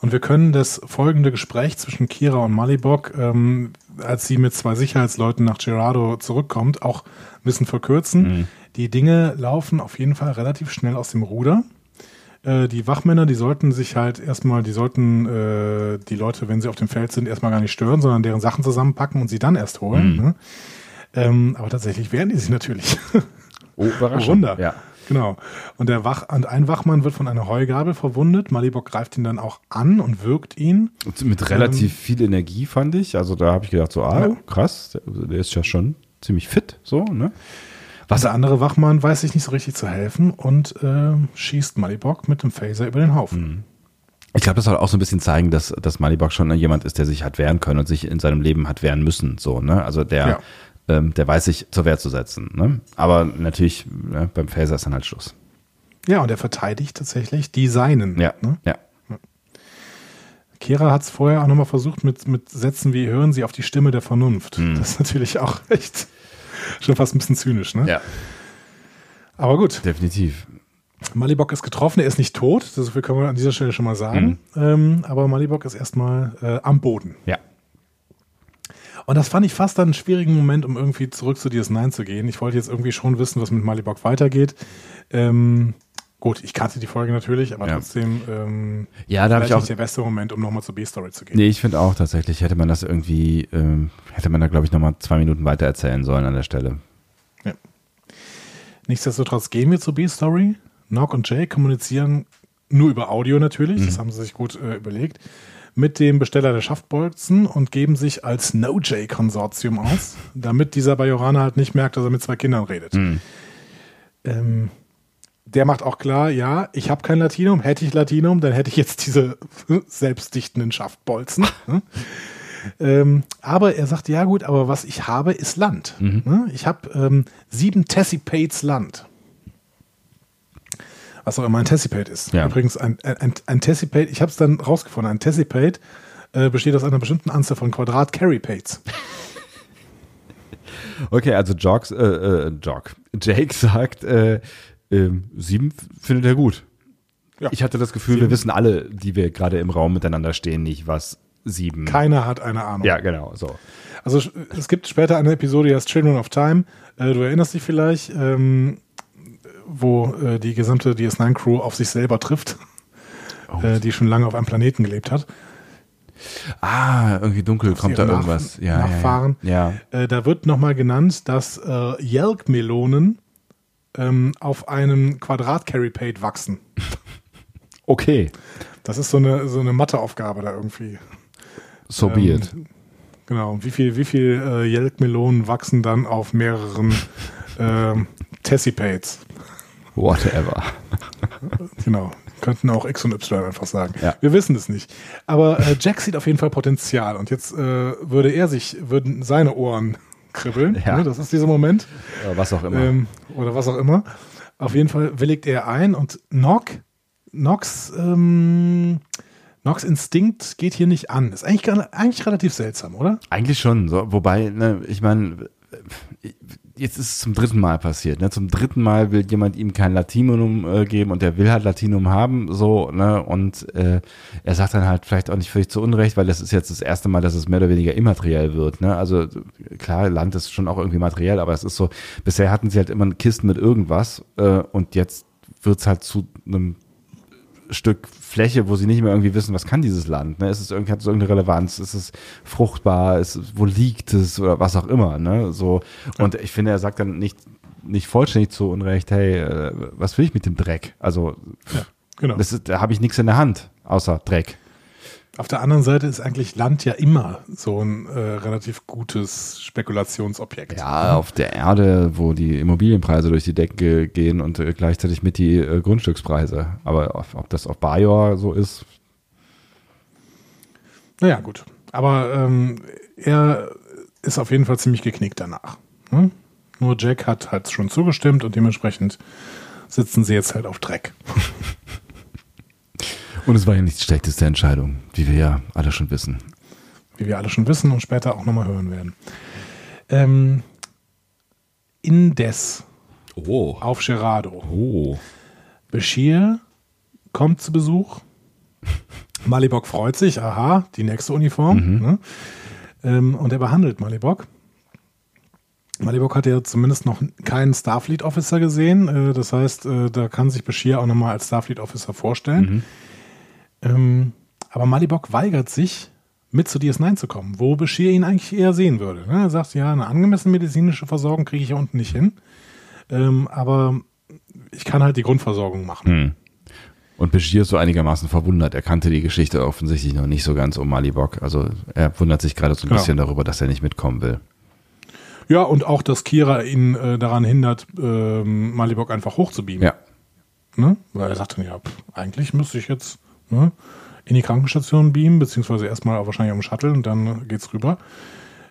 Und wir können das folgende Gespräch zwischen Kira und Malibok, ähm, als sie mit zwei Sicherheitsleuten nach Gerardo zurückkommt, auch ein bisschen verkürzen. Mhm. Die Dinge laufen auf jeden Fall relativ schnell aus dem Ruder. Äh, die Wachmänner, die sollten sich halt erstmal, die sollten äh, die Leute, wenn sie auf dem Feld sind, erstmal gar nicht stören, sondern deren Sachen zusammenpacken und sie dann erst holen. Mhm. Ne? Ähm, aber tatsächlich wehren die sich natürlich. Oh, Überraschung. *laughs* Wunder. Ja. Genau. Und der Wach, und ein Wachmann wird von einer Heugabel verwundet. Malibok greift ihn dann auch an und wirkt ihn. Und mit relativ viel Energie fand ich. Also da habe ich gedacht, so, ah, Ja. krass, der, der ist ja schon ziemlich fit, so, ne? Was der andere Wachmann weiß sich nicht so richtig zu helfen und äh, schießt Malibok mit dem Phaser über den Haufen. Ich glaube, das soll auch so ein bisschen zeigen, dass, dass Malibok schon jemand ist, der sich hat wehren können und sich in seinem Leben hat wehren müssen, so, ne? Also der, Ja. Ähm, der weiß sich zur Wehr zu setzen, ne? Aber natürlich, ne, beim Phaser ist dann halt Schluss. Ja, und er verteidigt tatsächlich die Seinen. Ja, Ne? ja. Kera hat es vorher auch nochmal versucht mit, mit Sätzen wie hören Sie auf die Stimme der Vernunft. Das ist natürlich auch *laughs* echt schon fast ein bisschen zynisch, ne? Ja, Aber gut, definitiv. Malibok ist getroffen, er ist nicht tot, so viel können wir an dieser Stelle schon mal sagen. Ähm, aber Malibok ist erstmal äh, am Boden. Ja. Und das fand ich fast dann einen schwierigen Moment, um irgendwie zurück zu DS9 zu gehen. Ich wollte jetzt irgendwie schon wissen, was mit Malibok weitergeht. Ähm, gut, ich kannte die Folge natürlich, aber Ja. trotzdem ähm, Ja, da ich auch. nicht der beste Moment, um nochmal zur B-Story zu gehen. Nee, ich finde auch tatsächlich, hätte man das irgendwie, ähm, hätte man da, glaube ich, nochmal zwei Minuten weiter erzählen sollen an der Stelle. Nichtsdestotrotz gehen wir zur B-Story. Nock und Jay kommunizieren nur über Audio natürlich, das haben sie sich gut äh, überlegt, mit dem Besteller der Schaftbolzen und geben sich als No-Jay-Konsortium aus, *laughs* damit dieser Bajoraner halt nicht merkt, dass er mit zwei Kindern redet. Ähm, der macht auch klar, ja, ich habe kein Latinum, hätte ich Latinum, dann hätte ich jetzt diese *laughs* selbstdichtenden Schaftbolzen. *laughs* ne? ähm, aber er sagt, ja gut, aber was ich habe, ist Land. Ne? Ich habe ähm, sieben Tessipates Land. Was auch immer ein Tessipate ist. Ja. Übrigens, ein, ein, Tessipate, ich habe es dann rausgefunden, ein Tessipate äh, besteht aus einer bestimmten Anzahl von Quadrat-Carry-Pates. *laughs* Okay, also Jogs, äh, äh, Jog. Jake sagt, äh, ähm, sieben findet er gut. Ja. Ich hatte das Gefühl, wir Sieben. wissen alle, die wir gerade im Raum miteinander stehen, nicht, was sieben. Keiner hat eine Ahnung. ja, genau, so. Also es gibt später eine Episode, die heißt Children of Time. Äh, du erinnerst dich vielleicht, ähm, wo äh, die gesamte DS9-Crew auf sich selber trifft, Oh. äh, die schon lange auf einem Planeten gelebt hat. Ah, irgendwie dunkel kommt da irgendwas. Nach- ja, Nachfahren. Ja, ja. Äh, da wird nochmal genannt, dass äh, Yelk-Melonen ähm, auf einem Quadrat-Carry-Pate wachsen. *laughs* Okay, Das ist so eine, so eine Matheaufgabe da irgendwie. so be Ähm, it. Genau. Wie viel, wie viel äh, Yelk-Melonen wachsen dann auf mehreren ähm, Tessipates? Whatever. *laughs* Genau. Könnten auch X und Y einfach sagen. Ja. Wir wissen es nicht. Aber äh, Jack sieht auf jeden Fall Potenzial. Und jetzt äh, würde er sich, würden seine Ohren *laughs* kribbeln. Ja. Ne? Das ist dieser Moment. Ja, was auch immer. Ähm, oder was auch immer. Auf jeden Fall willigt er ein und Nock, Nox, ähm, Nox Instinkt geht hier nicht an. Ist eigentlich, eigentlich relativ seltsam, oder? Eigentlich schon. So, wobei, ne, ich meine, jetzt ist es zum dritten Mal passiert. Ne? Zum dritten Mal will jemand ihm kein Latinum äh, geben und der will halt Latinum haben, so, ne? Und äh, er sagt dann halt vielleicht auch nicht völlig zu Unrecht, weil das ist jetzt das erste Mal, dass es mehr oder weniger immateriell wird. Ne? Also klar, Land ist schon auch irgendwie materiell, aber es ist so, bisher hatten sie halt immer Kisten mit irgendwas äh, und jetzt wird's halt zu einem Stück Fläche, wo sie nicht mehr irgendwie wissen, was kann dieses Land, ne? Ist es irgendwie, hat es irgendeine Relevanz? Ist es fruchtbar? Ist, es- wo liegt es? Oder was auch immer, ne? So. Und ich finde, er sagt dann nicht, nicht vollständig zu Unrecht, hey, äh, was will ich mit dem Dreck? Also, Genau. das ist, da habe ich nichts in der Hand, außer Dreck. Auf der anderen Seite ist eigentlich Land ja immer so ein äh, relativ gutes Spekulationsobjekt. Ja, auf der Erde, wo die Immobilienpreise durch die Decke gehen und äh, gleichzeitig mit die äh, Grundstückspreise. Aber auf, ob das auf Bajor so ist, Naja, gut. Aber ähm, er ist auf jeden Fall ziemlich geknickt danach. Ne? Nur Jack hat halt schon zugestimmt und dementsprechend sitzen sie jetzt halt auf Dreck. *laughs* und es war ja nicht die schlechteste Entscheidung, wie wir ja alle schon wissen. wie wir alle schon wissen und später auch nochmal hören werden. Ähm, indes Oh. auf Gerardo. Oh. Bashir kommt zu Besuch. *laughs* Malibok freut sich, aha, die nächste Uniform. Ne? Ähm, und er behandelt Malibok. Malibok hat ja zumindest noch keinen Starfleet Officer gesehen. Äh, das heißt, äh, da kann sich Bashir auch nochmal als Starfleet Officer vorstellen. Ähm, aber Malibok weigert sich, mit zu DS9 zu kommen, wo Bashir ihn eigentlich eher sehen würde. Ne? Er sagt, ja, eine angemessene medizinische Versorgung kriege ich hier unten nicht hin. Ähm, aber ich kann halt die Grundversorgung machen. Hm. Und Bashir ist so einigermaßen verwundert. Er kannte die Geschichte offensichtlich noch nicht so ganz um Malibok. Also er wundert sich gerade so ein Genau. bisschen darüber, dass er nicht mitkommen will. Ja, und auch, dass Kira ihn äh, daran hindert, ähm, Malibok einfach hochzubeamen. Ja. Ne? Weil er sagt dann, ja, pff, eigentlich müsste ich jetzt ne, in die Krankenstation beamen, beziehungsweise erstmal wahrscheinlich am Shuttle und dann geht's rüber.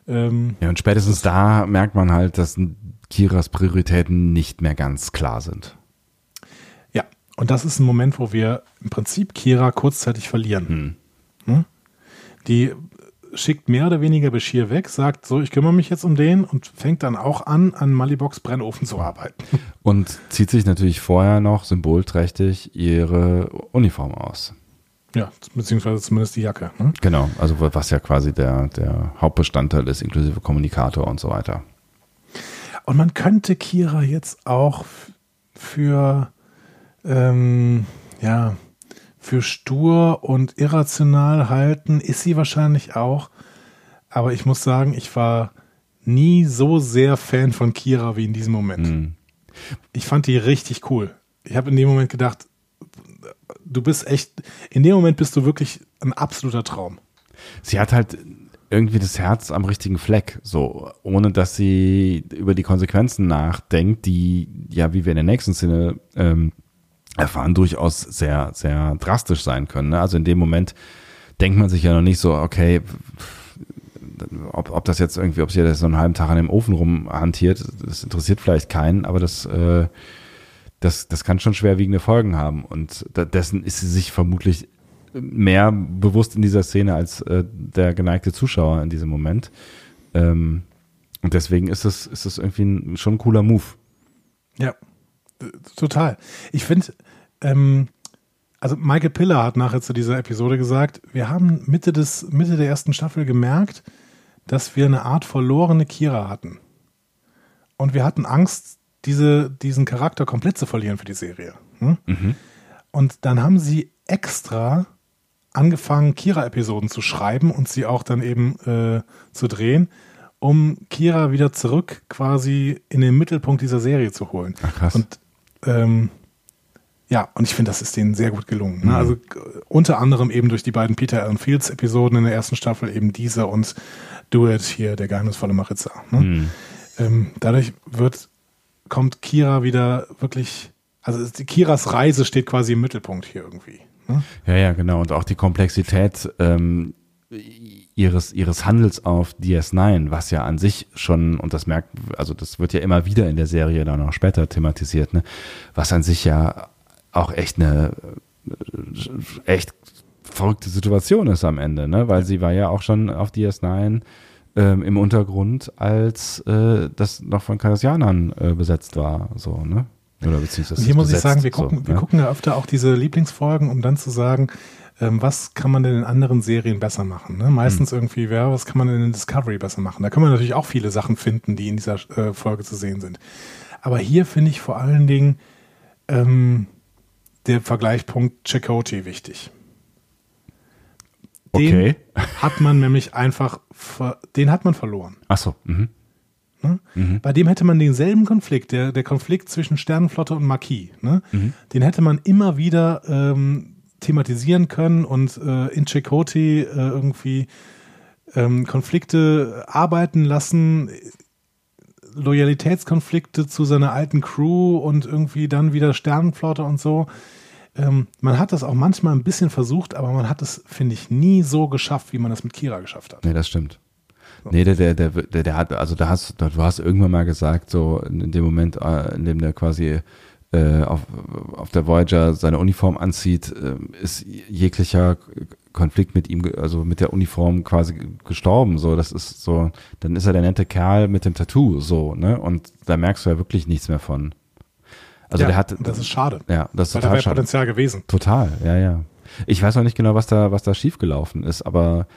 Ähm, Ja, und spätestens da merkt man halt, dass Kiras Prioritäten nicht mehr ganz klar sind. ja, und das ist ein Moment, wo wir im Prinzip Kira kurzzeitig verlieren. Ne? Die schickt mehr oder weniger Bashir weg, sagt so, ich kümmere mich jetzt um den und fängt dann auch an, an Maliboks Brennofen zu arbeiten. Und zieht sich natürlich vorher noch symbolträchtig ihre Uniform aus. Ja, beziehungsweise zumindest die Jacke. Ne? Genau, also was ja quasi der, der Hauptbestandteil ist, inklusive Kommunikator und so weiter. Und man könnte Kira jetzt auch für, ähm, ja, für stur und irrational halten, ist sie wahrscheinlich auch. Aber ich muss sagen, ich war nie so sehr Fan von Kira wie in diesem Moment. Hm. Ich fand die richtig cool. Ich habe in dem Moment gedacht, du bist echt, in dem Moment bist du wirklich ein absoluter Traum. Sie hat halt irgendwie das Herz am richtigen Fleck, so, ohne dass sie über die Konsequenzen nachdenkt, die, ja, wie wir in der nächsten Szene ähm, erfahren, durchaus sehr, sehr drastisch sein können. Ne? Also in dem Moment denkt man sich ja noch nicht so, okay, ob, ob das jetzt irgendwie, ob sie das so einen halben Tag an dem Ofen rumhantiert, das interessiert vielleicht keinen, aber das, äh, das, das kann schon schwerwiegende Folgen haben. Und dessen ist sie sich vermutlich mehr bewusst in dieser Szene als äh, der geneigte Zuschauer in diesem Moment. Ähm, und deswegen ist es, ist es irgendwie ein, schon ein cooler Move. Ja, total. Ich finde, ähm, also Michael Piller hat nachher zu dieser Episode gesagt, wir haben Mitte, des, Mitte der ersten Staffel gemerkt, dass wir eine Art verlorene Kira hatten. Und wir hatten Angst, diese, diesen Charakter komplett zu verlieren für die Serie. Hm? Und dann haben sie extra angefangen, Kira-Episoden zu schreiben und sie auch dann eben äh, zu drehen, um Kira wieder zurück quasi in den Mittelpunkt dieser Serie zu holen. Ach, krass. Und ähm, ja, und ich finde, das ist denen sehr gut gelungen. Ne? Mhm. Also äh, unter anderem eben durch die beiden Peter Allen Fields Episoden in der ersten Staffel, eben diese und Do It hier, der geheimnisvolle Maritza. Ne? Mhm. Ähm, dadurch wird, kommt Kira wieder wirklich, also Kiras Reise steht quasi im Mittelpunkt hier irgendwie. Ne? Ja, ja, genau. Und auch die Komplexität ähm, ihres, ihres Handels auf DS9, was ja an sich schon, und das merkt, also das wird ja immer wieder in der Serie dann auch später thematisiert, ne, was an sich ja auch echt eine äh, echt verrückte Situation ist am Ende, ne? Weil sie war ja auch schon auf DS9 ähm, im Untergrund, als äh, das noch von Kardassianern äh, besetzt war, so, ne? Oder beziehungsweise hier muss ich besetzt, sagen, wir so, gucken, wir ne? gucken ja öfter auch diese Lieblingsfolgen, um dann zu sagen, ähm, was kann man denn in anderen Serien besser machen? Ne? Hm. Meistens irgendwie, ja, was kann man denn in Discovery besser machen? Da kann man natürlich auch viele Sachen finden, die in dieser äh, Folge zu sehen sind. Aber hier finde ich vor allen Dingen ähm, der Vergleichspunkt Chakotay wichtig. Den Okay. hat man nämlich einfach, den hat man verloren. Ach so, mhm. Ne? Bei dem hätte man denselben Konflikt, der, der Konflikt zwischen Sternenflotte und Marquis, ne? den hätte man immer wieder ähm, thematisieren können und äh, in Chakotay äh, irgendwie ähm, Konflikte arbeiten lassen, Loyalitätskonflikte zu seiner alten Crew und irgendwie dann wieder Sternenflotte und so. Ähm, man hat das auch manchmal ein bisschen versucht, aber man hat es, finde ich, nie so geschafft, wie man das mit Kira geschafft hat. Nee, das stimmt. Nee, der, der, der, der, der hat, also da hast, du hast irgendwann mal gesagt, so in dem Moment, äh, in dem der quasi äh, auf, auf der Voyager seine Uniform anzieht, äh, ist jeglicher Konflikt mit ihm, also mit der Uniform quasi ge- gestorben. So, das ist so, dann ist er der nette Kerl mit dem Tattoo, so, ne? Und da merkst du ja wirklich nichts mehr von. Also Ja, der hat, das ist schade. ja, das ist Weil da total wäre schade. Potenzial gewesen. Total, ja, ja. Ich weiß auch nicht genau, was da, was da schiefgelaufen ist, aber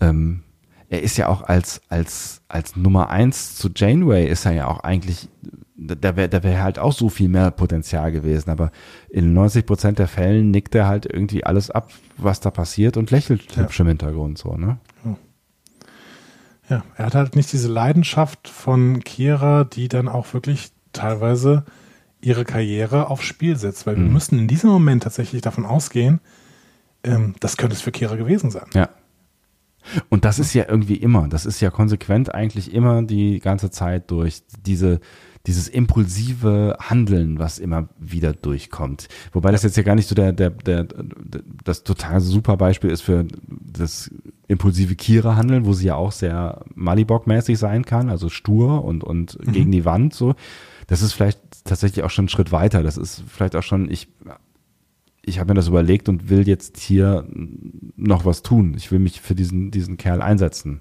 ähm, er ist ja auch als, als, als Nummer eins zu Janeway ist er ja auch eigentlich, da wäre da wär halt auch so viel mehr Potenzial gewesen, aber in 90 Prozent der Fällen nickt er halt irgendwie alles ab, was da passiert und lächelt Ja. hübsch im Hintergrund so, ne? Ja, er hat halt nicht diese Leidenschaft von Kira, die dann auch wirklich teilweise ihre Karriere aufs Spiel setzt, weil wir Mhm. müssen in diesem Moment tatsächlich davon ausgehen, ähm, das könnte es für Kira gewesen sein. Ja. Und das ist ja irgendwie immer, das ist ja konsequent eigentlich immer die ganze Zeit durch diese, dieses impulsive Handeln, was immer wieder durchkommt. Wobei das jetzt ja gar nicht so der, der, der, der das total super Beispiel ist für das impulsive Kira-Handeln, wo sie ja auch sehr Malibok-mäßig sein kann, also stur und, und gegen die Wand so. Das ist vielleicht tatsächlich auch schon ein Schritt weiter. Das ist vielleicht auch schon, ich, ich habe mir das überlegt und will jetzt hier noch was tun. Ich will mich für diesen, diesen Kerl einsetzen.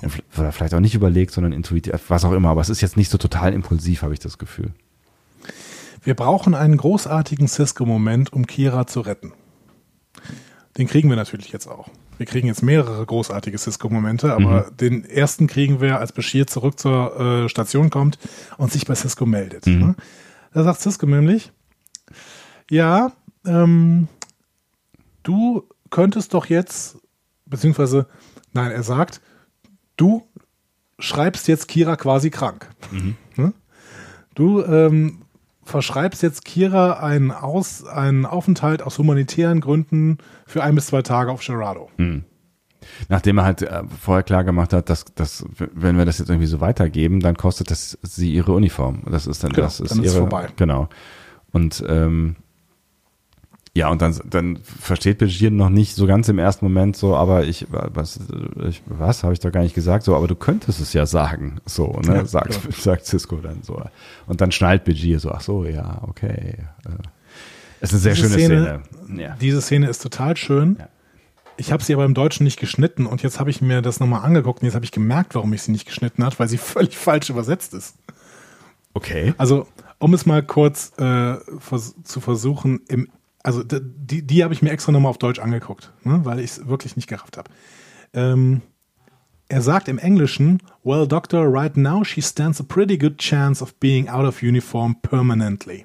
Und vielleicht auch nicht überlegt, sondern intuitiv, was auch immer. Aber es ist jetzt nicht so total impulsiv, habe ich das Gefühl. Wir brauchen einen großartigen Cisco-Moment, um Kira zu retten. Den kriegen wir natürlich jetzt auch. Wir kriegen jetzt mehrere großartige Cisco-Momente, aber den ersten kriegen wir, als Bashir zurück zur äh, Station kommt und sich bei Cisco meldet. Ne? Da sagt Cisco nämlich, ja, ähm, du könntest doch jetzt, beziehungsweise, nein, er sagt, du schreibst jetzt Kira quasi krank. *laughs* Ne? Du ähm, verschreibst jetzt Kira einen, Aus, einen Aufenthalt aus humanitären Gründen für ein bis zwei Tage auf Gerardo. Nachdem er halt äh, vorher klar gemacht hat, dass, dass, wenn wir das jetzt irgendwie so weitergeben, dann kostet das sie ihre Uniform. Das ist dann, Genau, das ist dann ihre, es vorbei. Genau. Und, ähm, ja, und dann, dann versteht Begier noch nicht so ganz im ersten Moment so, aber ich, was, ich, was habe ich doch gar nicht gesagt, so, aber du könntest es ja sagen, so, ne, Ja, sagt, genau. *laughs* sagt Cisco dann so. Und dann schnallt Begier so, ach so, ja, okay. Äh, ist eine sehr Diese schöne Szene. Szene- Ja. Diese Szene ist total schön. Ja. Ich habe sie aber im Deutschen nicht geschnitten und jetzt habe ich mir das nochmal angeguckt und jetzt habe ich gemerkt, warum ich sie nicht geschnitten hat, weil sie *laughs* völlig falsch übersetzt ist. Okay. Also, um es mal kurz äh, vers zu versuchen, im, also die, die habe ich mir extra nochmal auf Deutsch angeguckt, ne, weil ich es wirklich nicht gerafft habe. Ähm, er sagt im Englischen, Well, Doctor, right now she stands a pretty good chance of being out of uniform permanently.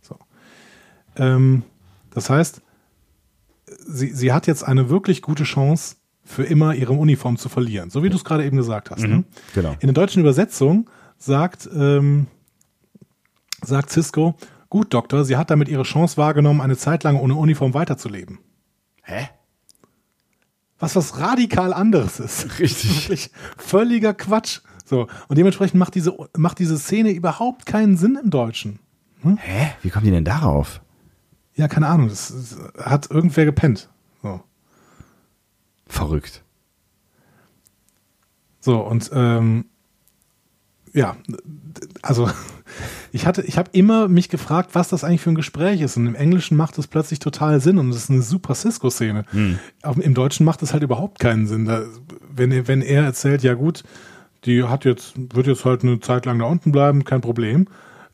So. Ähm, das heißt, sie, sie hat jetzt eine wirklich gute Chance, für immer ihre Uniform zu verlieren. So wie du es gerade eben gesagt hast. Ne? Genau. In der deutschen Übersetzung sagt, ähm, sagt Cisco, gut, Doktor, sie hat damit ihre Chance wahrgenommen, eine Zeit lang ohne Uniform weiterzuleben. Hä? Was was radikal anderes ist. *laughs* Richtig. Wirklich völliger Quatsch. So. Und dementsprechend macht diese, macht diese Szene überhaupt keinen Sinn im Deutschen. Hä? Wie kommen die denn darauf? Ja, keine Ahnung. Das, das hat irgendwer gepennt. So. Verrückt. So, und ähm, ja, also *laughs* ich hatte, ich habe immer mich gefragt, was das eigentlich für ein Gespräch ist. Und im Englischen macht es plötzlich total Sinn und es ist eine super Cisco-Szene. Aber Im Deutschen macht es halt überhaupt keinen Sinn. Da, wenn, er- wenn er erzählt, ja gut, die hat jetzt, wird jetzt halt eine Zeit lang da unten bleiben, kein Problem.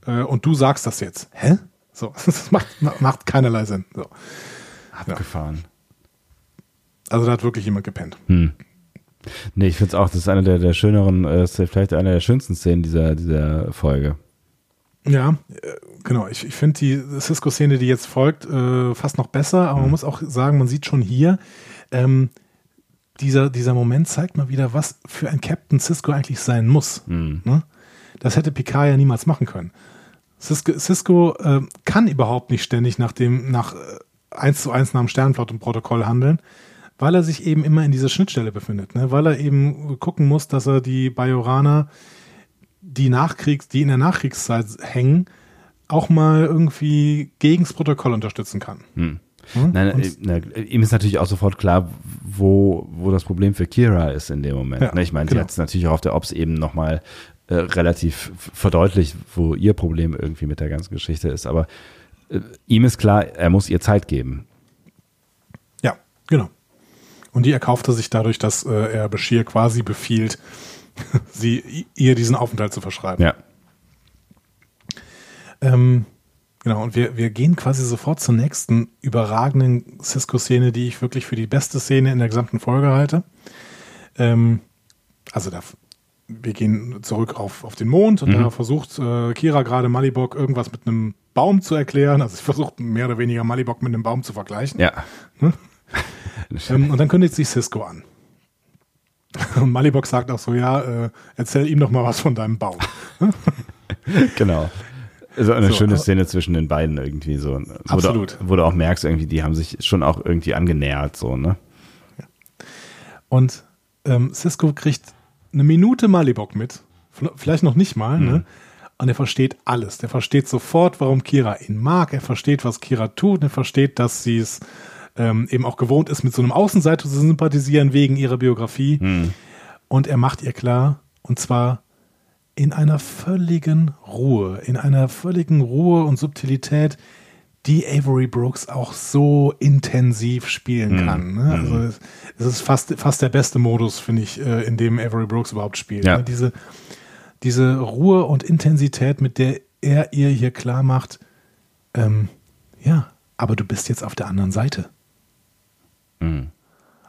Äh, und du sagst das jetzt. Hä? So, *laughs* das macht, macht keinerlei Sinn. So. Abgefahren. Also da hat wirklich jemand gepennt. Nee, ich finde es auch, das ist eine der, der schöneren, äh, vielleicht eine der schönsten Szenen dieser, dieser Folge. Ja, äh, genau. Ich, ich finde die Cisco-Szene, die jetzt folgt, äh, fast noch besser, aber man muss auch sagen, man sieht schon hier, ähm, dieser, dieser Moment zeigt mal wieder, was für ein Captain Cisco eigentlich sein muss. Ne? Das hätte Picard ja niemals machen können. Cisco, Cisco äh, kann überhaupt nicht ständig nach dem, nach äh, 1 zu 1 nach dem Sternflottenprotokoll handeln, weil er sich eben immer in dieser Schnittstelle befindet, ne? weil er eben gucken muss, dass er die Bajoraner die Nachkriegs, die in der Nachkriegszeit hängen, auch mal irgendwie gegen das Protokoll unterstützen kann. Hm? Nein, Und- äh, na, ihm ist natürlich auch sofort klar, wo, wo das Problem für Kira ist in dem Moment. Ja, ne? Ich meine, sie genau. hat es natürlich auch auf der Ops-Ebene nochmal äh, relativ verdeutlicht, wo ihr Problem irgendwie mit der ganzen Geschichte ist. Aber äh, ihm ist klar, er muss ihr Zeit geben. Ja, genau. Und die erkauft er sich dadurch, dass äh, er Bashir quasi befiehlt, *laughs* sie ihr diesen Aufenthalt zu verschreiben. Ja. Ähm, genau, und wir, wir gehen quasi sofort zur nächsten überragenden Cisco-Szene, die ich wirklich für die beste Szene in der gesamten Folge halte. Ähm, also da, wir gehen zurück auf, auf den Mond und da versucht äh, Kira gerade Malibok irgendwas mit einem Baum zu erklären. Also sie versucht mehr oder weniger Malibok mit einem Baum zu vergleichen. Ja. *laughs* Ähm, und dann kündigt sich Cisco an. *laughs* Und Malibok sagt auch so, ja, äh, erzähl ihm doch mal was von deinem Baum. *laughs* Genau. Also eine So, schöne Szene zwischen den beiden irgendwie so. Wo Absolut. Du, wo du auch merkst, irgendwie, die haben sich schon auch irgendwie angenähert, so, ne? Und ähm, Cisco kriegt eine Minute Malibok mit, vielleicht noch nicht mal, ne? Und er versteht alles. Der versteht sofort, warum Kira ihn mag. Er versteht, was Kira tut. Er versteht, dass sie es ähm, eben auch gewohnt ist, mit so einem Außenseiter zu sympathisieren wegen ihrer Biografie. Und er macht ihr klar, und zwar in einer völligen Ruhe, in einer völligen Ruhe und Subtilität, die Avery Brooks auch so intensiv spielen kann. Ne? Also es, es ist fast, fast der beste Modus, finde ich, äh, in dem Avery Brooks überhaupt spielt. Ja. Ne? Diese, diese Ruhe und Intensität, mit der er ihr hier klar macht, ähm, ja, aber du bist jetzt auf der anderen Seite.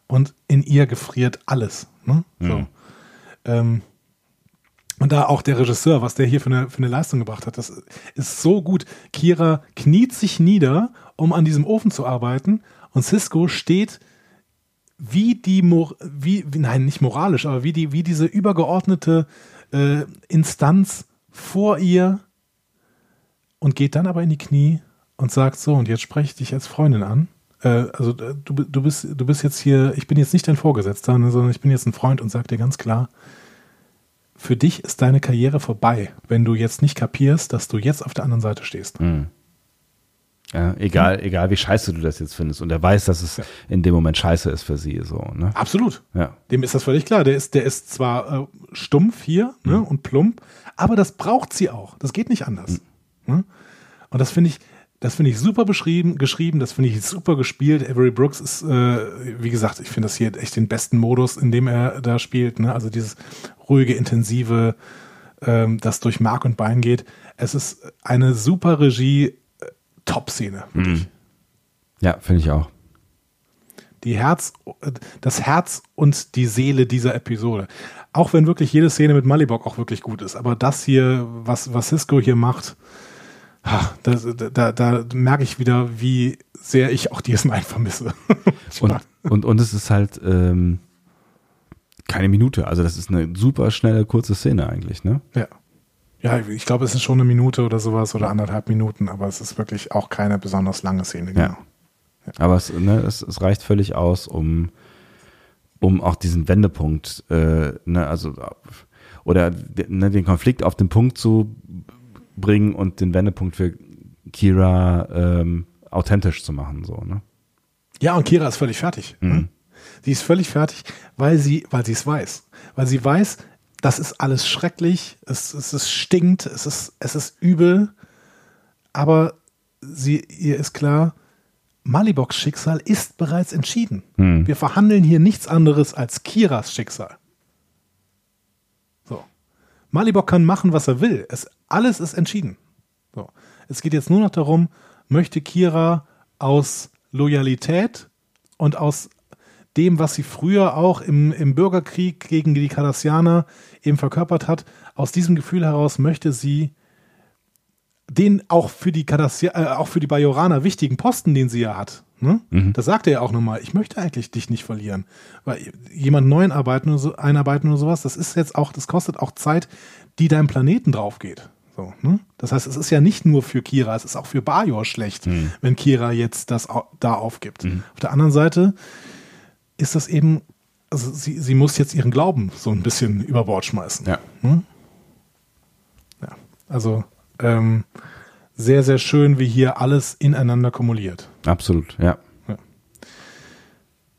Und in ihr gefriert alles. Ne? So. Ähm, und da auch der Regisseur, was der hier für eine, für eine Leistung gebracht hat, das ist so gut. Kira kniet sich nieder, um an diesem Ofen zu arbeiten und Cisco steht wie die, wie, nein, nicht moralisch, aber wie die, wie diese übergeordnete äh, Instanz vor ihr und geht dann aber in die Knie und sagt so, und jetzt spreche ich dich als Freundin an. Äh, also äh, du, du, bist, du bist jetzt hier, ich bin jetzt nicht dein Vorgesetzter, ne, sondern ich bin jetzt ein Freund und sag dir ganz klar, für dich ist deine Karriere vorbei, wenn du jetzt nicht kapierst, dass du jetzt auf der anderen Seite stehst. Ja, egal, egal wie scheiße du das jetzt findest. Und er weiß, dass es in dem Moment scheiße ist für sie, so, ne? Absolut. Ja. Dem ist das völlig klar. Der ist, der ist zwar äh, stumpf hier ne, und plump, aber das braucht sie auch. Das geht nicht anders. Ne? Und das finde ich, das finde ich super beschrieben, geschrieben, das finde ich super gespielt. Avery Brooks ist, äh, wie gesagt, ich finde das hier echt den besten Modus, in dem er da spielt. Ne? Also dieses ruhige, intensive, ähm, das durch Mark und Bein geht. Es ist eine super Regie, äh, Top-Szene. wirklich. Ja, finde ich auch. die Herz, das Herz und die Seele dieser Episode. Auch wenn wirklich jede Szene mit Malibok auch wirklich gut ist. Aber das hier, was, was Cisco hier macht, ha, das, da, da merke ich wieder, wie sehr ich auch DS9 vermisse. *laughs* Und, und, und es ist halt ähm, keine Minute. Also das ist eine super schnelle, kurze Szene eigentlich, ne? Ja. Ja, ich glaube, es ist schon eine Minute oder sowas oder anderthalb Minuten, aber es ist wirklich auch keine besonders lange Szene, genau. Ja. Aber es, ne, es, es reicht völlig aus, um, um auch diesen Wendepunkt, äh, ne, also oder ne, den Konflikt auf den Punkt zu bringen und den Wendepunkt für Kira ähm, authentisch zu machen, so, ne? Ja, und Kira ist völlig fertig. Mhm. Ne? Sie ist völlig fertig, weil sie, weil sie es weiß. Weil sie weiß, das ist alles schrecklich, es, es, es stinkt, es ist, es ist übel, aber sie, ihr ist klar, Maliboks Schicksal ist bereits entschieden. Hm. Wir verhandeln hier nichts anderes als Kiras Schicksal. So. Malibok kann machen, was er will. Es, alles ist entschieden. So. Es geht jetzt nur noch darum, möchte Kira aus Loyalität und aus dem, was sie früher auch im, im Bürgerkrieg gegen die Cardassianer eben verkörpert hat, aus diesem Gefühl heraus möchte sie den auch für die Cardassia äh, auch für die Bajoraner wichtigen Posten, den sie ja hat. Ne? Das sagt er ja auch nochmal. Ich möchte eigentlich dich nicht verlieren. Weil jemand neuen arbeiten oder so, einarbeiten oder sowas, das ist jetzt auch, das kostet auch Zeit, die deinem Planeten drauf geht. So, ne? Das heißt, es ist ja nicht nur für Kira, es ist auch für Bajor schlecht, wenn Kira jetzt das da aufgibt. Auf der anderen Seite ist das eben, also sie, sie muss jetzt ihren Glauben so ein bisschen über Bord schmeißen. Ja. Ja, also ähm, sehr, sehr schön, wie hier alles ineinander kumuliert. Absolut, ja.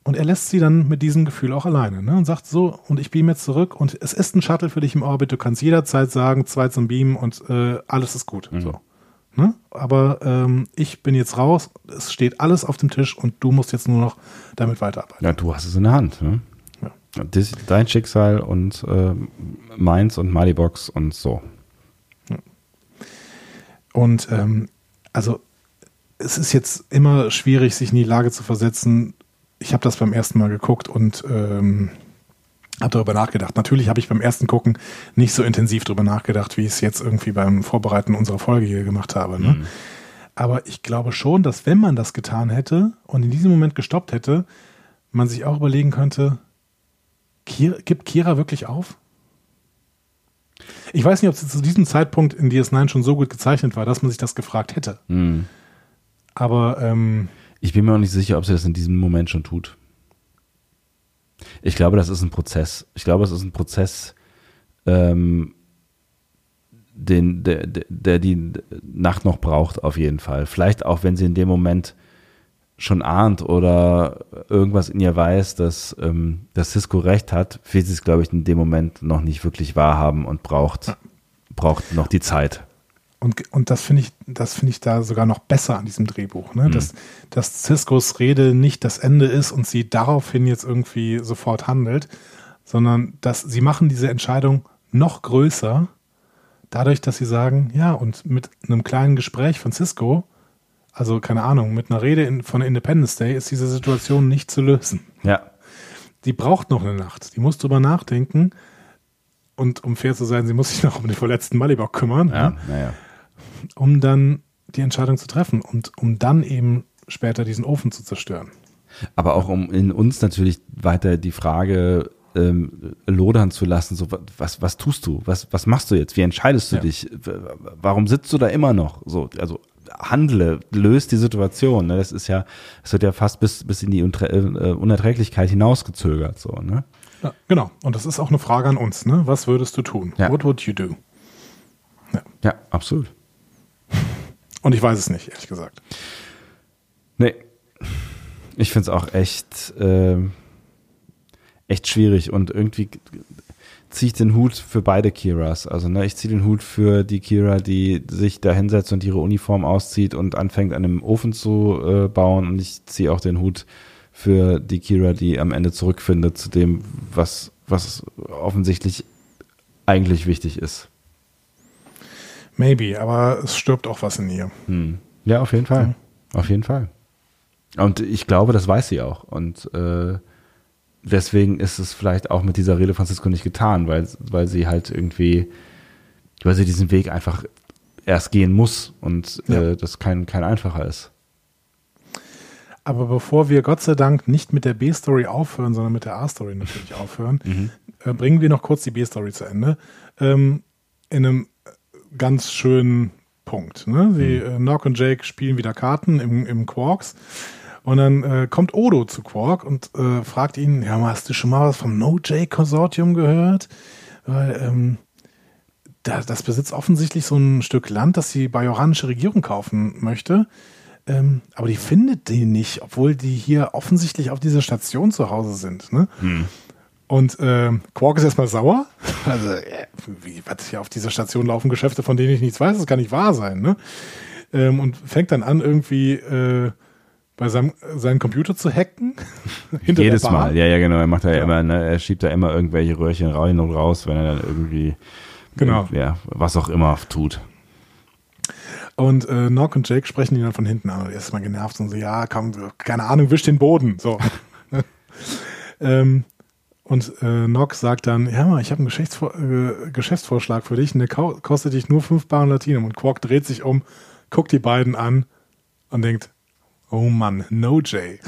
Und er lässt sie dann mit diesem Gefühl auch alleine ne? und sagt so, und ich beam jetzt zurück und es ist ein Shuttle für dich im Orbit, du kannst jederzeit sagen, zwei zum Beamen und äh, alles ist gut. So. Ne? Aber ähm, ich bin jetzt raus, es steht alles auf dem Tisch und du musst jetzt nur noch damit weiterarbeiten. Ja, du hast es in der Hand, ne? Ja. Das, dein Schicksal und äh, meins und Malibox und so. Und ähm, also es ist jetzt immer schwierig, sich in die Lage zu versetzen. Ich habe das beim ersten Mal geguckt und ähm, habe darüber nachgedacht. Natürlich habe ich beim ersten Gucken nicht so intensiv darüber nachgedacht, wie ich es jetzt irgendwie beim Vorbereiten unserer Folge hier gemacht habe. Ne? Aber ich glaube schon, dass wenn man das getan hätte und in diesem Moment gestoppt hätte, man sich auch überlegen könnte, Kira, gibt Kira wirklich auf? Ich weiß nicht, ob es zu diesem Zeitpunkt in DS9 schon so gut gezeichnet war, dass man sich das gefragt hätte. Hm. Aber ähm, Ich bin mir auch nicht sicher, ob sie das in diesem Moment schon tut. Ich glaube, das ist ein Prozess. Ich glaube, es ist ein Prozess, ähm, den, der, der, die Nacht noch braucht, auf jeden Fall. Vielleicht auch, wenn sie in dem Moment schon ahnt oder irgendwas in ihr weiß, dass, ähm, dass Cisco recht hat, will sie es, glaube ich, in dem Moment noch nicht wirklich wahrhaben und braucht, braucht noch die Zeit. Und, und das finde ich, das finde ich da sogar noch besser an diesem Drehbuch, ne? Dass, dass Ciscos Rede nicht das Ende ist und sie daraufhin jetzt irgendwie sofort handelt, sondern dass sie machen diese Entscheidung noch größer, dadurch, dass sie sagen, ja, und mit einem kleinen Gespräch von Cisco, also keine Ahnung, mit einer Rede in, von Independence Day ist diese Situation nicht zu lösen. Ja, Die braucht noch eine Nacht. Die muss drüber nachdenken. Und um fair zu sein, sie muss sich noch um den verletzten Malibok kümmern. ja, ne? naja. Um dann die Entscheidung zu treffen und um dann eben später diesen Ofen zu zerstören. Aber auch um in uns natürlich weiter die Frage ähm, lodern zu lassen, so was, was tust du? Was, was machst du jetzt? Wie entscheidest du Ja. dich? Warum sitzt du da immer noch? So, also handle, löst die Situation. Ne? Das ist ja, es wird ja fast bis, bis in die Untre äh, Unerträglichkeit hinausgezögert. So, ne? Ja, genau. Und das ist auch eine Frage an uns. Ne? Was würdest du tun? Ja. What would you do? Ja, absolut. Und ich weiß es nicht, ehrlich gesagt. Nee. Ich finde es auch echt, ähm, echt schwierig und irgendwie ziehe ich den Hut für beide Kiras. Also ne, ich ziehe den Hut für die Kira, die sich da hinsetzt und ihre Uniform auszieht und anfängt an einem Ofen zu äh, bauen und ich ziehe auch den Hut für die Kira, die am Ende zurückfindet zu dem, was, was offensichtlich eigentlich wichtig ist. Maybe, aber es stirbt auch was in ihr. Hm. Ja, auf jeden Fall. Auf jeden Fall. Und ich glaube, das weiß sie auch. Und äh, deswegen ist es vielleicht auch mit dieser Rede Francisco nicht getan, weil, weil sie halt irgendwie, weil sie diesen Weg einfach erst gehen muss und Ja. äh, das kein, kein einfacher ist. Aber bevor wir Gott sei Dank nicht mit der B-Story aufhören, sondern mit der A-Story natürlich *laughs* aufhören, äh, bringen wir noch kurz die B-Story zu Ende. Ähm, in einem ganz schönen Punkt. Ne? Die, äh, Nock und Jake spielen wieder Karten im, im Quarks. Und dann äh, kommt Odo zu Quark und äh, fragt ihn, ja, hast du schon mal was vom No-Jake-Konsortium gehört? Weil, ähm, da, das besitzt offensichtlich so ein Stück Land, das die bajoranische Regierung kaufen möchte. Ähm, aber die findet die nicht, obwohl die hier offensichtlich auf dieser Station zu Hause sind. Ne? Und ähm, Quark ist erstmal sauer. *laughs* Also, äh, wie, was hier auf dieser Station laufen Geschäfte, von denen ich nichts weiß, das kann nicht wahr sein. Ne? Ähm, und fängt dann an, irgendwie äh, bei seinem seinen Computer zu hacken. *laughs* hinter der Jedes Bar. Mal, ja, ja, genau. Er macht da ja. Immer, ne, er schiebt da immer irgendwelche Röhrchen rein und raus, wenn er dann irgendwie, Genau. ja, was auch immer tut. Und äh, Nock und Jake sprechen ihn dann von hinten an und er ist mal genervt und so, ja, komm, keine Ahnung, wisch den Boden. So. *laughs* ähm, und äh, Nock sagt dann, ja, mal, ich habe einen Geschäftsvor äh, Geschäftsvorschlag für dich kau- kostet dich nur 5 Bar Latinum. Und Quark dreht sich um, guckt die beiden an und denkt, oh Mann, no Jay.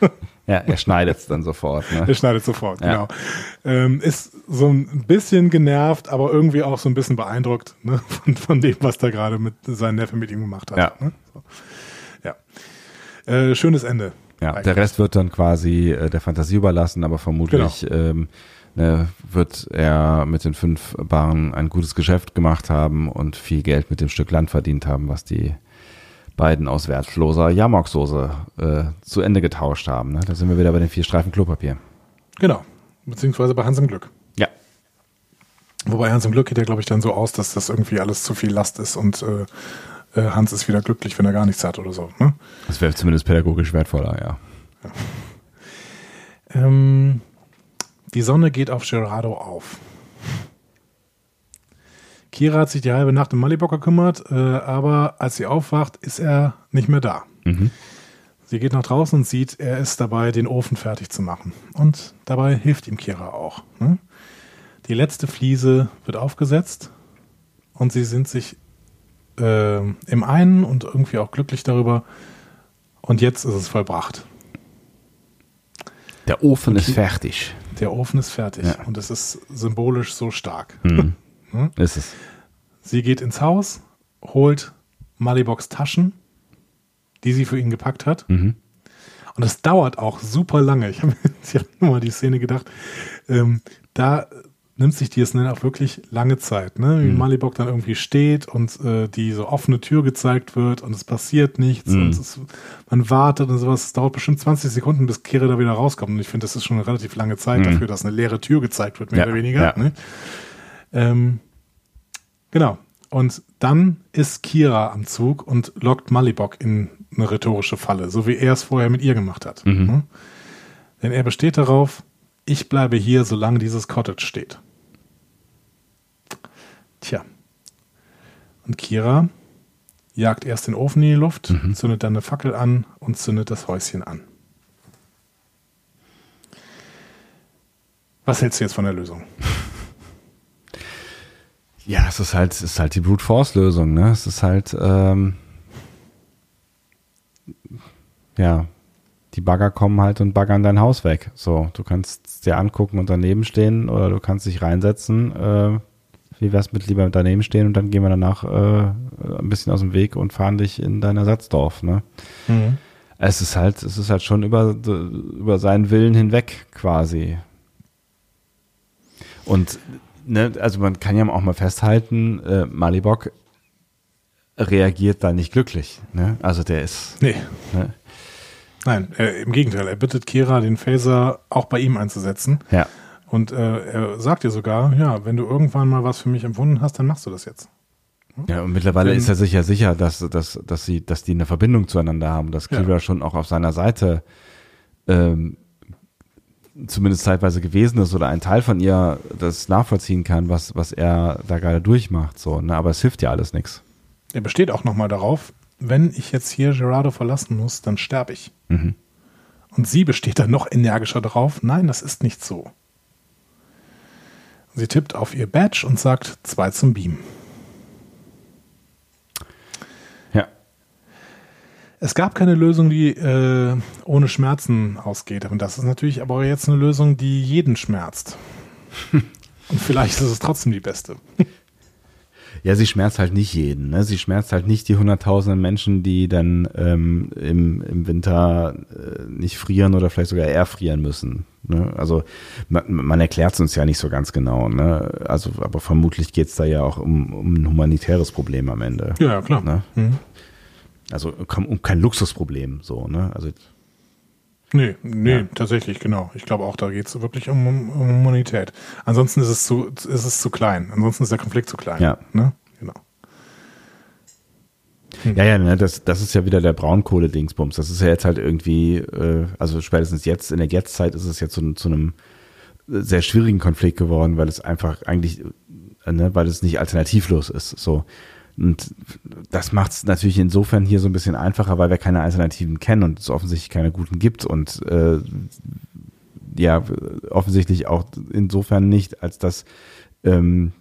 *laughs* Ja, er schneidet es dann sofort. Er Ne? schneidet sofort, Ja. genau. Ähm, ist so ein bisschen genervt, aber irgendwie auch so ein bisschen beeindruckt ne, *laughs* von, von dem, was da gerade mit seinem Neffe mit ihm gemacht hat. Ja. Ne? So. ja. Äh, schönes Ende. Ja, der Rest wird dann quasi äh, der Fantasie überlassen, aber vermutlich Genau. ähm, ne, wird er mit den fünf Baren ein gutes Geschäft gemacht haben und viel Geld mit dem Stück Land verdient haben, was die beiden aus wertloser Jamok-Soße äh, zu Ende getauscht haben. Ne? Da sind wir wieder bei den vier Streifen Klopapier. Genau. Beziehungsweise bei Hans im Glück. Ja. Wobei Hans im Glück geht ja, glaube ich, dann so aus, dass das irgendwie alles zu viel Last ist und äh, äh, Hans ist wieder glücklich, wenn er gar nichts hat oder so. Ne? Das wäre zumindest pädagogisch wertvoller, ja. *laughs* Ähm, die Sonne geht auf Gerardo auf. Kira hat sich die halbe Nacht um Malibok gekümmert, äh, aber als sie aufwacht, ist er nicht mehr da. Mhm. Sie geht nach draußen und sieht, er ist dabei, den Ofen fertig zu machen. Und dabei hilft ihm Kira auch. Ne? Die letzte Fliese wird aufgesetzt und sie sind sich äh, im einen und irgendwie auch glücklich darüber. Und jetzt ist es vollbracht. Der Ofen ist fertig. Der Ofen ist fertig Ja. und es ist symbolisch so stark. Mhm. Hm? Ist es. Sie geht ins Haus, holt Maliboks Taschen, die sie für ihn gepackt hat. Mhm. Und es dauert auch super lange. Ich habe hab *laughs* nur mal die Szene gedacht, ähm, da nimmt sich die Snell auch wirklich lange Zeit, ne? Wie Malibok dann irgendwie steht und äh, die so offene Tür gezeigt wird und es passiert nichts Mhm. und es, man wartet und sowas. Es dauert bestimmt 20 Sekunden, bis Kira da wieder rauskommt. Und ich finde, das ist schon eine relativ lange Zeit dafür, dass eine leere Tür gezeigt wird, mehr Ja, oder weniger. ja. Ne? Ähm, genau. Und dann ist Kira am Zug und lockt Malibok in eine rhetorische Falle, so wie er es vorher mit ihr gemacht hat. Ne? Denn er besteht darauf, ich bleibe hier, solange dieses Cottage steht. Tja. Und Kira jagt erst den Ofen in die Luft, zündet dann eine Fackel an und zündet das Häuschen an. Was hältst du jetzt von der Lösung? *laughs* Ja, es ist halt, es ist halt die Brute Force Lösung, ne? Es ist halt, ähm, ja, die Bagger kommen halt und baggern dein Haus weg. So, du kannst es dir angucken und daneben stehen oder du kannst dich reinsetzen. Äh, wie wär's mit lieber daneben stehen und dann gehen wir danach äh, ein bisschen aus dem Weg und fahren dich in dein Ersatzdorf, ne? Es ist halt, es ist halt schon über, über seinen Willen hinweg quasi. Und ne, also man kann ja auch mal festhalten, äh, Malibok reagiert da nicht glücklich. Ne? Also der ist. Nee, Ne? nein, äh, im Gegenteil. Er bittet Kira, den Phaser auch bei ihm einzusetzen. Ja. Und äh, er sagt ihr sogar, ja, wenn du irgendwann mal was für mich empfunden hast, dann machst du das jetzt. Ja, und mittlerweile Wenn- ist er sich ja sicher, dass, dass, dass sie, dass die eine Verbindung zueinander haben, dass Ja. Kira schon auch auf seiner Seite ähm, zumindest zeitweise gewesen ist oder ein Teil von ihr das nachvollziehen kann, was, was er da gerade durchmacht. So, ne? Aber es hilft ja alles nichts. Er besteht auch nochmal darauf, wenn ich jetzt hier Gerardo verlassen muss, dann sterbe ich. Mhm. Und sie besteht dann noch energischer drauf, nein, das ist nicht so. Sie tippt auf ihr Badge und sagt zwei zum Beam. Ja. Es gab keine Lösung, die äh, ohne Schmerzen ausgeht. Und das ist natürlich aber jetzt eine Lösung, die jeden schmerzt. *laughs* und vielleicht ist es trotzdem die beste. *laughs* Ja, sie schmerzt halt nicht jeden. Ne? Sie schmerzt halt nicht die hunderttausenden Menschen, die dann ähm, im, im Winter äh, nicht frieren oder vielleicht sogar erfrieren müssen. Ne? Also man, man erklärt es uns ja nicht so ganz genau. Ne? Also, aber vermutlich geht es da ja auch um, um ein humanitäres Problem am Ende. Ja, klar. Ne? Mhm. Also um kein Luxusproblem. So, ne? Also Nee, nee, Ja. tatsächlich, genau. Ich glaube auch, da geht es wirklich um, um, um Humanität. Ansonsten ist es zu, ist es zu klein. Ansonsten ist der Konflikt zu klein. Ja. Ne? Genau. Ja, ja, ne, das, das ist ja wieder der Braunkohle-Dingsbums. Das ist ja jetzt halt irgendwie, äh, also spätestens jetzt, in der Jetztzeit ist es jetzt zu, zu einem sehr schwierigen Konflikt geworden, weil es einfach eigentlich, äh, ne, weil es nicht alternativlos ist. So. Und das macht es natürlich insofern hier so ein bisschen einfacher, weil wir keine Alternativen kennen und es offensichtlich keine guten gibt und äh, ja, offensichtlich auch insofern nicht, als dass ähm,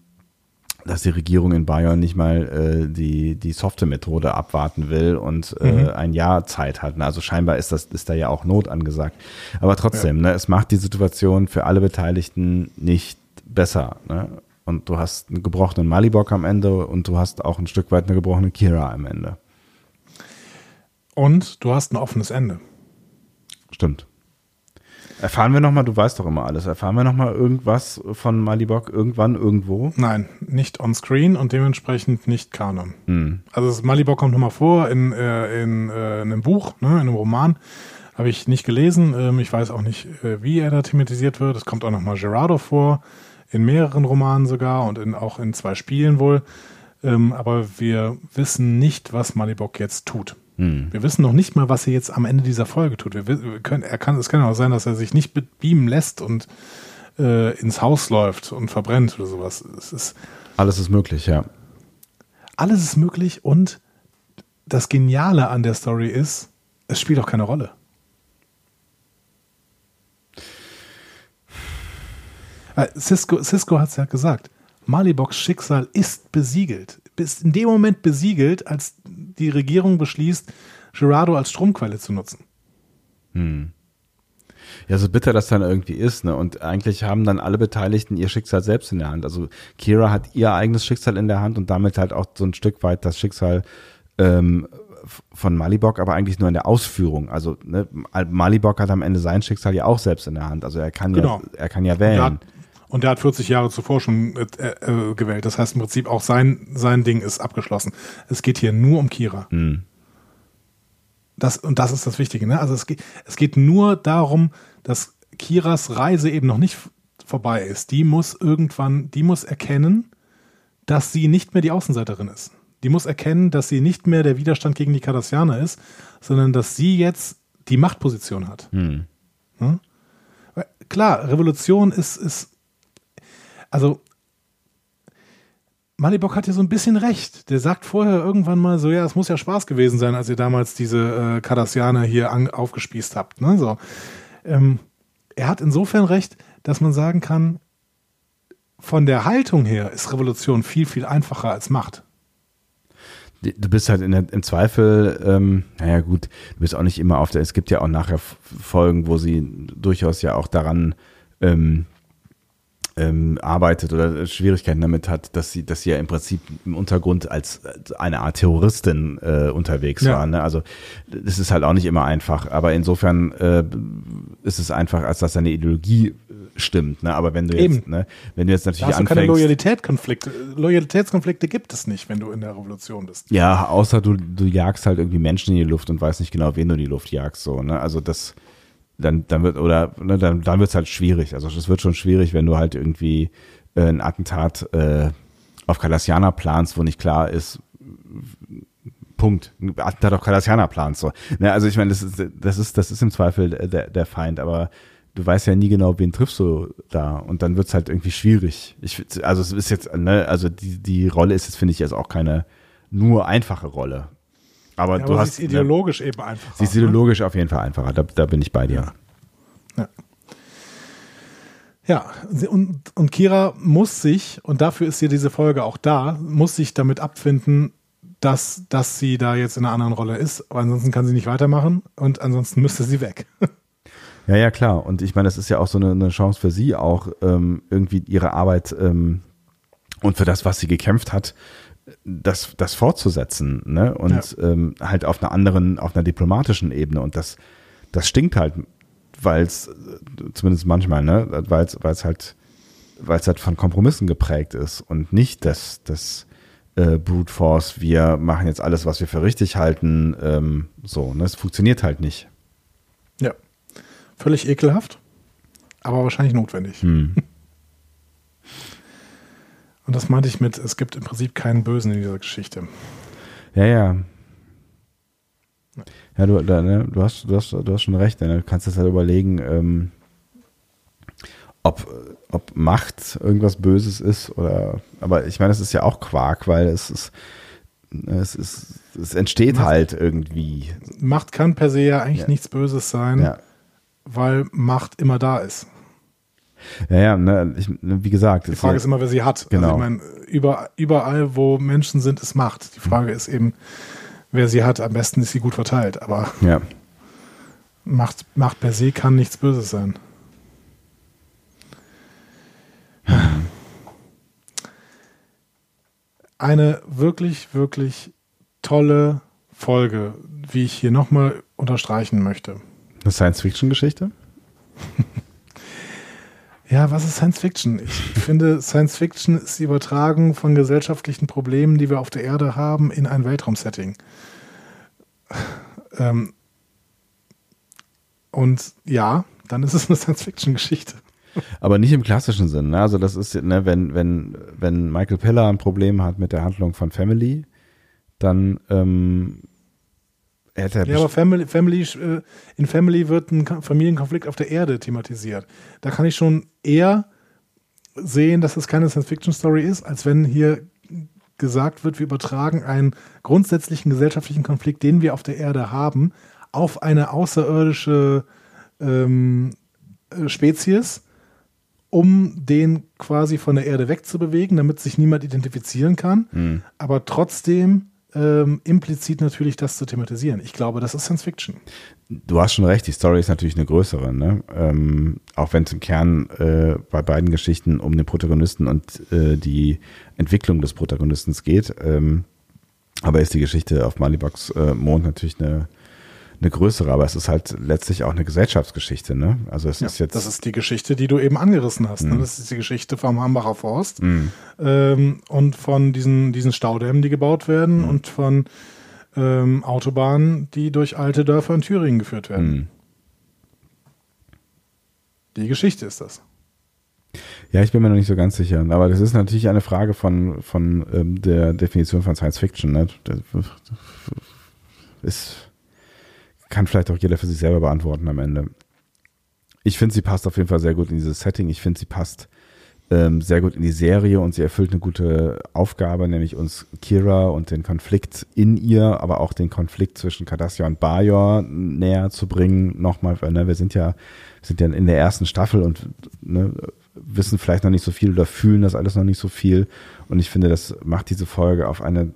dass die Regierung in Bayern nicht mal äh, die, die softe Methode abwarten will und äh, Mhm. ein Jahr Zeit hat. Also scheinbar ist das, ist da ja auch Not angesagt. Aber trotzdem, ne, es macht die Situation für alle Beteiligten nicht besser. Ne? Und du hast einen gebrochenen Malibok am Ende und du hast auch ein Stück weit eine gebrochene Kira am Ende. Und du hast ein offenes Ende. Stimmt. Erfahren wir nochmal, du weißt doch immer alles, erfahren wir nochmal irgendwas von Malibok irgendwann, irgendwo? Nein, nicht on screen und dementsprechend nicht Kanon. Hm. Also Malibok kommt nochmal vor in, äh, in, äh, in einem Buch, ne, in einem Roman. Habe ich nicht gelesen. Ähm, ich weiß auch nicht, äh, wie er da thematisiert wird. Es kommt auch nochmal Gerardo vor, in mehreren Romanen sogar und in, auch in zwei Spielen wohl. Ähm, aber wir wissen nicht, was Malibok jetzt tut. Hm. Wir wissen noch nicht mal, was er jetzt am Ende dieser Folge tut. Wir, wi- wir können, er kann, es kann auch sein, dass er sich nicht be- beamen lässt und äh, ins Haus läuft und verbrennt oder sowas. Es ist, Alles ist möglich, ja. alles ist möglich und das Geniale an der Story ist, es spielt auch keine Rolle. Weil Cisco, Cisco hat es ja gesagt, Maliboks Schicksal ist besiegelt. Ist in dem Moment besiegelt, als die Regierung beschließt, Gerardo als Stromquelle zu nutzen. Ja, so bitter das dann irgendwie ist, ne? Und eigentlich haben dann alle Beteiligten ihr Schicksal selbst in der Hand. Also Kira hat ihr eigenes Schicksal in der Hand und damit halt auch so ein Stück weit das Schicksal ähm, von Malibok, aber eigentlich nur in der Ausführung. Also ne, Mal- Malibok hat am Ende sein Schicksal ja auch selbst in der Hand. Also er kann Genau. ja, er kann ja wählen. Und der hat 40 Jahre zuvor schon äh, äh, gewählt. Das heißt im Prinzip auch sein, sein Ding ist abgeschlossen. Es geht hier nur um Kira. Hm. Das, und das ist das Wichtige. Ne? Also es geht, es geht nur darum, dass Kiras Reise eben noch nicht vorbei ist. Die muss irgendwann, die muss erkennen, dass sie nicht mehr die Außenseiterin ist. Die muss erkennen, dass sie nicht mehr der Widerstand gegen die Cardassianer ist, sondern dass sie jetzt die Machtposition hat. Hm. Weil, Klar, Revolution ist, ist also Malibok hat ja so ein bisschen recht. Der sagt vorher irgendwann mal so, ja, es muss ja Spaß gewesen sein, als ihr damals diese äh, Cardassianer hier an, aufgespießt habt. Ne? So. Ähm, er hat insofern recht, dass man sagen kann, von der Haltung her ist Revolution viel, viel einfacher als Macht. Du bist halt der, im Zweifel, ähm, naja gut, du bist auch nicht immer auf der, es gibt ja auch nachher Folgen, wo sie durchaus ja auch daran ähm, ähm, arbeitet oder Schwierigkeiten damit hat, dass sie, dass sie ja im Prinzip im Untergrund als, eine Art Terroristin äh, unterwegs Ja. war. Ne? Also das ist halt auch nicht immer einfach, aber insofern äh, ist es einfach, als dass seine Ideologie äh, stimmt. Ne? Aber wenn du jetzt, ne, wenn du jetzt Da natürlich hast du keine anfängst, Loyalitätskonflikte. Loyalitätskonflikte gibt es nicht, wenn du in der Revolution bist. Ja, außer du, du jagst halt irgendwie Menschen in die Luft und weißt nicht genau, wen du in die Luft jagst, so, ne? Also das, dann, dann wird, oder, ne, dann, dann wird's halt schwierig. Also es wird schon schwierig, wenn du halt irgendwie äh, ein Attentat äh, auf Cardassianer planst, wo nicht klar ist, Punkt. Ein Attentat auf Cardassianer planst, so. Ne, also ich meine, das ist, das ist, das ist im Zweifel der, der Feind, aber du weißt ja nie genau, wen triffst du da und dann wird's halt irgendwie schwierig. Ich, also es ist jetzt, ne, also die, die Rolle ist jetzt, finde ich, jetzt auch keine nur einfache Rolle. Aber Ja, du aber hast, sie ist ideologisch eben einfach. sie ist ideologisch auf jeden Fall einfacher, da, da bin ich bei dir. Ja. Ja, und, und Kira muss sich, und dafür ist hier diese Folge auch da, muss sich damit abfinden, dass, dass sie da jetzt in einer anderen Rolle ist. Aber ansonsten kann sie nicht weitermachen und ansonsten müsste sie weg. *laughs* Ja, ja, klar. Und ich meine, das ist ja auch so eine, eine Chance für sie, auch ähm, irgendwie ihre Arbeit ähm, und für das, was sie gekämpft hat, das, das fortzusetzen, ne? Und ja. ähm, halt auf einer anderen, auf einer diplomatischen Ebene. Und das, das stinkt halt, weil es, zumindest manchmal, ne, weil es halt, weil es halt von Kompromissen geprägt ist und nicht das, das äh, Brute Force, wir machen jetzt alles, was wir für richtig halten, ähm, so, ne? Es funktioniert halt nicht. Ja. Völlig ekelhaft, aber wahrscheinlich notwendig. Hm. *laughs* Und das meinte ich mit, es gibt im Prinzip keinen Bösen in dieser Geschichte. Ja, ja. Ja, du, da, ne, du, hast, du, hast, du hast schon recht. Ne? Du kannst jetzt halt überlegen, ähm, ob, ob Macht irgendwas Böses ist oder. Aber ich meine, es ist ja auch Quark, weil es ist. Es, ist, es entsteht Macht, halt irgendwie. Macht kann per se ja eigentlich ja. nichts Böses sein, ja. weil Macht immer da ist. Ja, ja, ne, ich, wie gesagt. Die Frage ist, immer, wer sie hat. Genau. Also ich meine, über, überall, wo Menschen sind, ist Macht. Die Frage ist eben, wer sie hat. Am besten ist sie gut verteilt. Aber ja. Macht, Macht per se kann nichts Böses sein. Eine wirklich, wirklich tolle Folge, wie ich hier nochmal unterstreichen möchte. Eine Science-Fiction-Geschichte? *laughs* Ja, was ist Science Fiction? Ich finde, Science Fiction ist die Übertragung von gesellschaftlichen Problemen, die wir auf der Erde haben, in ein Weltraumsetting. Ähm und ja, dann ist es eine Science Fiction Geschichte. Aber nicht im klassischen Sinn. Ne? Also das ist, ne, wenn, wenn, wenn Michael Peller ein Problem hat mit der Handlung von Family, dann ähm, ja, aber Family, Family, äh, in Family wird ein Familienkonflikt auf der Erde thematisiert. Da kann ich schon eher sehen, dass es keine Science-Fiction-Story ist, als wenn hier gesagt wird, wir übertragen einen grundsätzlichen gesellschaftlichen Konflikt, den wir auf der Erde haben, auf eine außerirdische ähm, äh, Spezies, um den quasi von der Erde wegzubewegen, damit sich niemand identifizieren kann, mhm. aber trotzdem ähm, implizit natürlich das zu thematisieren. Ich glaube, das ist Science Fiction. Du hast schon recht, die Story ist natürlich eine größere, ne? Ähm, auch wenn es im Kern äh, bei beiden Geschichten um den Protagonisten und äh, die Entwicklung des Protagonisten geht. Ähm, aber ist die Geschichte auf Malibucks äh, Mond natürlich eine eine größere, aber es ist halt letztlich auch eine Gesellschaftsgeschichte, ne? Also es ja, ist jetzt. Das ist die Geschichte, die du eben angerissen hast. Ne? Mhm. Ne? Das ist die Geschichte vom Hambacher Forst mhm. ähm, und von diesen, diesen Staudämmen, die gebaut werden mhm. und von ähm, Autobahnen, die durch alte Dörfer in Thüringen geführt werden. Mhm. Die Geschichte ist das. Ja, ich bin mir noch nicht so ganz sicher. Aber das ist natürlich eine Frage von, von ähm, der Definition von Science Fiction. Ne? Das ist kann vielleicht auch jeder für sich selber beantworten am Ende. Ich finde, sie passt auf jeden Fall sehr gut in dieses Setting. Ich finde, sie passt ähm, sehr gut in die Serie und sie erfüllt eine gute Aufgabe, nämlich uns Kira und den Konflikt in ihr, aber auch den Konflikt zwischen Cardassia und Bajor näher zu bringen. Nochmal, ne, wir sind ja, sind ja in der ersten Staffel und ne, wissen vielleicht noch nicht so viel oder fühlen das alles noch nicht so viel. Und ich finde, das macht diese Folge auf eine,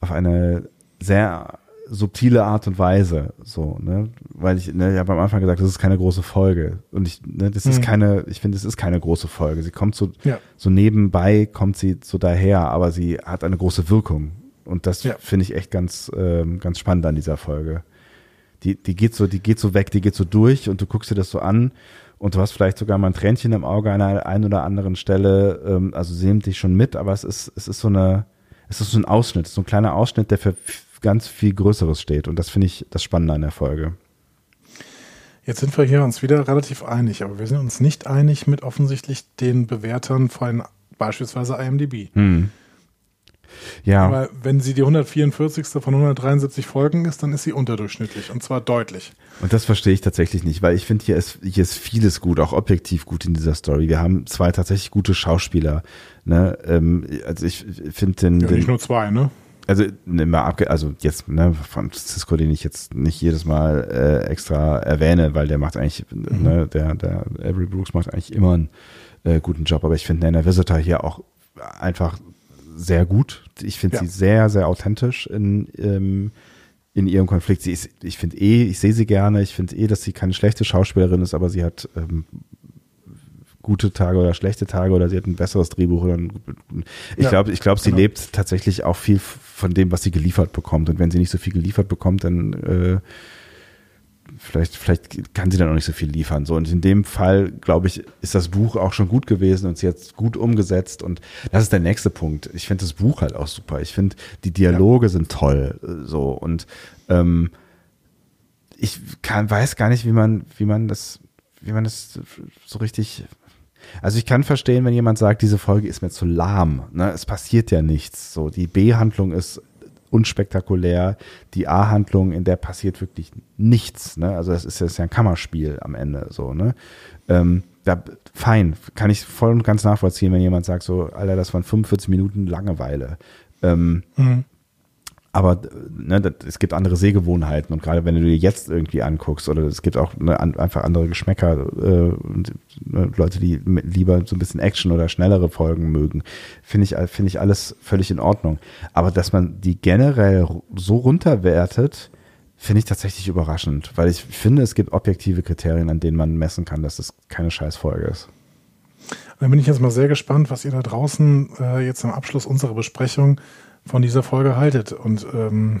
auf eine sehr subtile Art und Weise, so, ne, weil ich, ne, ich habe am Anfang gesagt, das ist keine große Folge und ich, ne, das ist mhm. keine, ich finde, es ist keine große Folge. Sie kommt so, ja. so nebenbei, kommt sie so daher, aber sie hat eine große Wirkung und das ja. finde ich echt ganz, ähm, ganz spannend an dieser Folge. Die, die geht so, die geht so weg, die geht so durch und du guckst dir das so an und du hast vielleicht sogar mal ein Tränchen im Auge an einer einen oder anderen Stelle, ähm, also sie nimmt dich schon mit, aber es ist, es ist so eine, es ist so ein Ausschnitt, so ein kleiner Ausschnitt, der für ganz viel Größeres steht. Und das finde ich das Spannende an der Folge. Jetzt sind wir hier uns wieder relativ einig, aber wir sind uns nicht einig mit offensichtlich den Bewertern von beispielsweise IMDb. Hm. Ja. Aber wenn sie die 144. von 173 Folgen ist, dann ist sie unterdurchschnittlich und zwar deutlich. Und das verstehe ich tatsächlich nicht, weil ich finde, hier ist, hier ist vieles gut, auch objektiv gut in dieser Story. Wir haben zwei tatsächlich gute Schauspieler. Ne? Ähm, also ich finde den, ja, den. Nicht nur zwei, ne? Also mal abge also jetzt ne, von Cisco, den ich jetzt nicht jedes Mal äh, extra erwähne, weil der macht eigentlich, mhm. ne, der, der Avery Brooks macht eigentlich immer einen äh, guten Job, aber ich finde Nana Visitor hier auch einfach sehr gut. Ich finde Ja. sie sehr, sehr authentisch in, ähm, in ihrem Konflikt. Sie ist, ich finde eh, ich sehe sie gerne. Ich finde eh, dass sie keine schlechte Schauspielerin ist, aber sie hat ähm, gute Tage oder schlechte Tage oder sie hat ein besseres Drehbuch oder ein, ich Ja, glaube, ich glaube, sie genau. lebt tatsächlich auch viel von dem, was sie geliefert bekommt. Und wenn sie nicht so viel geliefert bekommt, dann äh, vielleicht, vielleicht kann sie dann auch nicht so viel liefern. So, und in dem Fall, glaube ich, ist das Buch auch schon gut gewesen und sie hat es gut umgesetzt. Und das ist der nächste Punkt. Ich finde das Buch halt auch super. Ich finde, die Dialoge sind toll. äh, So, und ähm, ich kann, weiß gar nicht, wie man, wie man das, wie man das so richtig. Also ich kann verstehen, wenn jemand sagt, diese Folge ist mir zu lahm. Ne? Es passiert ja nichts. So, die B-Handlung ist unspektakulär. Die A-Handlung, in der passiert wirklich nichts. Ne? Also das ist, das ist ja ein Kammerspiel am Ende. So, ne? Ähm, da, fein, kann ich voll und ganz nachvollziehen, wenn jemand sagt, so, Alter, das waren 45 Minuten Langeweile. Ähm, Mhm. Aber ne, es gibt andere Sehgewohnheiten und gerade wenn du dir jetzt irgendwie anguckst oder es gibt auch ne, an, einfach andere Geschmäcker äh, und ne, Leute, die lieber so ein bisschen Action oder schnellere Folgen mögen, finde ich finde ich alles völlig in Ordnung. Aber dass man die generell so runterwertet, finde ich tatsächlich überraschend, weil ich finde, es gibt objektive Kriterien, an denen man messen kann, dass es keine Scheißfolge ist. Dann bin ich jetzt mal sehr gespannt, was ihr da draußen äh, jetzt am Abschluss unserer Besprechung von dieser Folge haltet und ähm,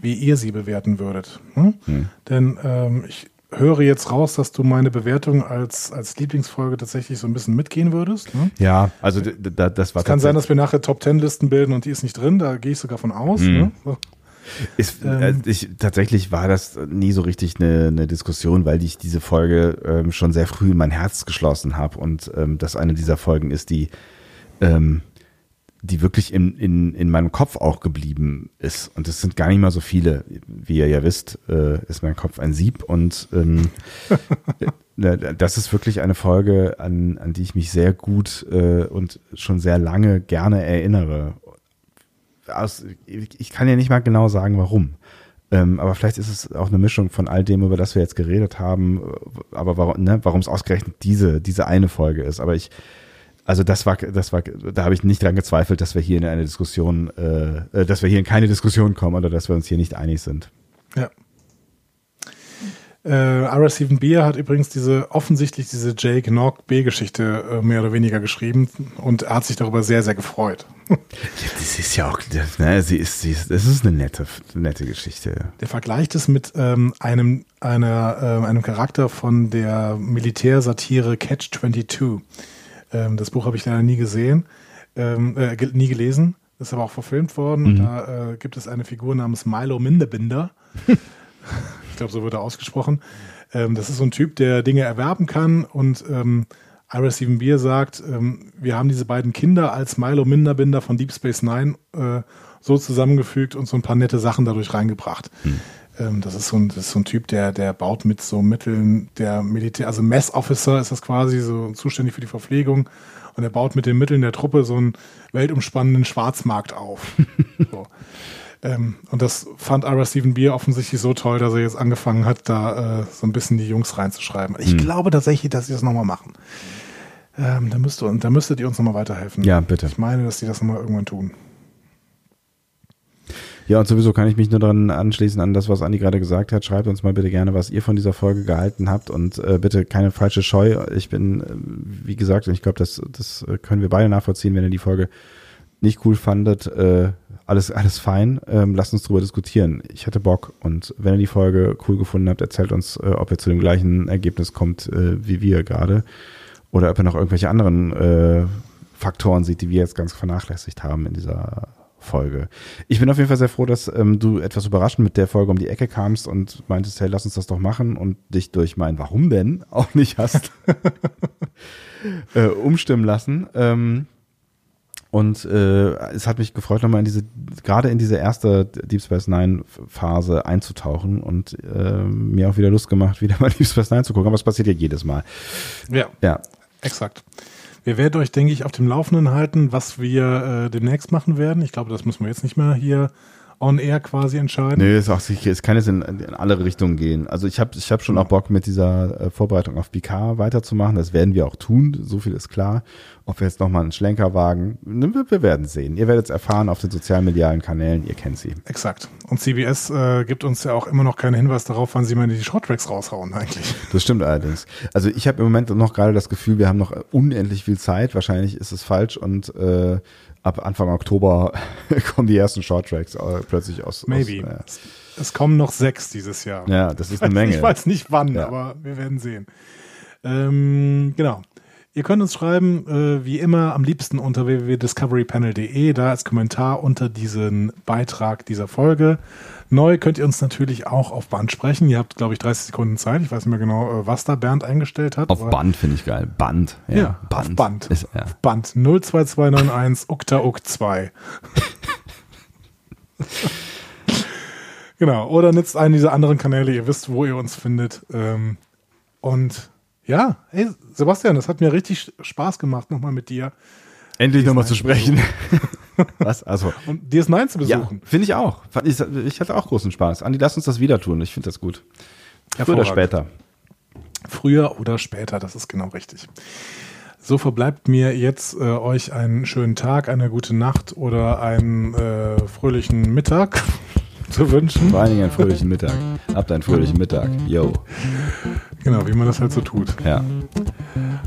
wie ihr sie bewerten würdet. Hm? Hm. Denn ähm, ich höre jetzt raus, dass du meine Bewertung als, als Lieblingsfolge tatsächlich so ein bisschen mitgehen würdest. Ne? Ja, also d- d- das war Es kann sein, dass wir nachher Top Ten Listen bilden und die ist nicht drin, da gehe ich sogar von aus. Mhm. Ne? So. Ist, Ähm, äh, ich, tatsächlich war das nie so richtig eine, eine Diskussion, weil ich diese Folge ähm, schon sehr früh in mein Herz geschlossen habe und ähm, das eine dieser Folgen ist, die, ähm, die wirklich in, in, in meinem Kopf auch geblieben ist. Und es sind gar nicht mal so viele. Wie ihr ja wisst, äh, ist mein Kopf ein Sieb und ähm, *laughs* äh, das ist wirklich eine Folge, an, an die ich mich sehr gut äh, und schon sehr lange gerne erinnere aus, ich kann ja nicht mal genau sagen, warum. Ähm, aber vielleicht ist es auch eine Mischung von all dem, über das wir jetzt geredet haben, äh, aber warum, ne, es ausgerechnet diese, diese eine Folge ist. Aber ich, also das war, das war, da habe ich nicht dran gezweifelt, dass wir hier in eine Diskussion, äh, äh, dass wir hier in keine Diskussion kommen oder dass wir uns hier nicht einig sind. Ja. Äh, Ira Stephen Beer hat übrigens diese offensichtlich diese Jake Nog B-Geschichte äh, mehr oder weniger geschrieben und er hat sich darüber sehr, sehr gefreut. *laughs* Das ist ja auch, ne, sie ist, sie ist, das ist eine nette, nette Geschichte. Der vergleicht es mit ähm, einem, einer, äh, einem Charakter von der Militärsatire Catch 22. Ähm, das Buch habe ich leider nie gesehen, ähm, äh, nie gelesen, ist aber auch verfilmt worden. Und da äh, gibt es eine Figur namens Milo Mindebinder. *laughs* ich glaube, so wird er ausgesprochen. Ähm, das ist so ein Typ, der Dinge erwerben kann und ähm, Ira Steven Beer sagt, ähm, wir haben diese beiden Kinder als Milo Minderbinder von Deep Space Nine äh, so zusammengefügt und so ein paar nette Sachen dadurch reingebracht. Ähm, das, ist so ein, das ist so ein Typ, der, der baut mit so Mitteln der Militär, also Mess Officer ist das quasi, so zuständig für die Verpflegung und er baut mit den Mitteln der Truppe so einen weltumspannenden Schwarzmarkt auf. *laughs* so. Ähm, und das fand Ira Steven Beer offensichtlich so toll, dass er jetzt angefangen hat, da äh, so ein bisschen die Jungs reinzuschreiben. Ich glaube tatsächlich, dass sie das nochmal machen. Ähm, da, müsst da müsstet ihr uns nochmal weiterhelfen. Ja, bitte. Ich meine, dass die das nochmal irgendwann tun. Ja, und sowieso kann ich mich nur daran anschließen an das, was Andi gerade gesagt hat. Schreibt uns mal bitte gerne, was ihr von dieser Folge gehalten habt und äh, bitte keine falsche Scheu. Ich bin, äh, wie gesagt, ich glaube, das, das äh, können wir beide nachvollziehen, wenn ihr die Folge nicht cool fandet. Äh, alles, alles fein. Ähm, lasst uns drüber diskutieren. Ich hatte Bock und wenn ihr die Folge cool gefunden habt, erzählt uns, äh, ob ihr zu dem gleichen Ergebnis kommt äh, wie wir gerade oder ob ihr noch irgendwelche anderen äh, Faktoren seht, die wir jetzt ganz vernachlässigt haben in dieser Folge. Ich bin auf jeden Fall sehr froh, dass ähm, du etwas überraschend mit der Folge um die Ecke kamst und meintest, hey, lass uns das doch machen und dich durch mein Warum denn auch nicht hast *laughs* äh, umstimmen lassen. Ähm, und äh, es hat mich gefreut, nochmal in diese, gerade in diese erste Deep Space Nine Phase einzutauchen und äh, mir auch wieder Lust gemacht, wieder mal Deep Space Nine zu gucken. Aber es passiert ja jedes Mal. Ja, Ja, exakt. Wir werden euch, denke ich, auf dem Laufenden halten, was wir äh, demnächst machen werden. Ich glaube, das müssen wir jetzt nicht mehr hier on air quasi entscheiden? Auch sicher, es kann jetzt in, in alle Richtungen gehen. Also ich habe ich hab schon auch Bock mit dieser äh, Vorbereitung auf BK weiterzumachen. Das werden wir auch tun, so viel ist klar. Ob wir jetzt nochmal einen Schlenker wagen, ne, wir, wir werden sehen. Ihr werdet es erfahren auf den sozialmedialen Kanälen, ihr kennt sie. Exakt. Und CBS äh, gibt uns ja auch immer noch keinen Hinweis darauf, wann sie mal die Shorttracks raushauen eigentlich. Das stimmt allerdings. Also ich habe im Moment noch gerade das Gefühl, wir haben noch unendlich viel Zeit. Wahrscheinlich ist es falsch und äh, ab Anfang Oktober *laughs* kommen die ersten Shorttracks äh, plötzlich aus. Maybe. Aus, es, es kommen noch sechs dieses Jahr. ja, das ist eine *laughs* Menge. Ich weiß nicht wann, Ja. aber wir werden sehen. Ähm, genau. Ihr könnt uns schreiben, äh, wie immer, am liebsten unter www.discoverypanel.de, da als Kommentar unter diesen Beitrag dieser Folge. Neu könnt ihr uns natürlich auch auf Band sprechen. Ihr habt, glaube ich, 30 Sekunden Zeit. Ich weiß nicht mehr genau, äh, was da Bernd eingestellt hat. Auf Band finde ich geil. Band. Ja, Ja, Band. auf Band. Ist, ja. Band 02291 *laughs* Ukta Uk 2. *laughs* genau. Oder nutzt einen dieser anderen Kanäle. Ihr wisst, wo ihr uns findet. Ähm, und ja, hey, Sebastian, das hat mir richtig Spaß gemacht, nochmal mit dir Endlich nochmal zu DS9 sprechen. Was? Also. *laughs* und DS9 zu Ja, besuchen. finde ich auch. Ich, hatte auch großen Spaß. Andi, lass uns das wieder tun. Ich finde das gut. Früher oder später. Früher oder später, das ist genau richtig. So verbleibt mir jetzt äh, euch einen schönen Tag, eine gute Nacht oder einen äh, fröhlichen Mittag zu wünschen. Vor allen Dingen einen fröhlichen Mittag. Habt einen fröhlichen Mittag. Yo. Genau, wie man das halt so tut. Ja.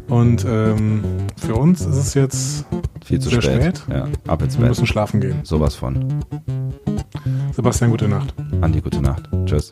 Und ähm, für uns ist es jetzt Viel zu sehr spät. spät. Ja. Ab ins Wir Bett. müssen schlafen gehen. Sowas von. Sebastian, gute Nacht. Andi, gute Nacht. Tschüss.